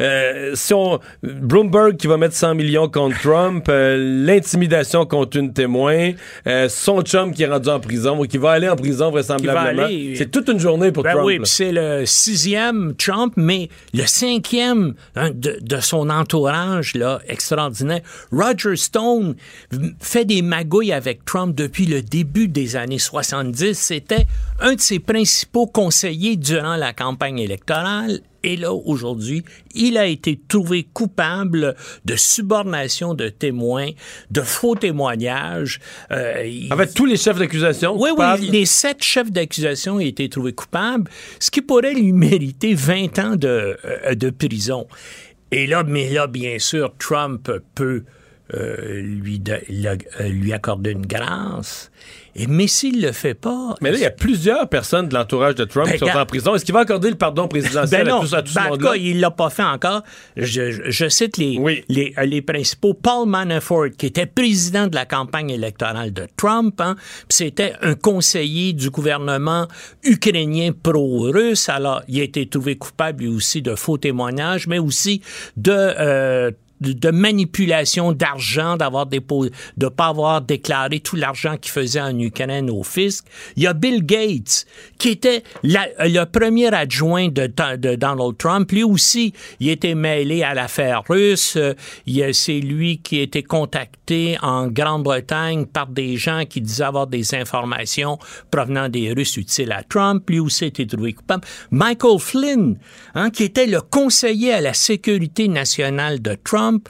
Euh, si on, Bloomberg qui va mettre 100 millions contre Trump, euh, l'intimidation contre une témoin, euh, son chum qui est rendu en prison ou qui va aller en prison vraisemblablement. C'est toute une journée pour
ben
Trump.
Oui, c'est le sixième Trump, mais le cinquième hein, de, de son entourage là, extraordinaire. Roger Stone fait des magouilles avec Trump depuis le début des années 70. C'était un de ses principaux conseillers durant la campagne électorale. Et là, aujourd'hui, il a été trouvé coupable de subornation de témoins, de faux témoignages.
Euh, il... Avec tous les chefs d'accusation?
Oui, coupables. oui, les sept chefs d'accusation ont été trouvés coupables, ce qui pourrait lui mériter 20 ans de, euh, de prison. Et là, mais là, bien sûr, Trump peut euh, lui, le, lui accorder une grâce. Et, mais s'il le fait pas...
Mais là, il y a plusieurs personnes de l'entourage de Trump ben, qui sont en prison. Est-ce qu'il va accorder le pardon présidentiel
ben non,
à tout, à tout
ben,
ce
il l'a pas fait encore. Je, je cite les,
oui.
les, les, principaux. Paul Manafort, qui était président de la campagne électorale de Trump, hein, c'était un conseiller du gouvernement ukrainien pro-russe. Alors, il a été trouvé coupable lui aussi de faux témoignages, mais aussi de... Euh, de, manipulation d'argent, d'avoir déposé, de pas avoir déclaré tout l'argent qu'il faisait en Ukraine au fisc. Il y a Bill Gates, qui était la, le premier adjoint de, de, Donald Trump. Lui aussi, il était mêlé à l'affaire russe. C'est lui qui était contacté en Grande-Bretagne par des gens qui disaient avoir des informations provenant des Russes utiles à Trump. Lui aussi été trouvé coupable. Michael Flynn, hein, qui était le conseiller à la sécurité nationale de Trump, Trump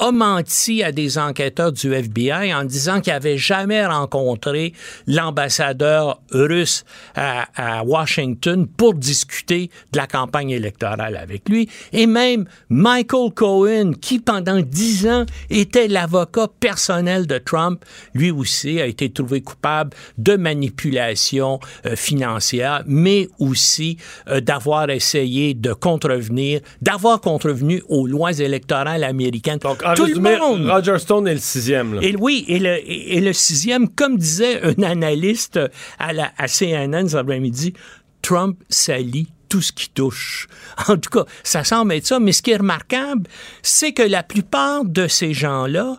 a menti à des enquêteurs du FBI en disant qu'il n'avait jamais rencontré l'ambassadeur russe à, Washington pour discuter de la campagne électorale avec lui. Et même Michael Cohen, qui pendant dix ans était l'avocat personnel de Trump, lui aussi a été trouvé coupable de manipulation euh, financière, mais aussi euh, d'avoir essayé de contrevenir, d'avoir contrevenu aux lois électorales américaines.
Tout le monde. Roger Stone est le sixième. Là.
Et oui, et le, et le sixième, comme disait un analyste à, la, à CNN cet après-midi, Trump salit tout ce qui touche. En tout cas, ça semble être ça. Mais ce qui est remarquable, c'est que la plupart de ces gens-là,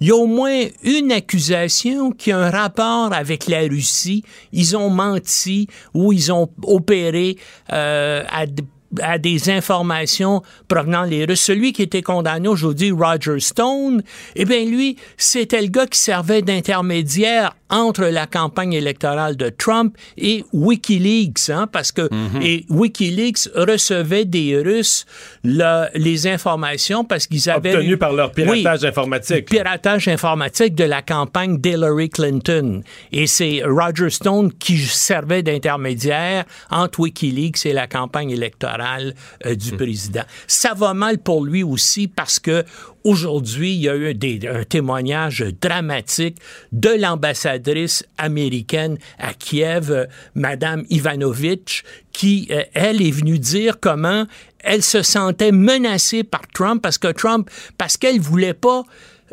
il y a au moins une accusation qui a un rapport avec la Russie. Ils ont menti ou ils ont opéré euh, à à des informations provenant des Russes. Celui qui était condamné aujourd'hui, Roger Stone, eh bien lui, c'était le gars qui servait d'intermédiaire entre la campagne électorale de Trump et WikiLeaks, hein, parce que
Mhm.
mm -hmm. et WikiLeaks recevait des Russes le, les informations parce qu'ils avaient
obtenu par leur piratage oui, informatique,
piratage informatique de la campagne d'Hillary Clinton. Et c'est Roger Stone qui servait d'intermédiaire entre WikiLeaks et la campagne électorale euh, du mmh. président. Ça va mal pour lui aussi parce que Aujourd'hui, il y a eu un témoignage dramatique de l'ambassadrice américaine à Kiev, euh, Madame Ivanovitch, qui, euh, elle, est venue dire comment elle se sentait menacée par Trump parce que Trump, parce qu'elle voulait pas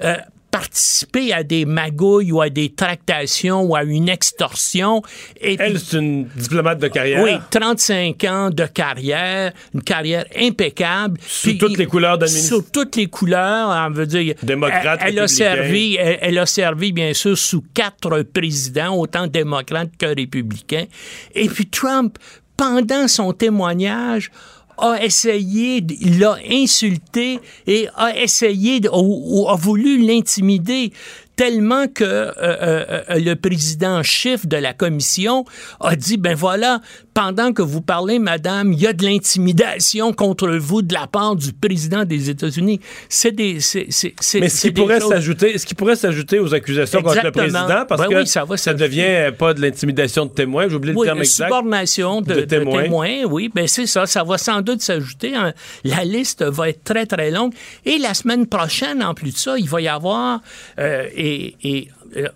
euh, participer à des magouilles ou à des tractations ou à une extorsion.
Et Elle, c'est une diplomate de carrière.
Oui, 35 ans de carrière, une carrière impeccable.
Sous toutes les couleurs.
Sur toutes les couleurs, on veut dire.
Démocrate,
elle, elle a servi, elle, elle, a servi, bien sûr, sous quatre présidents, autant démocrates que républicains. Et puis Trump, pendant son témoignage, a essayé, l'a insulté et a essayé, ou a voulu l'intimider. tellement que euh, euh, euh, le président chef de la commission a dit, ben voilà, pendant que vous parlez, madame, il y a de l'intimidation contre vous de la part du président des États-Unis. C'est des...
Mais ce qui
des
pourrait s'ajouter, ce qui pourrait s'ajouter aux accusations contre le président, parce
Ben
que
oui, ça va
ça devient pas de l'intimidation de témoin, j'ai oublié le
Oui,
terme
une
exact.
subordination de,
de
de
témoins.
témoins. oui, ben c'est ça. Ça va sans doute s'ajouter. hein. La liste va être très, très longue. Et la semaine prochaine, en plus de ça, il va y avoir... euh, et, et, euh,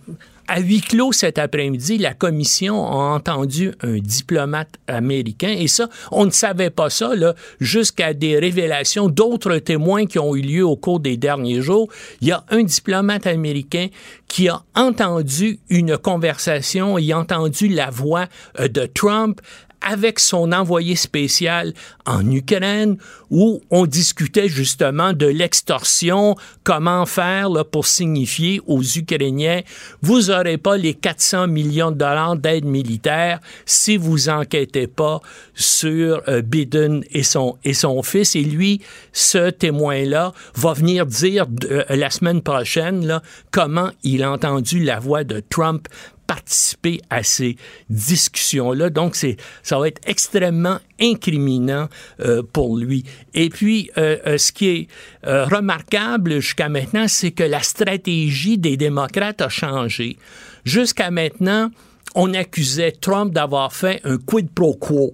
à huis clos cet après-midi, la commission a entendu un diplomate américain et ça, on ne savait pas ça jusqu'à des révélations d'autres témoins qui ont eu lieu au cours des derniers jours. Il y a un diplomate américain qui a entendu une conversation, il entendu la voix euh, de Trump avec son envoyé spécial en Ukraine où on discutait justement de l'extorsion, comment faire pour signifier aux Ukrainiens, vous n'aurez pas les 400 millions de dollars d'aide militaire si vous enquêtez pas sur euh, Biden et son, et son fils. Et lui, ce témoin-là, va venir dire euh, la semaine prochaine là, comment il a entendu la voix de Trump participer à ces discussions-là. Donc, c'est, ça va être extrêmement incriminant euh, pour lui. Et puis, euh, euh, ce qui est euh, remarquable jusqu'à maintenant, c'est que la stratégie des démocrates a changé. Jusqu'à maintenant, on accusait Trump d'avoir fait un quid pro quo.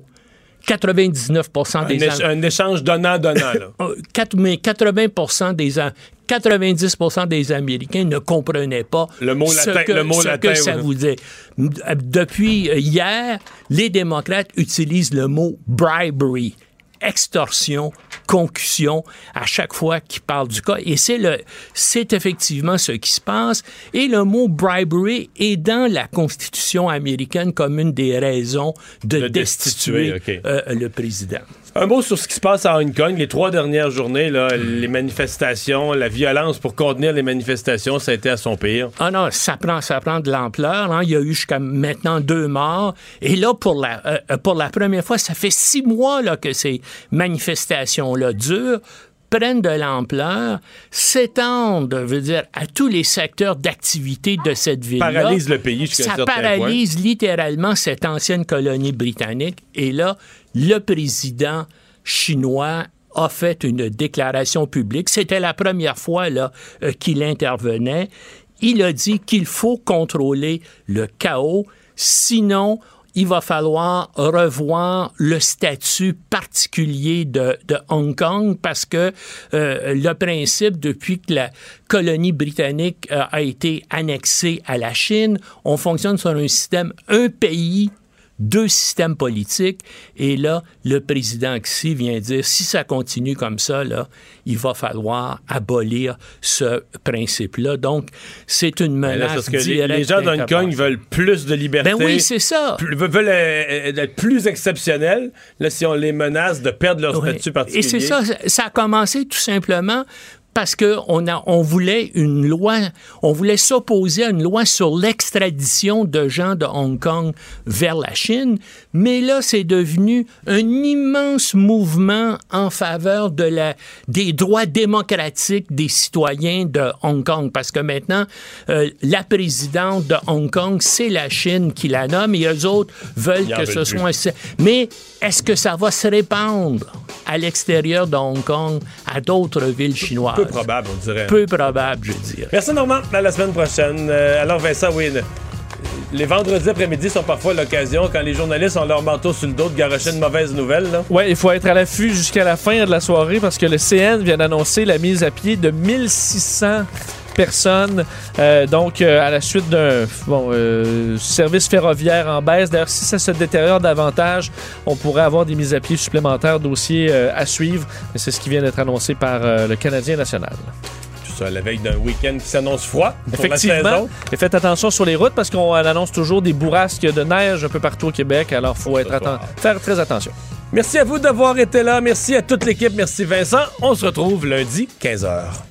99
Un,
des
éch- un échange donnant-donnant.
mais 80 des 90 des Américains ne comprenaient pas
Le mot
ce
latin-
que,
le mot
ce
latin,
que ça
oui.
vous dit. Depuis euh, hier, les démocrates utilisent le mot bribery extorsion, concussion à chaque fois qu'ils parlent du cas. Et c'est le, c'est effectivement ce qui se passe. Et le mot bribery est dans la Constitution américaine comme une des raisons de,
De
destituer, euh, le président.
Un mot sur ce qui se passe à Hong Kong. Les trois dernières journées, là, les manifestations, la violence pour contenir les manifestations, ça a été à son pire.
Ah non, ça prend, ça prend de l'ampleur. hein. Il y a eu jusqu'à maintenant deux morts. Et là, pour la, euh, pour la première fois, ça fait six mois là, que ces manifestations-là durent prennent de l'ampleur, s'étendent, je veux dire, à tous les secteurs d'activité de cette ville-là.
Paralyse le pays jusqu'à
Ça paralyse littéralement cette ancienne colonie britannique. Et là, le président chinois a fait une déclaration publique. C'était la première fois euh, qu'il intervenait. Il a dit qu'il faut contrôler le chaos, sinon il va falloir revoir le statut particulier de, de Hong Kong parce que euh, le principe, depuis que la colonie britannique euh, a été annexée à la Chine, on fonctionne sur un système un pays deux systèmes politiques. Et là, le président Xi vient dire, si ça continue comme ça, là, il va falloir abolir ce principe-là. Donc, c'est une
là,
menace
parce que les, gens d'Hong Kong veulent plus de liberté.
Ben oui, c'est ça.
Plus- veulent euh, être plus exceptionnels. Là, si on les menace de perdre leur
Oui.
statut particulier.
Et c'est ça, ça a commencé tout simplement parce que on a, on voulait une loi, on voulait s'opposer à une loi sur l'extradition de gens de Hong Kong vers la Chine, mais là c'est devenu un immense mouvement en faveur de la des droits démocratiques des citoyens de Hong Kong parce que maintenant euh, la présidente de Hong Kong c'est la Chine qui la nomme et eux autres veulent que ce
plus.
soit mais est-ce que ça va se répandre à l'extérieur de Hong Kong à d'autres villes chinoises?
Peu probable, on dirait.
Peu probable, je dirais.
Merci Normand, à la semaine prochaine. Euh, alors Vincent, oui, les vendredis après-midi sont parfois l'occasion, quand les journalistes ont leur manteau sur le dos, de garocher une mauvaise nouvelle.
Ouais, il faut être à l'affût jusqu'à la fin de la soirée parce que le CN vient d'annoncer la mise à pied de 1600 personnes, euh, donc euh, à la suite d'un bon, euh, service ferroviaire en baisse. D'ailleurs, si ça se détériore davantage, on pourrait avoir des mises à pied supplémentaires, dossiers à suivre. C'est ce qui vient d'être annoncé par le Canadien national.
Ça à la veille d'un week-end qui s'annonce froid pour la
Effectivement.
saison.
Et faites attention sur les routes parce qu'on annonce toujours des bourrasques de neige un peu partout au Québec. Alors, faut être atten- faire très attention.
Merci à vous d'avoir été là. Merci à toute l'équipe. Merci Vincent. On se retrouve lundi, 15h.